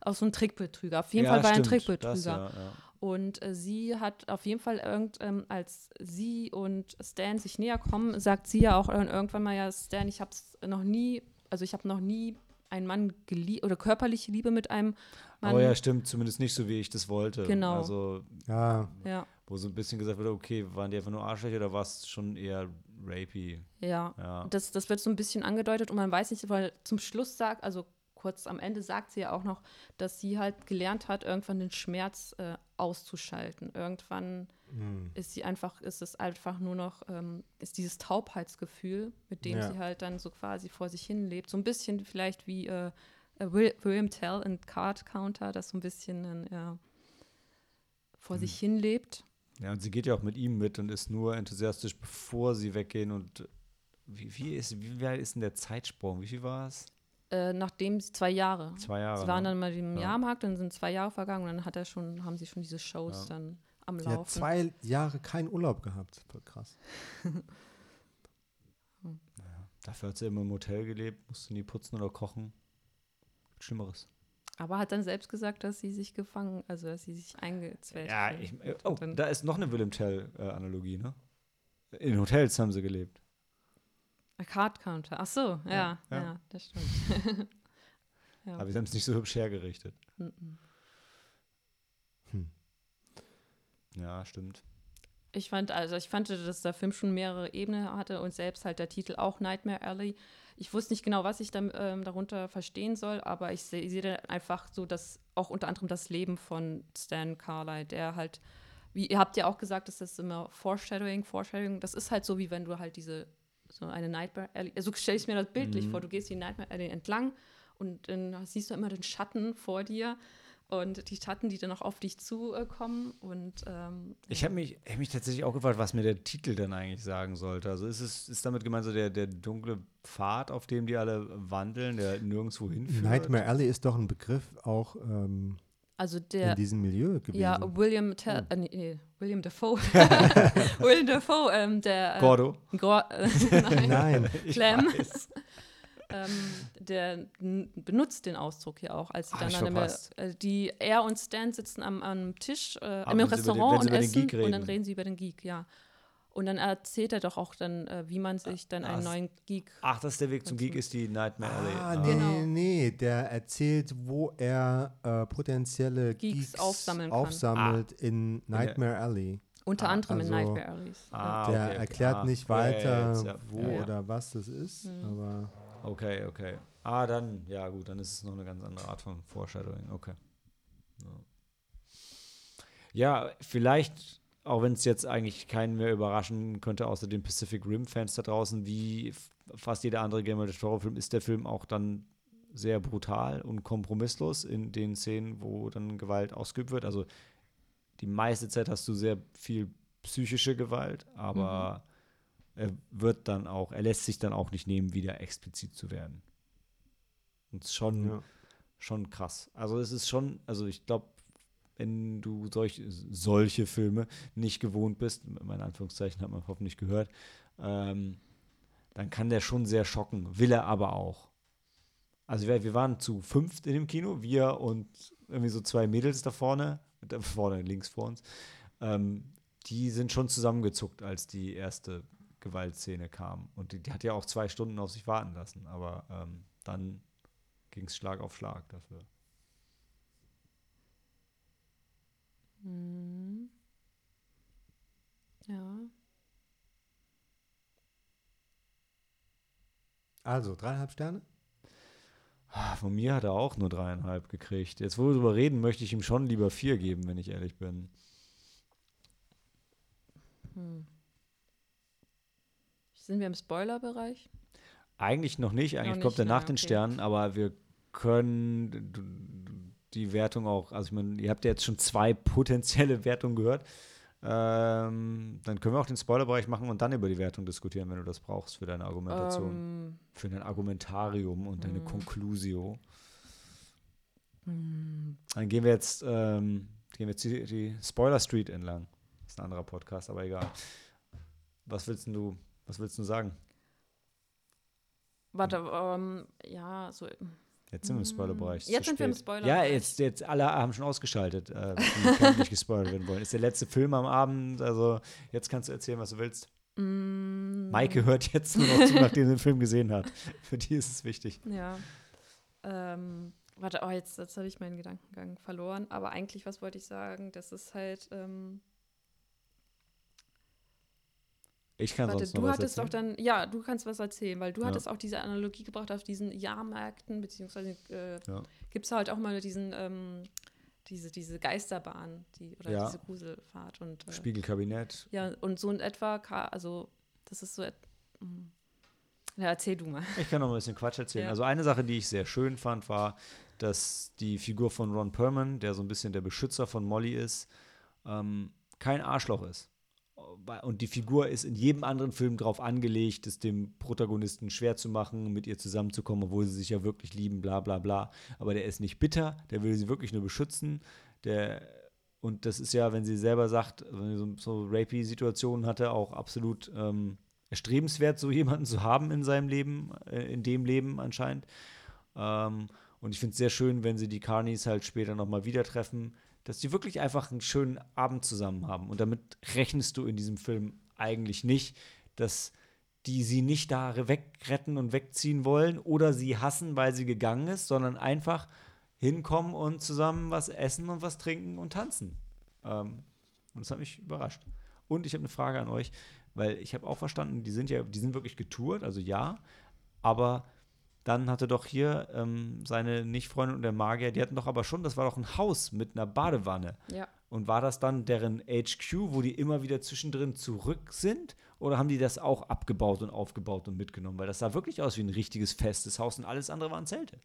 Auch so ein Trickbetrüger. Auf jeden
ja,
Fall war er ein. Trickbetrüger.
Das, ja, ja.
Und äh, sie hat auf jeden Fall irgend, ähm, als sie und Stan sich näher kommen, sagt sie ja auch irgendwann mal ja, Stan, ich habe es noch nie also ich habe noch nie einen Mann geliebt oder körperliche Liebe mit einem Mann.
Aber ja, stimmt, zumindest nicht so, wie ich das wollte.
Genau.
Also,
ja.
ja.
Wo so ein bisschen gesagt wird, okay, waren die einfach nur Arschlöcher oder war es schon eher rapey?
Ja. ja. Das, das wird so ein bisschen angedeutet und man weiß nicht, weil zum Schluss sagt, also kurz am Ende sagt sie ja auch noch, dass sie halt gelernt hat, irgendwann den Schmerz äh, auszuschalten. Irgendwann mhm. ist sie einfach, ist es einfach nur noch, ähm, ist dieses Taubheitsgefühl, mit dem ja. sie halt dann so quasi vor sich hin lebt. So ein bisschen vielleicht wie äh, äh William Tell in Card Counter, das so ein bisschen ja, vor mhm. sich hin lebt.
Ja, und sie geht ja auch mit ihm mit und ist nur enthusiastisch, bevor sie weggehen. Und wie, wie, ist, wie ist denn der Zeitsprung? Wie viel war es?
Äh, nachdem zwei Jahre.
Zwei Jahre.
Sie waren ne? dann mal im ja. Jahrmarkt, dann sind zwei Jahre vergangen und dann hat er schon, haben sie schon diese Shows ja. dann am
sie
Laufen.
Hat zwei Jahre keinen Urlaub gehabt. Voll krass.
naja, dafür hat sie immer im Hotel gelebt, musste nie putzen oder kochen. Schlimmeres.
Aber hat dann selbst gesagt, dass sie sich gefangen, also dass sie sich eingezwählt
Ja, ich, oh, da ist noch eine Willem Tell-Analogie, ne? In Hotels haben sie gelebt.
Card Counter. Ach so, ja, ja, ja. ja das stimmt.
ja. Aber wir haben es nicht so hübsch hergerichtet.
Mhm.
Hm. Ja, stimmt.
Ich fand, also ich fand, dass der Film schon mehrere Ebenen hatte und selbst halt der Titel auch Nightmare Alley. Ich wusste nicht genau, was ich dann, ähm, darunter verstehen soll, aber ich sehe seh einfach so, dass auch unter anderem das Leben von Stan Carlyle, der halt, wie ihr habt ja auch gesagt, dass das immer Foreshadowing, Foreshadowing, das ist halt so, wie wenn du halt diese so eine Nightmare Alley. Also stelle ich mir das bildlich
Mhm.
vor. Du gehst die Nightmare Alley entlang und dann siehst du immer den Schatten vor dir und die Schatten, die dann auch auf dich zukommen. Und ähm,
Ich habe mich, hab mich tatsächlich auch gefragt, was mir der Titel denn eigentlich sagen sollte. Also ist es ist damit gemeint so der, der dunkle Pfad, auf dem die alle wandeln, der nirgendwo hinführt?
Nightmare Alley ist doch ein Begriff auch ähm,
also
in
der
diesem Milieu gewesen.
Ja, William Tell,
Oh.
äh, nee, William Dafoe. William Dafoe, ähm, der. Äh,
Gordo.
Gor äh, nein,
Nein,
Ich
Clem.
weiß.
Ähm, der benutzt den Ausdruck hier auch, als sie dann dem,
verpasst.
äh, die er und Stan sitzen am, am Tisch, äh,
Ah,
im
den-
Restaurant
sie
und
den
essen
Geek
und dann
reden.
sie über den Geek, ja. Und dann erzählt er doch auch dann, äh, wie man sich dann
Ah,
einen neuen Geek.
Ach, das ist der Weg zum Geek, ist die Nightmare Alley.
Ah, nee,
Genau.
nee, nee, der erzählt, wo er äh, potenzielle
Geeks
Geeks,
aufsammeln kann.
aufsammelt in
der-
Nightmare Alley.
Unter
Ah,
anderem in
also-
Nightmare Alleys.
Ah,
Der
okay, okay.
erklärt
Ah,
nicht
ja, ja,
weiter,
ja.
wo
Ja, ja.
oder was das ist,
Mhm.
aber
Okay, okay. Ah, dann, ja gut, dann ist es noch eine ganz andere Art von Foreshadowing. Okay. Ja, ja vielleicht, auch wenn es jetzt eigentlich keinen mehr überraschen könnte, außer den Pacific Rim-Fans da draußen, wie fast jeder andere Game of Horror-Film, ist der Film auch dann sehr brutal und kompromisslos in den Szenen, wo dann Gewalt ausgeübt wird. Also die meiste Zeit hast du sehr viel psychische Gewalt, aber er wird dann auch, er lässt sich dann auch nicht nehmen, wieder explizit zu werden. Und es ist schon,
ja.
schon krass. Also es ist schon, also ich glaube, wenn du solch, solche Filme nicht gewohnt bist, meine Anführungszeichen hat man hoffentlich gehört, ähm, dann kann der schon sehr schocken. Will er aber auch. Also wir, wir waren zu fünft in dem Kino, wir und irgendwie so zwei Mädels da vorne, da vorne links vor uns, ähm, die sind schon zusammengezuckt, als die erste Gewaltszene kam. Und die, die hat ja auch zwei Stunden auf sich warten lassen, aber ähm, dann ging es Schlag auf Schlag dafür.
Mhm. Ja.
Also, dreieinhalb Sterne?
Ah, Von mir hat er auch nur dreieinhalb gekriegt. Jetzt, wo wir drüber reden, möchte ich ihm schon lieber vier geben, wenn ich ehrlich bin.
Hm. Sind wir im Spoiler-Bereich?
Eigentlich noch nicht, eigentlich
Noch
kommt er nach
na,
den
okay.
Sternen, aber wir können die Wertung auch, also ich meine, ihr habt ja jetzt schon zwei potenzielle Wertungen gehört. Ähm, dann können wir auch den Spoilerbereich machen und dann über die Wertung diskutieren, wenn du das brauchst für deine Argumentation.
Ähm,
für dein Argumentarium und deine
Mm.
Conclusio.
hm,
Dann gehen wir jetzt, ähm, gehen wir jetzt die, die Spoiler Street entlang. Das ist ein anderer Podcast, aber egal. Was willst denn du, was willst du sagen?
warte, ähm, ja, so.
Jetzt sind wir im
Mm.
Spoilerbereich.
Jetzt sind wir im
spät.
Spoilerbereich.
Ja, jetzt, jetzt alle haben schon ausgeschaltet, äh, die nicht gespoilert werden wollen. Ist der letzte Film am Abend, also jetzt kannst du erzählen, was du willst.
Mm,
Maike hört jetzt nur noch zu, nachdem sie den Film gesehen hat. Für die ist es wichtig.
Ja. Ähm, warte, oh, jetzt, jetzt habe ich meinen Gedankengang verloren. Aber eigentlich, was wollte ich sagen? Das ist halt. Ähm,
Ich kann
warte,
sonst noch
du
was
hattest
erzählen.
doch dann. Ja, du kannst was erzählen, weil du
Ja.
hattest auch diese Analogie gebracht auf diesen Jahrmärkten, beziehungsweise äh,
Ja.
gibt es halt auch mal diesen. Ähm, diese, diese Geisterbahn, die, oder
Ja.
diese Gruselfahrt und äh,
Spiegelkabinett.
ja, und so in etwa, also das ist so ja, erzähl du mal.
Ich kann noch ein bisschen Quatsch erzählen.
Ja.
Also eine Sache, die ich sehr schön fand, war, dass die Figur von Ron Perlman, der so ein bisschen der Beschützer von Molly ist, ähm, kein Arschloch ist. Und die Figur ist in jedem anderen Film darauf angelegt, es dem Protagonisten schwer zu machen, mit ihr zusammenzukommen, obwohl sie sich ja wirklich lieben, bla bla bla. Aber der ist nicht bitter, der will sie wirklich nur beschützen. Der, und das ist ja, wenn sie selber sagt, wenn sie so, so Rapey-Situationen hatte, auch absolut ähm, erstrebenswert, so jemanden zu haben in seinem Leben, äh, in dem Leben anscheinend. Ähm, und ich finde es sehr schön, wenn sie die Carnies halt später nochmal wieder treffen, dass die wirklich einfach einen schönen Abend zusammen haben. Und damit rechnest du in diesem Film eigentlich nicht, dass die sie nicht da wegretten und wegziehen wollen oder sie hassen, weil sie gegangen ist, sondern einfach hinkommen und zusammen was essen und was trinken und tanzen. Ähm, und das hat mich überrascht. Und ich habe eine Frage an euch, weil ich habe auch verstanden, die sind ja, die sind wirklich getourt, also ja, aber dann hatte doch hier ähm, seine Nicht-Freundin und der Magier, die hatten doch aber schon, das war doch ein Haus mit einer Badewanne.
Ja.
Und war das dann deren HQ, wo die immer wieder zwischendrin zurück sind? Oder haben die das auch abgebaut und aufgebaut und mitgenommen? Weil das sah wirklich aus wie ein richtiges festes Haus und alles andere waren Zelte.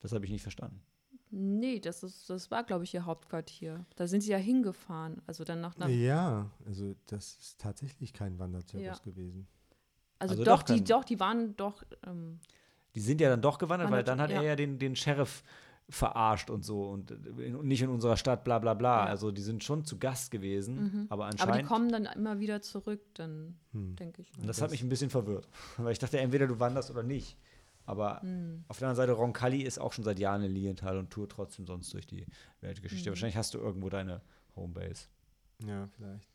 Das habe ich nicht verstanden.
Nee, das, ist, das war, glaube ich, ihr Hauptquartier. Da sind sie ja hingefahren. Also dann nach, nach
Ja, also das ist tatsächlich kein Wanderzirkus
Ja.
gewesen.
also,
also
doch,
doch
die, doch, die waren doch, ähm,
Die sind ja dann doch gewandert, weil
Wandert,
dann hat er
ja.
ja den, den Sheriff verarscht und so und äh, in, nicht in unserer Stadt, bla bla bla.
Ja.
Also die sind schon zu Gast gewesen,
Mhm.
aber
aber die
anscheinend.
kommen dann immer wieder zurück, dann
Hm.
denke ich.
und das hat mich ein bisschen verwirrt. Weil ich dachte, entweder du wanderst oder nicht. Aber
Hm.
auf der anderen Seite, Roncalli ist auch schon seit Jahren in Lilienthal und tourt trotzdem sonst durch die Weltgeschichte.
Mhm.
Wahrscheinlich hast du irgendwo deine Homebase.
Ja, vielleicht.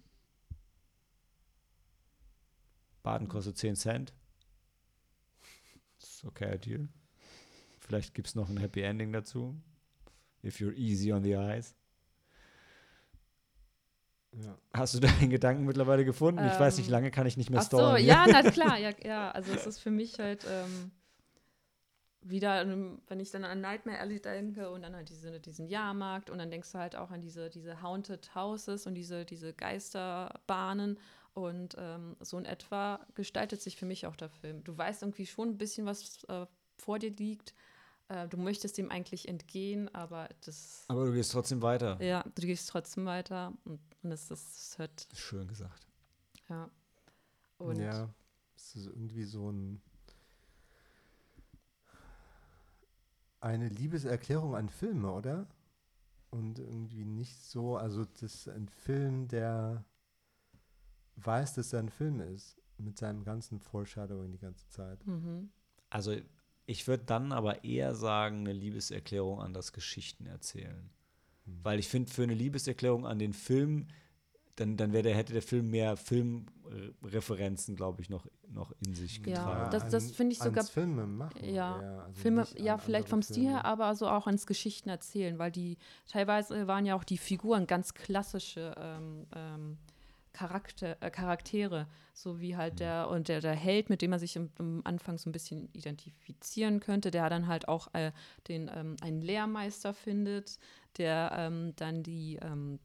Baden kostet 10 Cent. Das ist okay, Deal. Vielleicht gibt es noch ein Happy Ending dazu. If you're easy on the eyes.
Ja.
Hast du deinen Gedanken mittlerweile gefunden? ich weiß nicht,
Ähm,
lange kann ich nicht mehr
Ach so,
stallen.
ja, na klar, ja, ja. Also es ist für mich halt ähm, wieder, ähm, wenn ich dann an Nightmare Alley denke und dann halt diese, diesen Jahrmarkt und dann denkst du halt auch an diese, diese Haunted Houses und diese, diese Geisterbahnen und ähm, so in etwa gestaltet sich für mich auch der Film. Du weißt irgendwie schon ein bisschen, was äh, vor dir liegt. Äh, du möchtest dem eigentlich entgehen, aber das,
Aber du gehst trotzdem weiter.
ja, du gehst trotzdem weiter und, und es, es hört,
Schön gesagt.
ja. Und
ja, es ist irgendwie so ein eine Liebeserklärung an Filme, oder? Und irgendwie nicht so, also das ist ein Film, der weiß, dass er ein Film ist, mit seinem ganzen Foreshadowing die ganze Zeit.
Mhm.
Also ich würde dann aber eher sagen, eine Liebeserklärung an das Geschichtenerzählen.
Hm.
Weil ich finde, für eine Liebeserklärung an den Film, dann, dann der, hätte der Film mehr Filmreferenzen, glaube ich, noch, noch in sich
Ja,
getragen.
das- das finde ich sogar-
ans Filme machen.
Ja,
also
Filme, ja, vielleicht vom Stil her, aber also auch ans Geschichten erzählen, weil die teilweise waren ja auch die Figuren ganz klassische ähm, ähm, Charakter, äh, Charaktere, so wie
Mhm.
halt der und der, der Held, mit dem man sich im, am Anfang so ein bisschen identifizieren könnte, der dann halt auch äh, den ähm, einen Lehrmeister findet, der ähm, dann die ähm,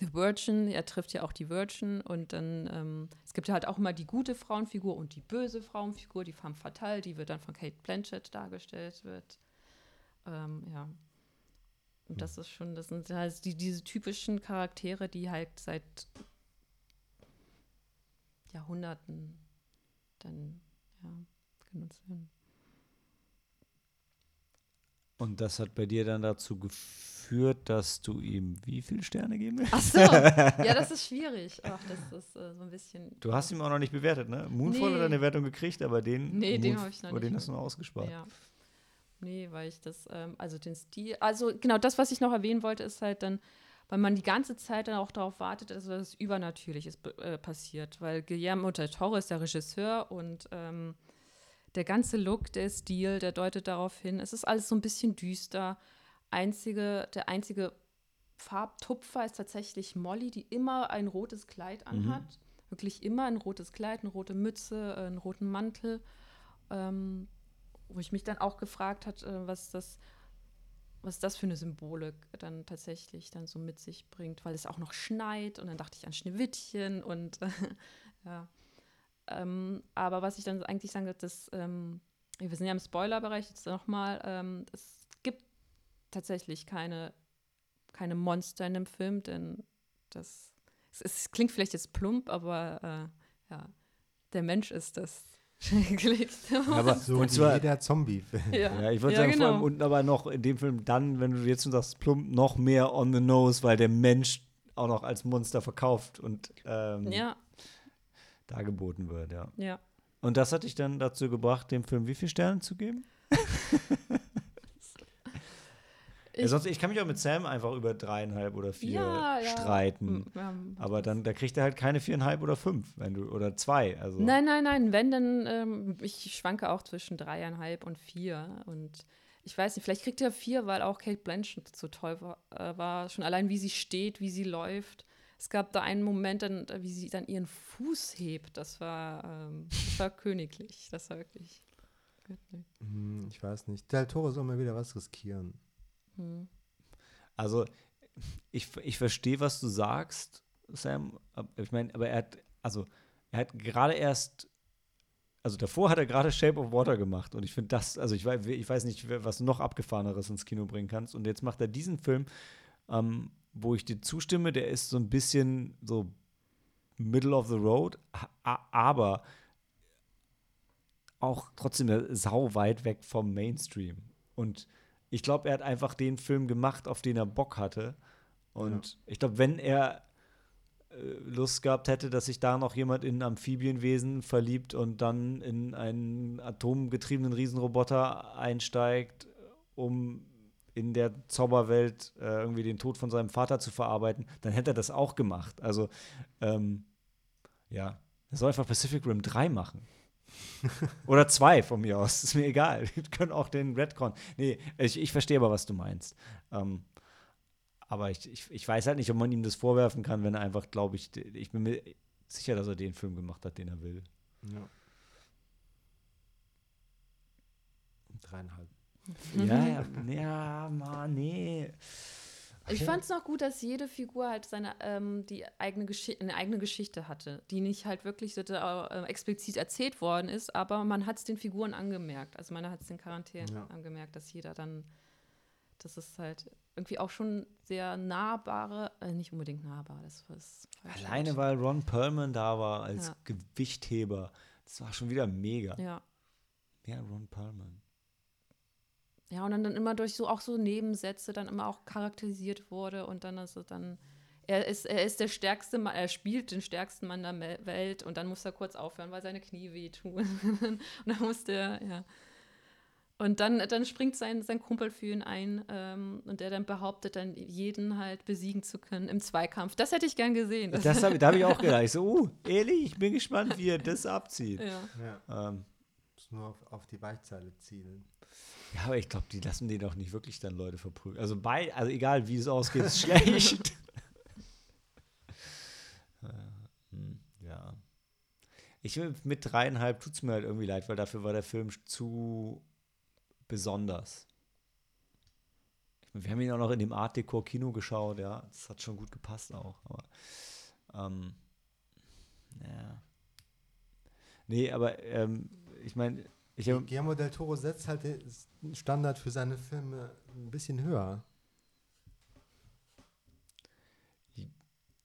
The Virgin, er trifft ja auch die Virgin und dann, ähm, es gibt ja halt auch immer die gute Frauenfigur und die böse Frauenfigur, die femme fatale, die wird dann von Kate Blanchett dargestellt wird. Ähm, ja. Und das ist schon, das sind halt die, diese typischen Charaktere, die halt seit Jahrhunderten dann, ja, genutzt werden.
Und das hat bei dir dann dazu geführt, dass du ihm wie viele Sterne geben willst?
Ach so, ja, das ist schwierig. Ach, das ist äh, so ein bisschen.
Du hast ihn auch noch nicht bewertet, ne? Moonfall
Nee.
hat eine Wertung gekriegt, aber den,
Nee, den
Moonf-
hab ich noch
aber den
nicht
hast du noch ausgespart.
Ja. Nee, weil ich das, ähm, also den Stil, also genau das, was ich noch erwähnen wollte, ist halt dann, weil man die ganze Zeit dann auch darauf wartet, dass es Übernatürliches be- äh, passiert. Weil Guillermo del Toro ist der Regisseur und ähm, der ganze Look, der Stil, der deutet darauf hin, es ist alles so ein bisschen düster. Einzige, der einzige Farbtupfer ist tatsächlich Molly, die immer ein rotes Kleid anhat. Wirklich immer ein rotes Kleid, eine rote Mütze, äh, einen roten Mantel. Ähm, wo ich mich dann auch gefragt hat, äh, was das, was das für eine Symbolik dann tatsächlich dann so mit sich bringt, weil es auch noch schneit und dann dachte ich an Schneewittchen und ja. Ähm, aber was ich dann eigentlich sagen würde, ähm, wir sind ja im Spoilerbereich jetzt nochmal, ähm, es gibt tatsächlich keine, keine Monster in dem Film, denn das es, es klingt vielleicht jetzt plump, aber äh, ja, der Mensch ist das schrecklichste
Aber
So
und
wie
zwar,
jeder Zombie-Film.
ja.
ja, ich würde
Ja,
sagen, vor
genau.
allem unten aber noch in dem Film dann, wenn du jetzt schon sagst, plump, noch mehr on the nose, weil der Mensch auch noch als Monster verkauft und ähm,
Ja,
dargeboten wird, ja.
ja.
Und das hat dich dann dazu gebracht, dem Film wie viele Sterne zu geben? ja,
Ich-
sonst, ich kann mich auch mit Sam einfach über dreieinhalb oder vier
Ja, ja.
streiten.
M- ja,
Aber dann, da kriegt er halt keine viereinhalb oder fünf, wenn du, oder zwei. Also.
Nein, nein, nein. Wenn, dann, ähm, ich schwanke auch zwischen dreieinhalb und vier. Und ich weiß nicht, vielleicht kriegt er vier, weil auch Kate Blanchett so toll war, äh, war. Schon allein, wie sie steht, wie sie läuft. Es gab da einen Moment, dann, äh, wie sie dann ihren Fuß hebt. Das war, ähm, das war königlich. Das war wirklich.
Hm, Ich weiß nicht. Del Toro soll mal wieder was riskieren.
Hm.
Also, ich, ich verstehe, was du sagst, Sam. Ich meine, aber er hat, also, er hat gerade erst, also davor hat er gerade Shape of Water gemacht. Und ich finde das, also ich weiß, ich weiß nicht, was du noch abgefahreneres ins Kino bringen kannst. Und jetzt macht er diesen Film, ähm, wo ich dir zustimme, der ist so ein bisschen so middle of the road, aber auch trotzdem sau weit weg vom Mainstream. Und ich glaube, er hat einfach den Film gemacht, auf den er Bock hatte. Und ja. ich glaube, wenn er äh, Lust gehabt hätte, dass sich da noch jemand in ein Amphibienwesen verliebt und dann in einen atomgetriebenen Riesenroboter einsteigt, um in der Zauberwelt äh, irgendwie den Tod von seinem Vater zu verarbeiten, dann hätte er das auch gemacht. Also, ähm, ja, er soll einfach Pacific Rim 3 machen. Oder zwei von mir aus, ist mir egal. Wir können auch den Redcon. Nee, ich, ich verstehe aber, was du meinst. Ähm, aber ich, ich, ich weiß halt nicht, ob man ihm das vorwerfen kann, wenn er einfach, glaube ich, ich bin mir sicher, dass er den Film gemacht hat, den er will.
Ja. Dreieinhalb.
Ja, ja, ja, Mann, nee.
Ich fand es noch gut, dass jede Figur halt seine ähm, die eigene eine eigene Geschichte hatte, die nicht halt wirklich so äh, explizit erzählt worden ist, aber man hat es den Figuren angemerkt. Also man hat es den Charakteren ja. angemerkt, dass jeder dann, das ist halt irgendwie auch schon sehr nahbare, äh, nicht unbedingt nahbar, das
was Alleine weil Ron Perlman da war als ja. Gewichtheber, das war schon wieder mega.
Ja.
Ja, Ron Perlman.
Ja, und dann, dann immer durch so auch so Nebensätze dann immer auch charakterisiert wurde und dann also dann er ist, er ist der stärkste Mann, er spielt den stärksten Mann der Welt und dann muss er kurz aufhören, weil seine Knie wehtun. und dann musste er, ja. Und dann, dann springt sein, sein Kumpel für ihn ein ähm, und der dann behauptet, dann jeden halt besiegen zu können im Zweikampf. Das hätte ich gern gesehen.
Das, hab, da habe ich auch gedacht. Ich so, uh, Eli, ich bin gespannt, wie er das abzieht.
Ja. ja. Ähm, muss nur auf, auf die Weichzeile zielen.
Ja, aber ich glaube, die lassen die doch nicht wirklich dann Leute verprügeln. Also bei, also egal wie es ausgeht, ist schlecht. Äh, hm, ja. Ich mit dreieinhalb tut es mir halt irgendwie leid, weil dafür war der Film zu besonders. Wir haben ihn auch noch in dem Art Deco Kino geschaut, ja. Das hat schon gut gepasst auch. Aber ähm, ja. Nee, aber ähm, ich meine, ich
hab, Guillermo del Toro setzt halt den Standard für seine Filme ein bisschen höher.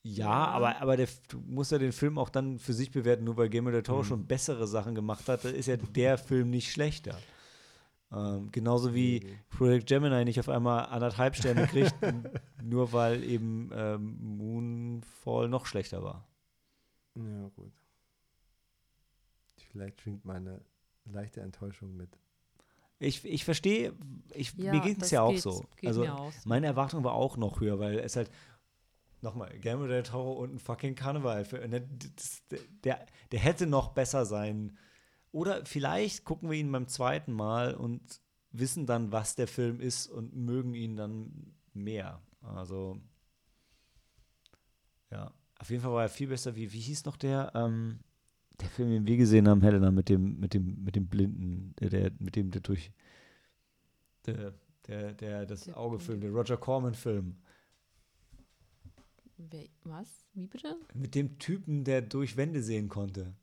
Ja, aber, aber der, du musst ja den Film auch dann für sich bewerten, nur weil Guillermo del Toro mhm. schon bessere Sachen gemacht hat, ist ja der Film nicht schlechter. Ähm, genauso wie mhm. Project Gemini nicht auf einmal anderthalb Sterne kriegt, nur weil eben ähm, Moonfall noch schlechter war.
Ja, gut. Vielleicht schwingt meine leichte Enttäuschung mit.
Ich, ich verstehe, ich, ja, mir geht es ja auch so. Also auch so. meine Erwartung war auch noch höher, weil es halt nochmal, Guillermo del Toro und ein fucking Karneval. Für, ne, das, der, der hätte noch besser sein. Oder vielleicht gucken wir ihn beim zweiten Mal und wissen dann, was der Film ist und mögen ihn dann mehr. Also, ja. Auf jeden Fall war er viel besser wie, wie hieß noch der? Ähm, der Film, den wir gesehen haben, Helena, mit dem, mit dem, mit dem Blinden, der, der mit dem der durch der, der, der das der Auge filmt, der Roger Corman-Film.
Was? Wie bitte?
Mit dem Typen, der durch Wände sehen konnte.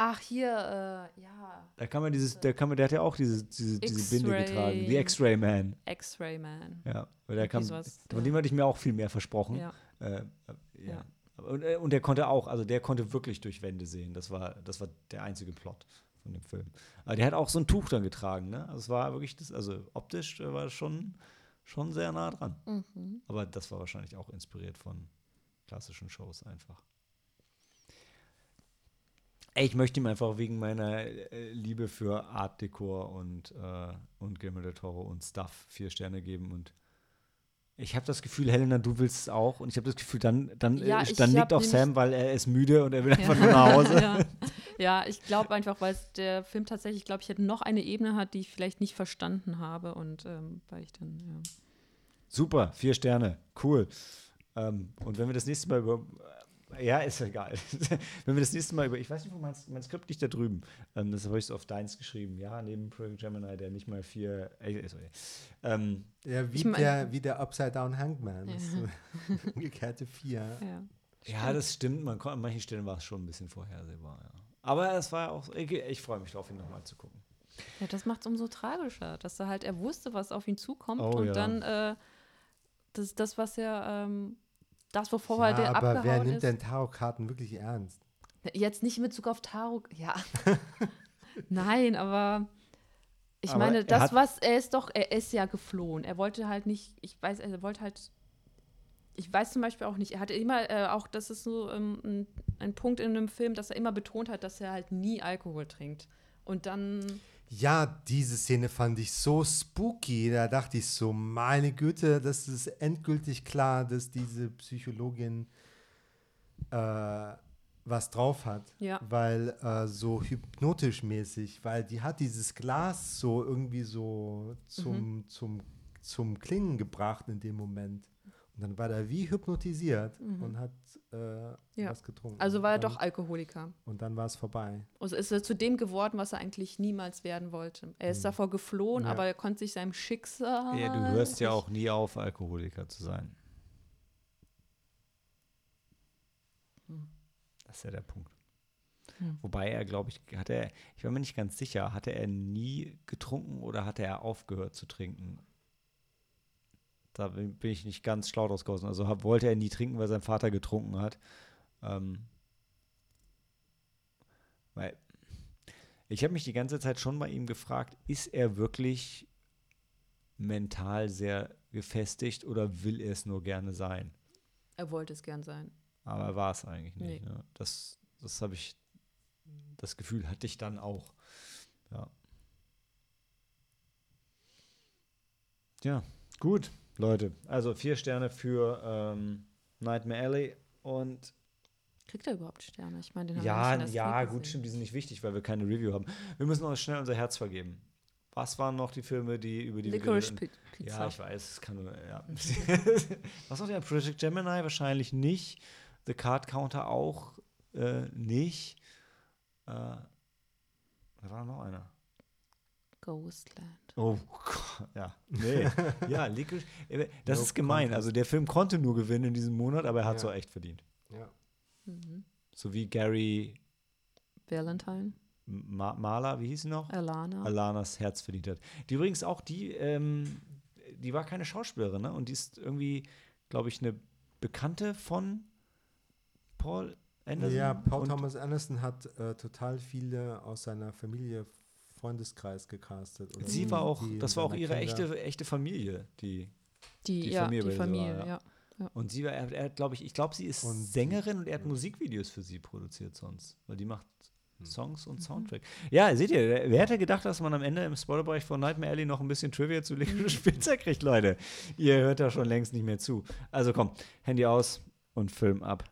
Ach, hier, äh, ja.
Da kann man dieses, der kann man, der hat ja auch diese, diese, diese Binde getragen. The X-Ray Man.
X-Ray Man.
Ja, weil der kam, von ja. dem hatte ich mir auch viel mehr versprochen. Ja. Äh, ja. ja. Und, äh, und der konnte auch, also der konnte wirklich durch Wände sehen. Das war, das war der einzige Plot von dem Film. Aber der hat auch so ein Tuch dann getragen, ne? Also es war wirklich, das, also optisch war das schon, schon sehr nah dran. Mhm. Aber das war wahrscheinlich auch inspiriert von klassischen Shows einfach. Ich möchte ihm einfach wegen meiner äh, Liebe für Art Dekor und, äh, und Guillermo del Toro und Stuff vier Sterne geben und ich habe das Gefühl, Helena, du willst es auch. Und ich habe das Gefühl, dann, dann,
ja,
äh, dann nickt auch Sam, weil er ist müde und er will einfach nur nach Hause.
ja. ja, ich glaube einfach, weil der Film tatsächlich, glaube ich, noch eine Ebene hat, die ich vielleicht nicht verstanden habe. Und ähm, weil ich dann, ja.
Super, vier Sterne, cool. Ähm, und wenn wir das nächste Mal über Ja, ist egal. Wenn wir das nächste Mal über, ich weiß nicht, wo mein, mein Skript liegt da drüben. Ähm, das habe ich so auf deins geschrieben. Ja, neben Project Gemini, der nicht mal vier. Äh, sorry. Ähm,
Ja, wie,
Ich mein-
der, wie der Upside Down Hangman.
Ja.
So umgekehrte vier.
Ja.
ja, das stimmt. Man, an manchen Stellen war es schon ein bisschen vorhersehbar. Ja. Aber es war auch. Ich, ich freue mich drauf, ihn nochmal zu gucken.
Ja, das macht es umso tragischer, dass er halt, er wusste, was auf ihn zukommt
Oh,
und
ja.
dann äh, das, das, was er, ähm, das, wovor
Ja,
er
aber wer
abgehauen
nimmt
ist.
denn Tarotkarten wirklich ernst?
Jetzt nicht in Bezug auf Tarot, ja. Nein, aber ich
Aber
meine, das, was, er ist doch, er ist ja geflohen. Er wollte halt nicht, ich weiß, er wollte halt, ich weiß zum Beispiel auch nicht, er hatte immer, äh, auch, das ist so ähm, ein, ein Punkt in einem Film, dass er immer betont hat, dass er halt nie Alkohol trinkt. Und dann,
Ja, diese Szene fand ich so spooky. Da dachte ich so, meine Güte, das ist endgültig klar, dass diese Psychologin äh, was drauf hat.
Ja.
Weil äh, so hypnotisch mäßig, weil die hat dieses Glas so irgendwie so zum, zum, zum Klingen gebracht in dem Moment. Und dann war er wie hypnotisiert und hat äh,
Ja.
was getrunken.
also war er
dann,
doch Alkoholiker.
Und dann war es vorbei.
Also ist er zu dem geworden, was er eigentlich niemals werden wollte. Er ist davor geflohen,
Ja.
aber er konnte sich seinem Schicksal.
Ja, du hörst ja auch nie auf, Alkoholiker zu sein. Das ist ja der Punkt.
Hm.
Wobei er, glaube ich, hatte er, ich war mir nicht ganz sicher, hatte er nie getrunken oder hatte er aufgehört zu trinken? Da bin ich nicht ganz schlau draus geworden. Also hab, wollte er nie trinken, weil sein Vater getrunken hat. Ähm, weil ich habe mich die ganze Zeit schon bei ihm gefragt, ist er wirklich mental sehr gefestigt oder will er es nur gerne sein?
Er wollte es gern sein.
Aber er war es eigentlich nicht.
Nee.
Ne? Das, das habe ich, das Gefühl hatte ich dann auch. Ja. Ja, gut, Leute. Also vier Sterne für ähm, Nightmare Alley und
Kriegt er überhaupt Sterne? Ich meine, den haben
ja,
wir
ja,
Street
gut, stimmt, die sind nicht wichtig, weil wir keine Review haben. Wir müssen uns schnell unser Herz vergeben. Was waren noch die Filme, die über die
Licorice
wir
Pi- Pizza.
Ja, ich weiß, es kann nur, ja. Was noch der Project Gemini? Wahrscheinlich nicht. The Card Counter auch äh, nicht. Äh, da war noch einer.
Ghostland.
Oh Gott, ja. Nee. ja, Licorice. äh, Das
No
ist gemein.
contest.
Also der Film konnte nur gewinnen in diesem Monat, aber er hat
Ja.
so echt verdient.
Ja.
Mhm.
So wie Gary
Valentine.
Ma Mahler, wie hieß sie noch?
Alana.
Alanas Herz verdient hat. Die übrigens auch, die, ähm, die war keine Schauspielerin, ne? Und die ist irgendwie, glaube ich, eine Bekannte von Paul Anderson.
Ja, Paul
und
Thomas Anderson hat äh, total viele aus seiner Familie, Freundeskreis gecastet. oder
Sie war auch, das war auch ihre
Kinder-
echte, echte Familie, die.
die,
die
ja,
Familie
die Familie,
war, ja.
ja.
Und sie war, er, er glaube ich, ich glaube, sie ist
Und sie-
Sängerin und er hat Musikvideos für sie produziert sonst, weil die macht
Hm.
Songs
Mhm.
und Soundtrack. Ja, seht ihr, wer hätte gedacht, dass man am Ende im Spoilerbereich von Nightmare Alley noch ein bisschen Trivia zu Licorice Pizza kriegt, Leute? Ihr hört da schon längst nicht mehr zu. Also komm, Handy aus und Film ab.